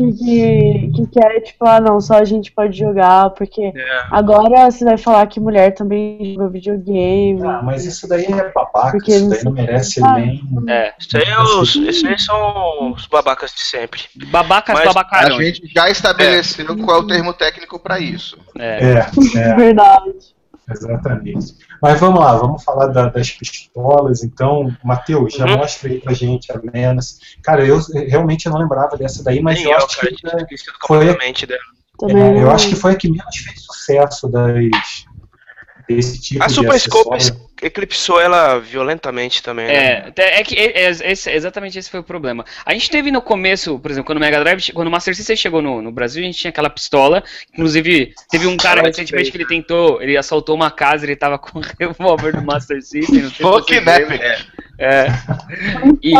que, que, que quer, tipo, ah, não, só a gente pode jogar, porque É. agora você vai falar que mulher também joga videogame. Ah, mas isso daí é babaca, Porque isso não daí não merece Ah, nem. É. Isso aí, é os, esses aí são os babacas de sempre. Babacas Mas A gente já estabeleceu qual é o termo técnico pra isso. É. É, é, Verdade. Exatamente. Mas vamos lá, vamos falar da- das pistolas. Então, Matheus, já Uhum. mostra aí pra gente a Menace. Cara, eu realmente não lembrava dessa daí, mas eu eu, acho cara, que. foi- completamente dela. Também É, eu acho que foi a que menos fez sucesso das, desse tipo A de Super Scope acessório. Eclipsou ela violentamente também, né? É, é que é- é- esse- exatamente esse foi o problema. A gente teve no começo, por exemplo, quando o Mega Drive, quando o Master System chegou no, no Brasil, a gente tinha aquela pistola. Inclusive, teve um cara recentemente que ele tentou, ele assaltou uma casa, ele tava com um revólver do Master System. Não sei se Fuck lembram. É. E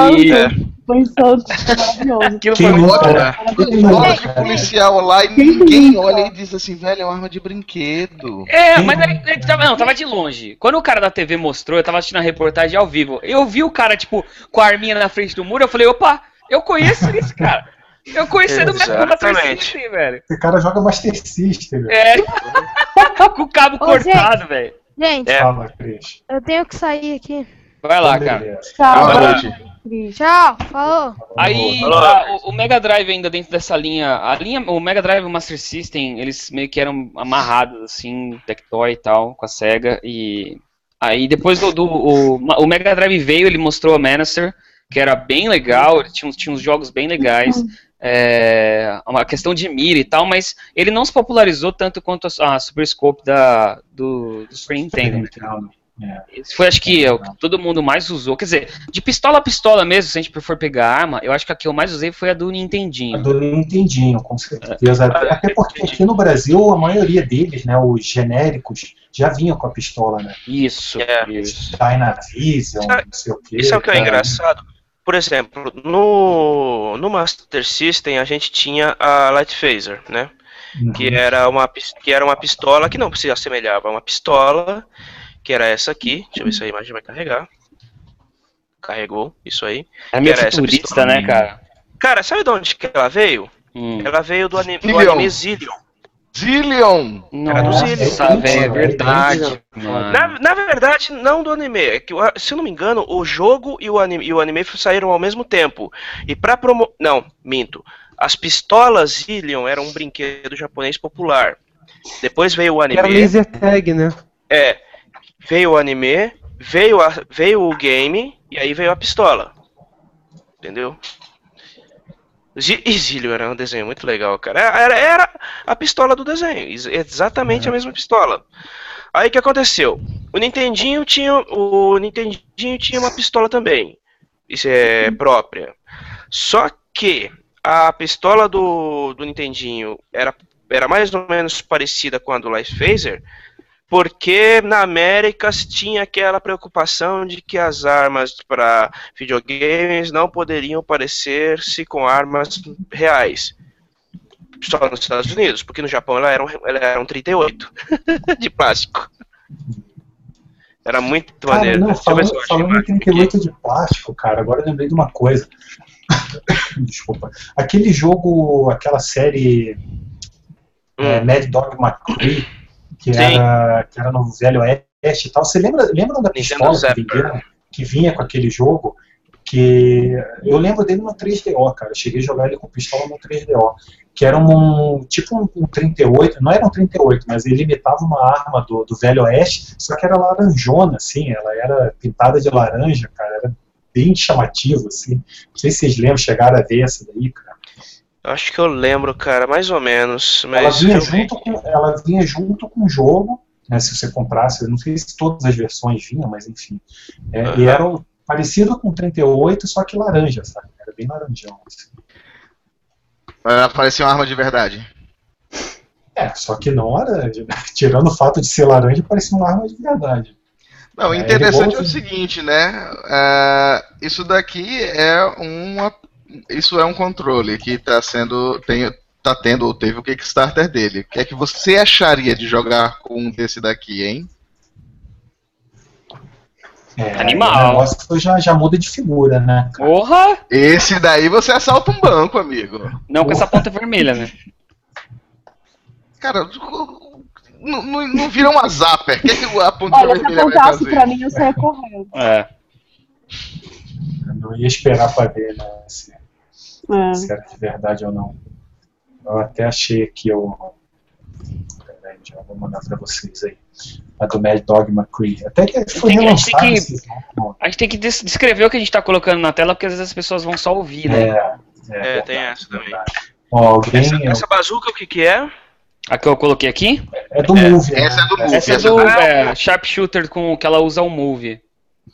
Foi um salto maravilhoso. aquilo Quem foi? Tem foto de policial lá e ninguém olha e diz assim, velho, é uma arma de brinquedo. É, Quem mas ele, ele tava, não, tava de longe. Quando o cara da TV mostrou, eu tava assistindo a reportagem ao vivo. Eu vi o cara, tipo, com a arminha na frente do muro, eu falei, opa, eu conheço esse cara. Eu conheci do Master. System, velho. Esse cara joga Master System. velho. É. com o cabo Ô, cortado, velho. Gente, É. Fala, Cris. eu tenho que sair aqui. Vai lá, cara. Tchau, Boa noite. Tchau, falou. Aí, a- o, o Mega Drive ainda dentro dessa linha, a linha, o Mega Drive e o Master System, eles meio que eram amarrados assim, Tectoy e tal, com a Sega e aí depois do, do- o, o Mega Drive veio, ele mostrou a Manacer, que era bem legal, ele tinha, uns- tinha uns jogos bem legais, é, uma questão de mira e tal, mas ele não se popularizou tanto quanto a, a Super Scope da, do, do Super Nintendo. Nintendo. É. Esse foi, acho que, é o que todo mundo mais usou. Quer dizer, de pistola a pistola mesmo, se a gente for pegar arma, eu acho que a que eu mais usei foi a do A Nintendinho. do Nintendinho, com certeza. Até porque aqui no Brasil, a maioria deles, né, os genéricos, já vinham com a pistola, né? Isso, É. isso. Dynavision, não sei o quê. Isso é o que é cara. engraçado. Por exemplo, no, no Master System a gente tinha a Light Phaser, né? Uhum. Que era uma, que era uma pistola que não se assemelhava a uma pistola, que era essa aqui. Deixa eu ver se a imagem vai carregar. Carregou, isso aí. É meio Era essa futurista, pistola. né, cara? Cara, sabe de onde que ela veio? Hum. Ela veio do, ani do anime Zillion. Zillion! Era do Zillion. Nossa, velho, é Zillion. verdade. mano. Na, na verdade, não do anime. É que, se eu não me engano, o jogo e o anime, e o anime saíram ao mesmo tempo. E pra promo... Não, minto. As pistolas Zillion eram um brinquedo japonês popular. Depois veio o Era anime. laser tag, né? É. Veio o anime, veio, a, veio o game, e aí veio a pistola. Entendeu? E Zillion era um desenho muito legal, cara. Era, era a pistola do desenho, ex- exatamente a mesma pistola. Aí o que aconteceu? O Nintendinho tinha o Nintendinho tinha uma pistola também, isso é própria. Só que a pistola do, do Nintendinho era, era mais ou menos parecida com a do Life Phaser, porque na América se tinha aquela preocupação de que as armas para videogames não poderiam parecer-se com armas reais. Só nos Estados Unidos, porque no Japão ela era um, ela era um 38 de plástico. Era muito Cara, maneiro. não, falando, falando em aqui. 38 de plástico, cara, agora eu lembrei de uma coisa. Desculpa. Aquele jogo, aquela série é, Hum. Mad Dog McCree, que Sim. era, que era no Velho Oeste e tal. Você lembra, lembra da pistola que, vendia, que vinha com aquele jogo? que eu lembro dele no 3DO, cara. Eu cheguei a jogar ele com pistola no 3DO, que era um tipo um, um 38, não era um 38, mas ele imitava uma arma do, do Velho Oeste, só que era laranjona, assim, ela era pintada de laranja, cara, era bem chamativo, assim. Não sei se vocês lembram, chegaram a ver essa daí, cara. Acho que eu lembro, cara, mais ou menos. Ela Mas vinha, eu- junto com, ela vinha junto com o jogo, né, se você comprasse, eu não sei se todas as versões vinham, mas enfim. É, E Aham. era parecido com o 38, só que laranja, sabe? Era bem laranjão. assim. Ela parecia uma arma de verdade. É, só que não laranja, né? Tirando o fato de ser laranja, parecia uma arma de verdade. Não, o É, interessante ele é o seguinte, né? É, isso daqui é uma. Isso é um controle que está sendo. Tem, tá tendo ou teve o Kickstarter dele. O que é que você acharia de jogar com um desse daqui, hein? É, Animal. O negócio já, já muda de figura, né? cara? Porra! Esse daí você assalta um banco, amigo. Não com essa ponta vermelha, né? Cara, não, não, não vira uma zapper. O que, é que a ponta Olha, se vermelha vai apontasse fazer? pra mim, eu saia correndo. É. Eu não ia esperar pra ver, né? Se, É. se era de verdade ou não. Eu até achei aqui o. Peraí, já vou mandar pra vocês aí. A do Mad Dog McCree. Até que foi Tem que- a gente relançado tem que-. A gente tem que des- descrever o que a gente tá colocando na tela, porque às vezes as pessoas vão só ouvir, né? É, É, tem essa também. Ó, alguém. Essa, essa bazuca, o que que é? A que eu coloquei aqui? É do Movie. né? Essa é do Movie. Essa é do daí- é, Sharpshooter com que ela usa o Move.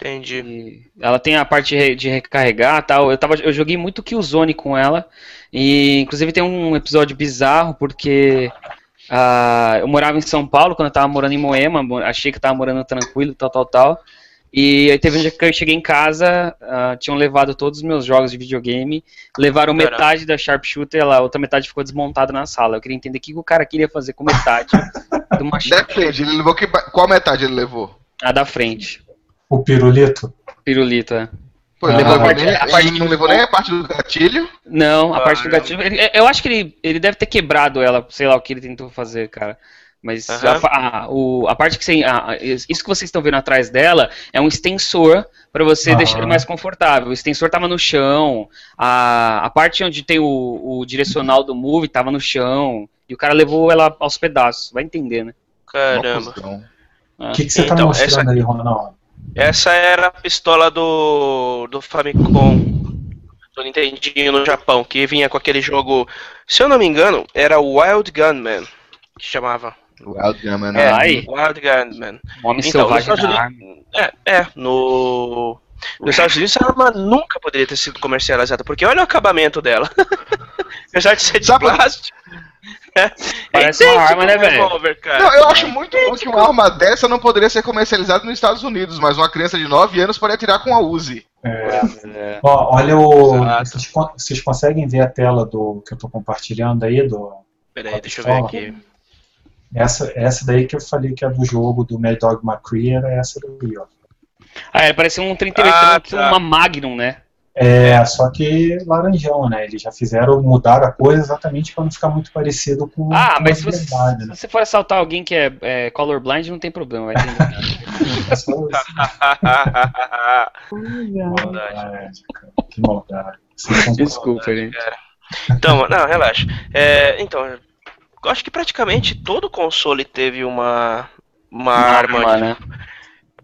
Entendi. E ela tem a parte de re- de recarregar e tal. Eu, tava, eu joguei muito Killzone com ela. E inclusive tem um episódio bizarro, porque ah, eu morava em São Paulo quando eu tava morando em Moema, mo- achei que eu tava morando tranquilo, tal, tal, tal. E aí teve um dia que eu cheguei em casa, ah, tinham levado todos os meus jogos de videogame, levaram Caramba. metade da Sharpshooter, a outra metade ficou desmontada na sala. Eu queria entender o que o cara queria fazer com metade de uma Depende, ele levou que, qual metade ele levou? a da frente. O pirulito. Pirulito, é. Pô, ele, Ah, levou a parte- nem- a parte não levou nem a parte do gatilho. Não, a parte do gatilho. ele- eu acho que ele, ele deve ter quebrado ela, sei lá o que ele tentou fazer, cara. Mas Aham. a, a- o- a parte que você. a- isso que vocês estão vendo atrás dela é um extensor para você Aham. deixar ele mais confortável. O extensor tava no chão, a, a parte onde tem o, o direcional do Move tava no chão, e o cara levou ela aos pedaços. Vai entender, né? Caramba. O que, que você tá Então, mostrando essa- aí, Ronaldo? Essa era a pistola do, do Famicom, do Nintendinho no Japão, que vinha com aquele jogo, se eu não me engano, era o Wild Gunman, que chamava. Wild Gunman, É, né? Ai. Wild Gunman. Homem Então, nos selvagem Estados da Unidos, arma. é, é, no nos Estados Unidos essa arma nunca poderia ter sido comercializada, porque olha o acabamento dela. Apesar de ser de Sabe- plástico. É, Parece é uma arma, né, velho? Não, eu acho muito bom que uma arma dessa não poderia ser comercializada nos Estados Unidos, mas uma criança de 9 anos pode atirar com a Uzi. É, É. ó, olha o. Vocês, vocês conseguem ver a tela do que eu tô compartilhando aí? Do, Peraí, deixa eu ver aqui. essa, essa daí que eu falei que é do jogo do Mad Dog McCree, era essa daí, ó. Ah, ele parecia um 38, Ah, tá. uma Magnum, né? É, só que laranjão, né? Eles já fizeram mudar a coisa exatamente para não ficar muito parecido com Ah, com mas a se você, verdade, se né? você for assaltar alguém que é, é colorblind, não tem problema, vai entender. É só isso. Olha. Maldade. Que maldade. Vocês são- Desculpa, gente. Então, não, relaxa. É, então, eu acho que praticamente todo console teve uma, uma arma, Arma, né?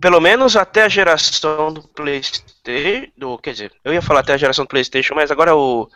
Pelo menos até a geração do PlayStation, do, quer dizer, eu ia falar até a geração do PlayStation, mas agora o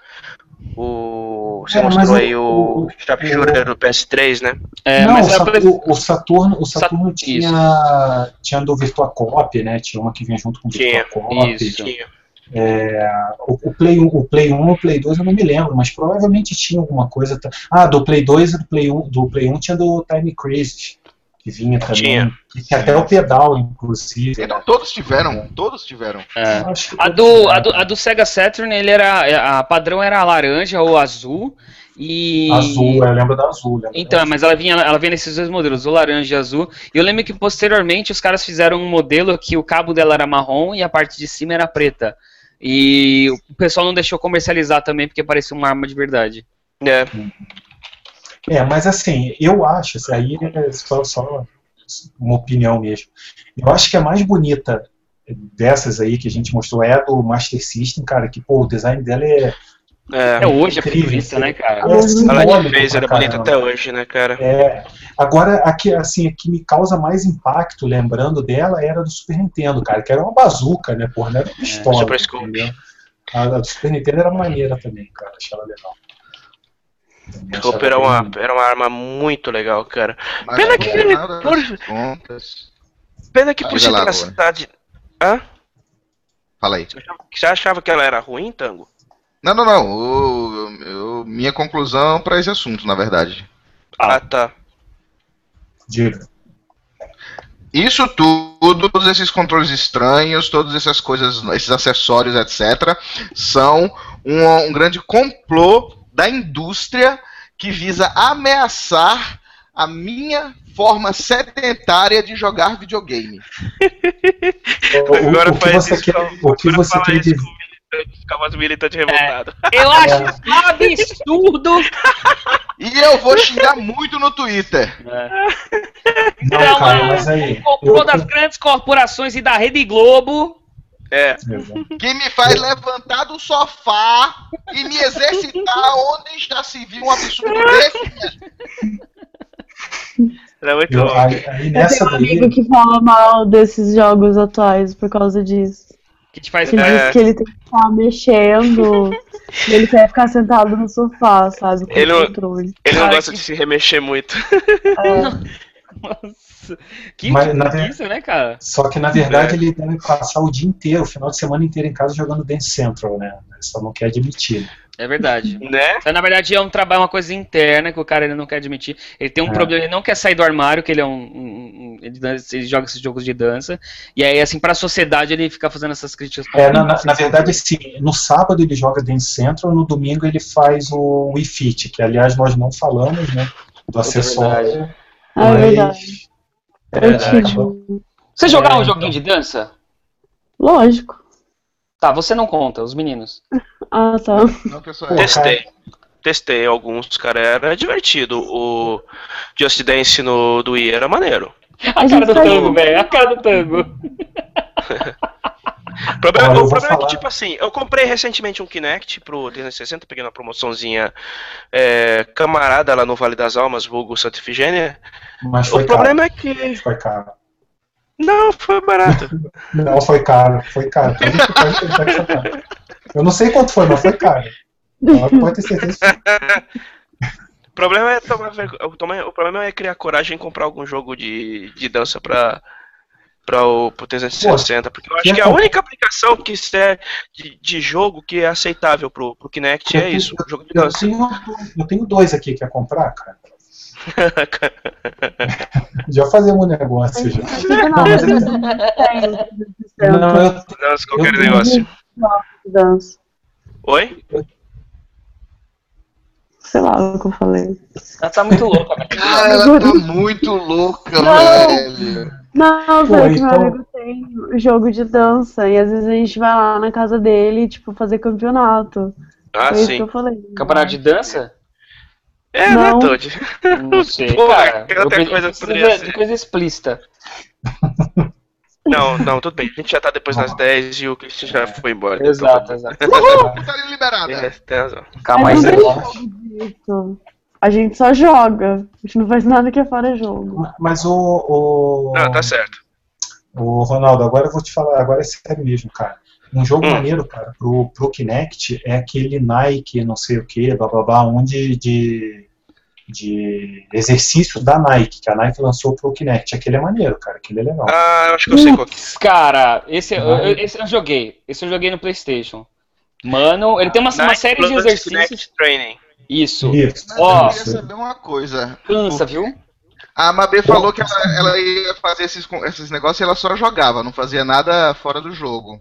o você É, mostrou aí o, o- Sharpshooter do PS3, né? É, não, mas o, é Sa- pra- o- Saturno, o Saturno Isso. tinha, tinha do Virtua Cop, né? Tinha uma que vinha junto com o Tinha, Virtua Cop. isso. Tinha. É, o, o Play 1, o Play 1 e o Play 2 eu não me lembro, mas provavelmente tinha alguma coisa. ta- Ah, do Play 2 e do Play 1, do Play 1 tinha do Time Crisis, que vinha também. Tinha. E até o pedal, inclusive. Então né? todos tiveram, todos tiveram. é. A do, a, do, a do Sega Saturn, ele era. A padrão era laranja ou azul. E. Azul, eu lembro da azul. lembro Então, da mas ela vinha, ela vinha nesses dois modelos, o laranja e azul. E eu lembro que posteriormente os caras fizeram um modelo que o cabo dela era marrom e a parte de cima era preta. E o pessoal não deixou comercializar também porque parecia uma arma de verdade. É. É, mas assim, eu acho, isso aí é só, só uma opinião mesmo. Eu acho que é mais bonita dessas aí que a gente mostrou é a do Master System, cara, que pô, o design dela é. É. É hoje é Incrível. futurista, né, cara? é Ela de fez, era bonita caramba. até hoje, né, cara? É, agora, a que, assim, a que me causa mais impacto, lembrando dela, era do Super Nintendo, cara, que era uma bazuca, né, porra, não era uma pistola. Super Scope. A, a do Super Nintendo era maneira também, cara, achei ela legal. Achava Roupa era uma, era uma arma muito legal, cara. Mas Pena no que- final das por- contas- Pena que por ser na Luan. cidade. Hã? Fala aí. Você achava que ela era ruim, Tango? Não, não, não. o- o- minha conclusão para esse assunto, na verdade. Ah, tá. Diga. Isso tudo, todos esses controles estranhos, todas essas coisas, esses acessórios, etc., são um, um grande complô da indústria que visa ameaçar a minha forma sedentária de jogar videogame. O, Agora o que faz você isso quer, com- o que você quer dizer? com militante, revoltado. Eu acho isso absurdo. E eu vou xingar muito no Twitter. Não, Então, cara, é, mas aí. Eu- das grandes corporações e da Rede Globo. É. Que me faz levantar do sofá e me exercitar onde já se viu um absurdo desse. Era muito eu- bom. aí, aí Eu nessa tenho um amigo daí. que fala mal desses jogos atuais por causa disso. Que te faz. Que É. diz que ele tem que ficar mexendo ele quer ficar sentado no sofá, sabe? Com Ele o não- controle. Ele não gosta que- de se remexer muito. É, Nossa. Que Mas, na isso, né, cara? Só que na verdade É. ele deve passar o dia inteiro, o final de semana inteiro em casa jogando Dance Central, né? Só não quer admitir. É verdade. Né? Mas, na verdade é um trabalho, uma coisa interna que o cara ele não quer admitir. Ele tem um É. problema, ele não quer sair do armário, que ele é um. um- um- ele, dança- ele joga esses jogos de dança. E aí, assim, pra sociedade ele fica fazendo essas críticas. É, na, na- na verdade, assim, no sábado ele joga Dance Central, no domingo ele faz o Wii Fit, que aliás nós não falamos, né? Do acessório. é verdade. É, verdade. tive. Você jogar É, um joguinho de dança? Lógico. Tá, você não conta, os meninos. Ah, tá. Não, pessoal, Testei. Testei alguns, cara. Era divertido. O Just Dance no, do Wii era maneiro. A A cara do faz- tango, velho. A cara do tango. O problema, Olha, eu o problema é que, tipo assim, eu comprei recentemente um Kinect pro 360, peguei uma promoçãozinha é, camarada lá no Vale das Almas, vulgo Santa Ifigênia. Mas O foi problema caro. é que. Foi caro. Não, foi barato. Não, foi caro, foi caro. Eu não sei quanto foi, mas foi caro. Pode ter certeza. O problema é tomar o O problema é criar coragem e comprar algum jogo de, de dança pra, pra o pro 360. Porque eu acho que a única aplicação que serve de, de jogo que é aceitável pro, pro Kinect é isso, o jogo de Eu dança. tenho, eu tenho dois aqui que quer comprar, cara. Já fazemos um negócio já. Não, Não, mas eu- Não, eu, Dança, qualquer Eu- negócio. dança. Oi? Sei lá o que eu falei. Ela tá muito louca, velho. Cara, ela tá muito louca, Não. velho. Não, Pô, que meu então- amigo tem jogo de dança e às vezes a gente vai lá na casa dele, tipo, fazer campeonato. Ah, Foi isso que sim. eu falei. Campeonato de dança? É, Não. né, Todd? Não sei, Pô, cara. Eu coisa de coisa explícita. Não, não, tudo bem. A gente já tá depois das 10 e o Christian já foi embora. Exato, exato. Tá liberada. É, tem razão. Calma aí, Mas A gente só joga. A gente não faz nada que é fora jogo. mas o, o, Não, tá certo. o Ronaldo, agora eu vou te falar, agora é sério mesmo, cara. Um jogo Hum. maneiro, cara, pro, pro Kinect é aquele Nike, não sei o que, blá blá blá, um de, de, exercício da Nike, que a Nike lançou pro Kinect. Aquele é maneiro, cara, aquele é legal. Ah, eu acho que eu sei qual que é. Cara, esse, eu, esse eu joguei. Esse eu joguei no PlayStation. Mano, ele tem uma, uma Nike série de exercícios. Kinect Training. Isso. Isso. Ó. eu queria saber uma coisa. Cansa, viu? A Mabê falou que ela, ela ia fazer esses, esses negócios e ela só jogava, não fazia nada fora do jogo.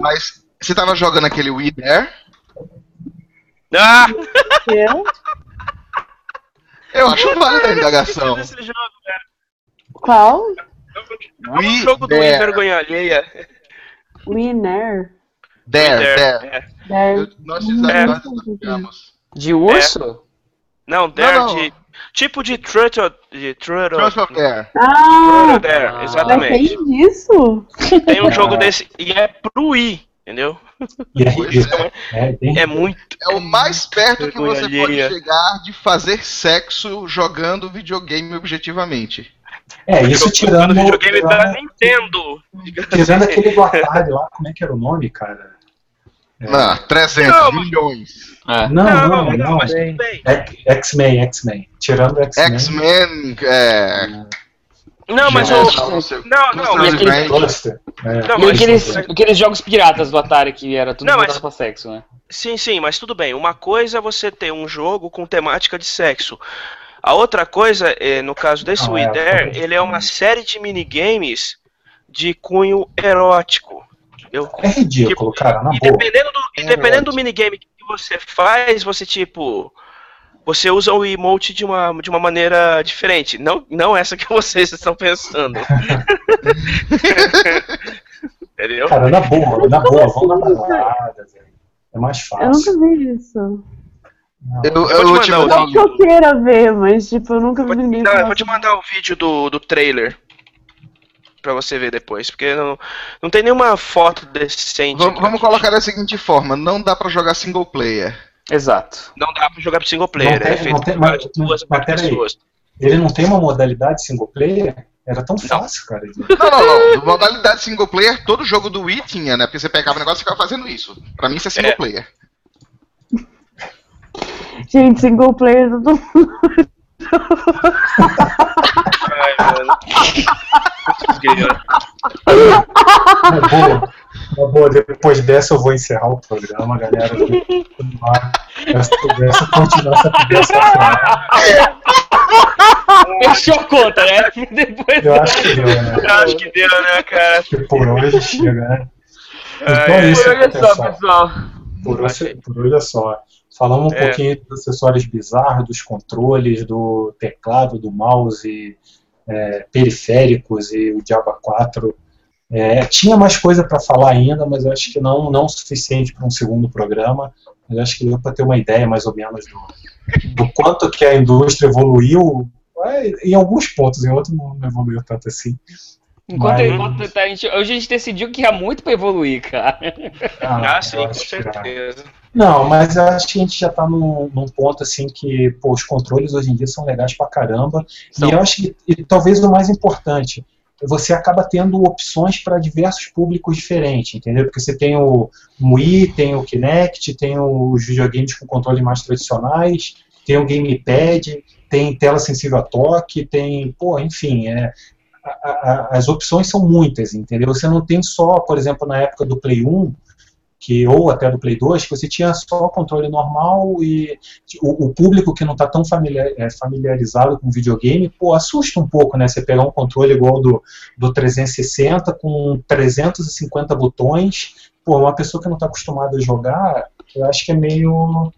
Mas você tava jogando aquele Wii Dare? Ah! Eu? Eu acho válida a indagação. Jogo. Qual? É um Wii jogo do. Wii vergonha alheia. Winner. Dare, Dare, Dare. é. Dare. Eu- Nós É. nós jogamos. De urso? Não, Dare Não, não. de. Tipo de Truth de Truth Trust of Air. Ah, Dare, Ah. mas exatamente. tem disso? Tem um jogo desse. E é pro Wii, entendeu? É. É, É muito. É o mais perto que você alheia. pode chegar de fazer sexo jogando videogame objetivamente. É, isso tirando, no videogame da tirando, Nintendo. tirando aquele do Atari lá, como é que era o nome, cara? É. Ah, 300 Não, milhões. É. Não, Não, não, não, não. mas tudo bem. X- X-Men, X-Men. Tirando X-Men. X-Men, é. Não, mas o. não Não, não. É. Não, E aqueles, aqueles jogos piratas do Atari que era tudo Não, mas- pra sexo, né? Sim, sim, mas tudo bem. Uma coisa é você ter um jogo com temática de sexo. A outra coisa, é, no caso desse Não, é, Dare, foi- ele é uma série de minigames de cunho erótico. Eu, É ridículo, cara, na e boa. dependendo do, e dependendo do minigame que você faz, você tipo. Você usa o emote de uma, de uma maneira diferente. Não, não essa que vocês estão pensando. Entendeu? Cara, na boa, na boa, vamos na balada, velho. É mais Eu fácil. nunca vi isso. Não. Eu, vou te eu, mandar tipo, o Não que eu queira ver, mas tipo, eu nunca vi Vou te, ninguém não, eu vou te mandar o vídeo do, do trailer pra você ver depois, porque não, não tem nenhuma foto decente. vamos, vamos colocar da seguinte forma: não dá pra jogar single player. Exato. Não dá pra jogar pro single player, Não tem- é não tem- mas- duas mas pessoas. Ele não tem uma modalidade single player? Era tão fácil, cara. Não, não, não. No modalidade single player, todo jogo do Wii tinha, né? Porque você pegava o negócio e ficava fazendo isso. Pra mim, isso é single É. player. Gente, single player, todo mundo. Ai, mano. Grila. Na boa, na boa, depois dessa eu vou encerrar o programa, galera. Essa, essa continua essa conversa. Fechou a conta, né? Depois Eu acho que deu, né? Eu acho que deu, né, cara? Que por hoje chega, né? Então é isso, Por hoje é só, pessoal. pessoal. Por hoje, por hoje é só. Falamos um É. pouquinho dos acessórios bizarros, dos controles, do teclado, do mouse, é, periféricos e o Java 4. É, tinha mais coisa para falar ainda, mas eu acho que não, não o suficiente para um segundo programa. Mas eu acho que deu para ter uma ideia mais ou menos do, do quanto que a indústria evoluiu. é, Em alguns pontos, em outros não evoluiu tanto assim. Enquanto, Mas- enquanto tá, a gente, hoje a gente decidiu que há muito pra evoluir, cara. Ah, eu sim, com certeza. Não, mas acho que a gente já tá num, num ponto assim que, pô, os controles hoje em dia são legais pra caramba. E eu acho que, e talvez o mais importante, você acaba tendo opções para diversos públicos diferentes, entendeu? Porque você tem o Wii, tem o Kinect, tem os videogames com controle mais tradicionais, tem o gamepad, tem tela sensível a toque, tem, pô, enfim, é, a- a- as opções são muitas, entendeu? Você não tem só, por exemplo, na época do Play 1, que, ou até do Play 2, que você tinha só o controle normal e o, o público que não está tão familiar- é, familiarizado com videogame, pô, assusta um pouco, né? Você pegar um controle igual do, do 360 com 350 botões, pô, uma pessoa que não está acostumada a jogar, eu acho que é meio,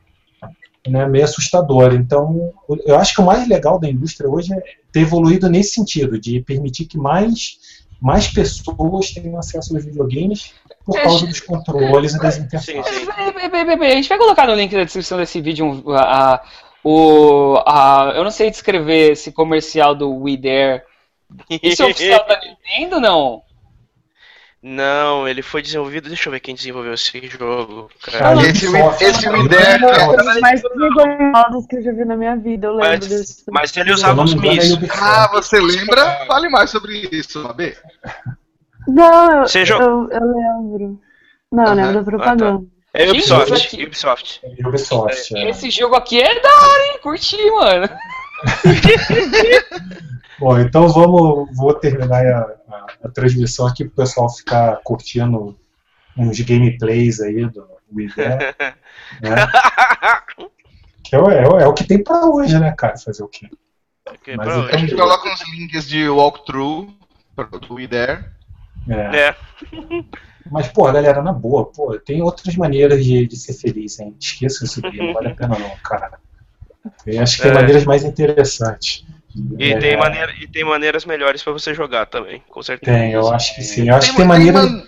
né, meio assustador. Então, eu acho que o mais legal da indústria hoje é ter evoluído nesse sentido, de permitir que mais, mais pessoas tenham acesso aos videogames por É, causa dos controles e das Sim, interfaces. A gente vai colocar no link da descrição desse vídeo a, a- o, a, eu não sei descrever esse comercial do We Dare. Isso é oficial da Nintendo não? Não, ele foi desenvolvido. Deixa eu ver quem desenvolveu esse jogo. Cara. Cara, Esse, esse Os mais vergonhosos que eu já vi na minha vida, eu lembro Mas, desse. mas ele usava não os é mísseis. Ubisoft. Ah, você lembra? Fale mais sobre isso, AB. Não, eu, eu, eu lembro. Não, eu lembro da propaganda. É Gente, isso Ubisoft. Ubisoft. É Ubisoft. é. Esse jogo aqui é da hora, hein? Curti, mano. Bom, então vamos, vou terminar a, a- a transmissão aqui para o pessoal ficar curtindo uns gameplays aí do Wii né? Que é, o- é, é o que tem para hoje, né, cara? Fazer o quê? Ok, Mas pra então- A gente coloca uns links de walkthrough do Wii. É. É. Mas, pô, galera, na boa, pô, tem outras maneiras de, de ser feliz, hein? Esqueça isso daí, não vale a pena não, cara. Eu acho que tem É. maneiras mais interessantes. E, É, tem maneira, e tem maneiras melhores pra você jogar também, com certeza. Tem, eu acho que sim. Eu acho que Tem, tem maneira. man-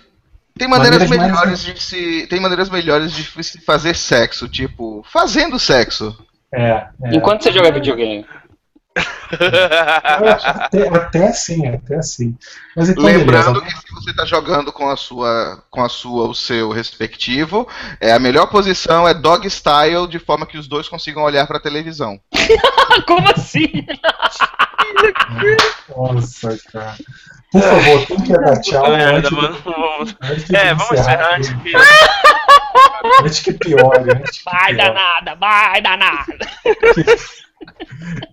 tem maneiras, maneiras mais- melhores de se. Tem maneiras melhores de se fazer sexo, tipo, fazendo sexo. É, é. Enquanto você joga videogame. Até, até assim, até assim. Mas então, Lembrando beleza. que se você está jogando com a sua, com a sua, o seu respectivo, é a melhor posição é dog style, de forma que os dois consigam olhar para a televisão. Como assim? Nossa, cara. Por favor, quem quer dar tchau Merda, antes, mano. Vamos- antes de É, vamos encerrar antes que. Antes que piore. Antes que Vai piore. danada, vai danada.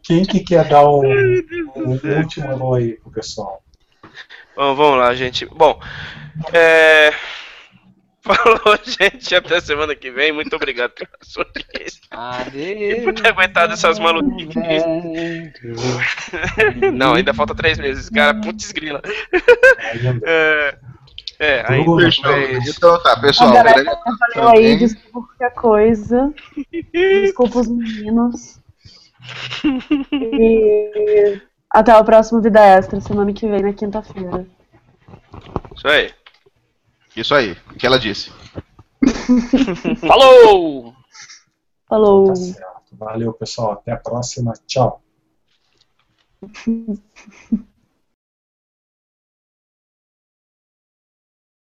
Quem que quer dar um, um último alô aí pro pessoal? Bom, vamos lá, gente. Bom, é. Falou, gente. Até semana que vem. Muito obrigado pela sua audiência. E por ter aguentado essas maluquices. Não, ainda falta três meses, cara. Putz grila. É, é mas- Então tá, pessoal. Galera Valeu aí, desculpa qualquer coisa. Desculpa os meninos. E até o próximo Vida Extra, semana que vem, na quinta-feira. Isso aí. Isso aí, o que ela disse. Falou! Falou! Tá certo. Valeu, pessoal. Até a próxima. Tchau.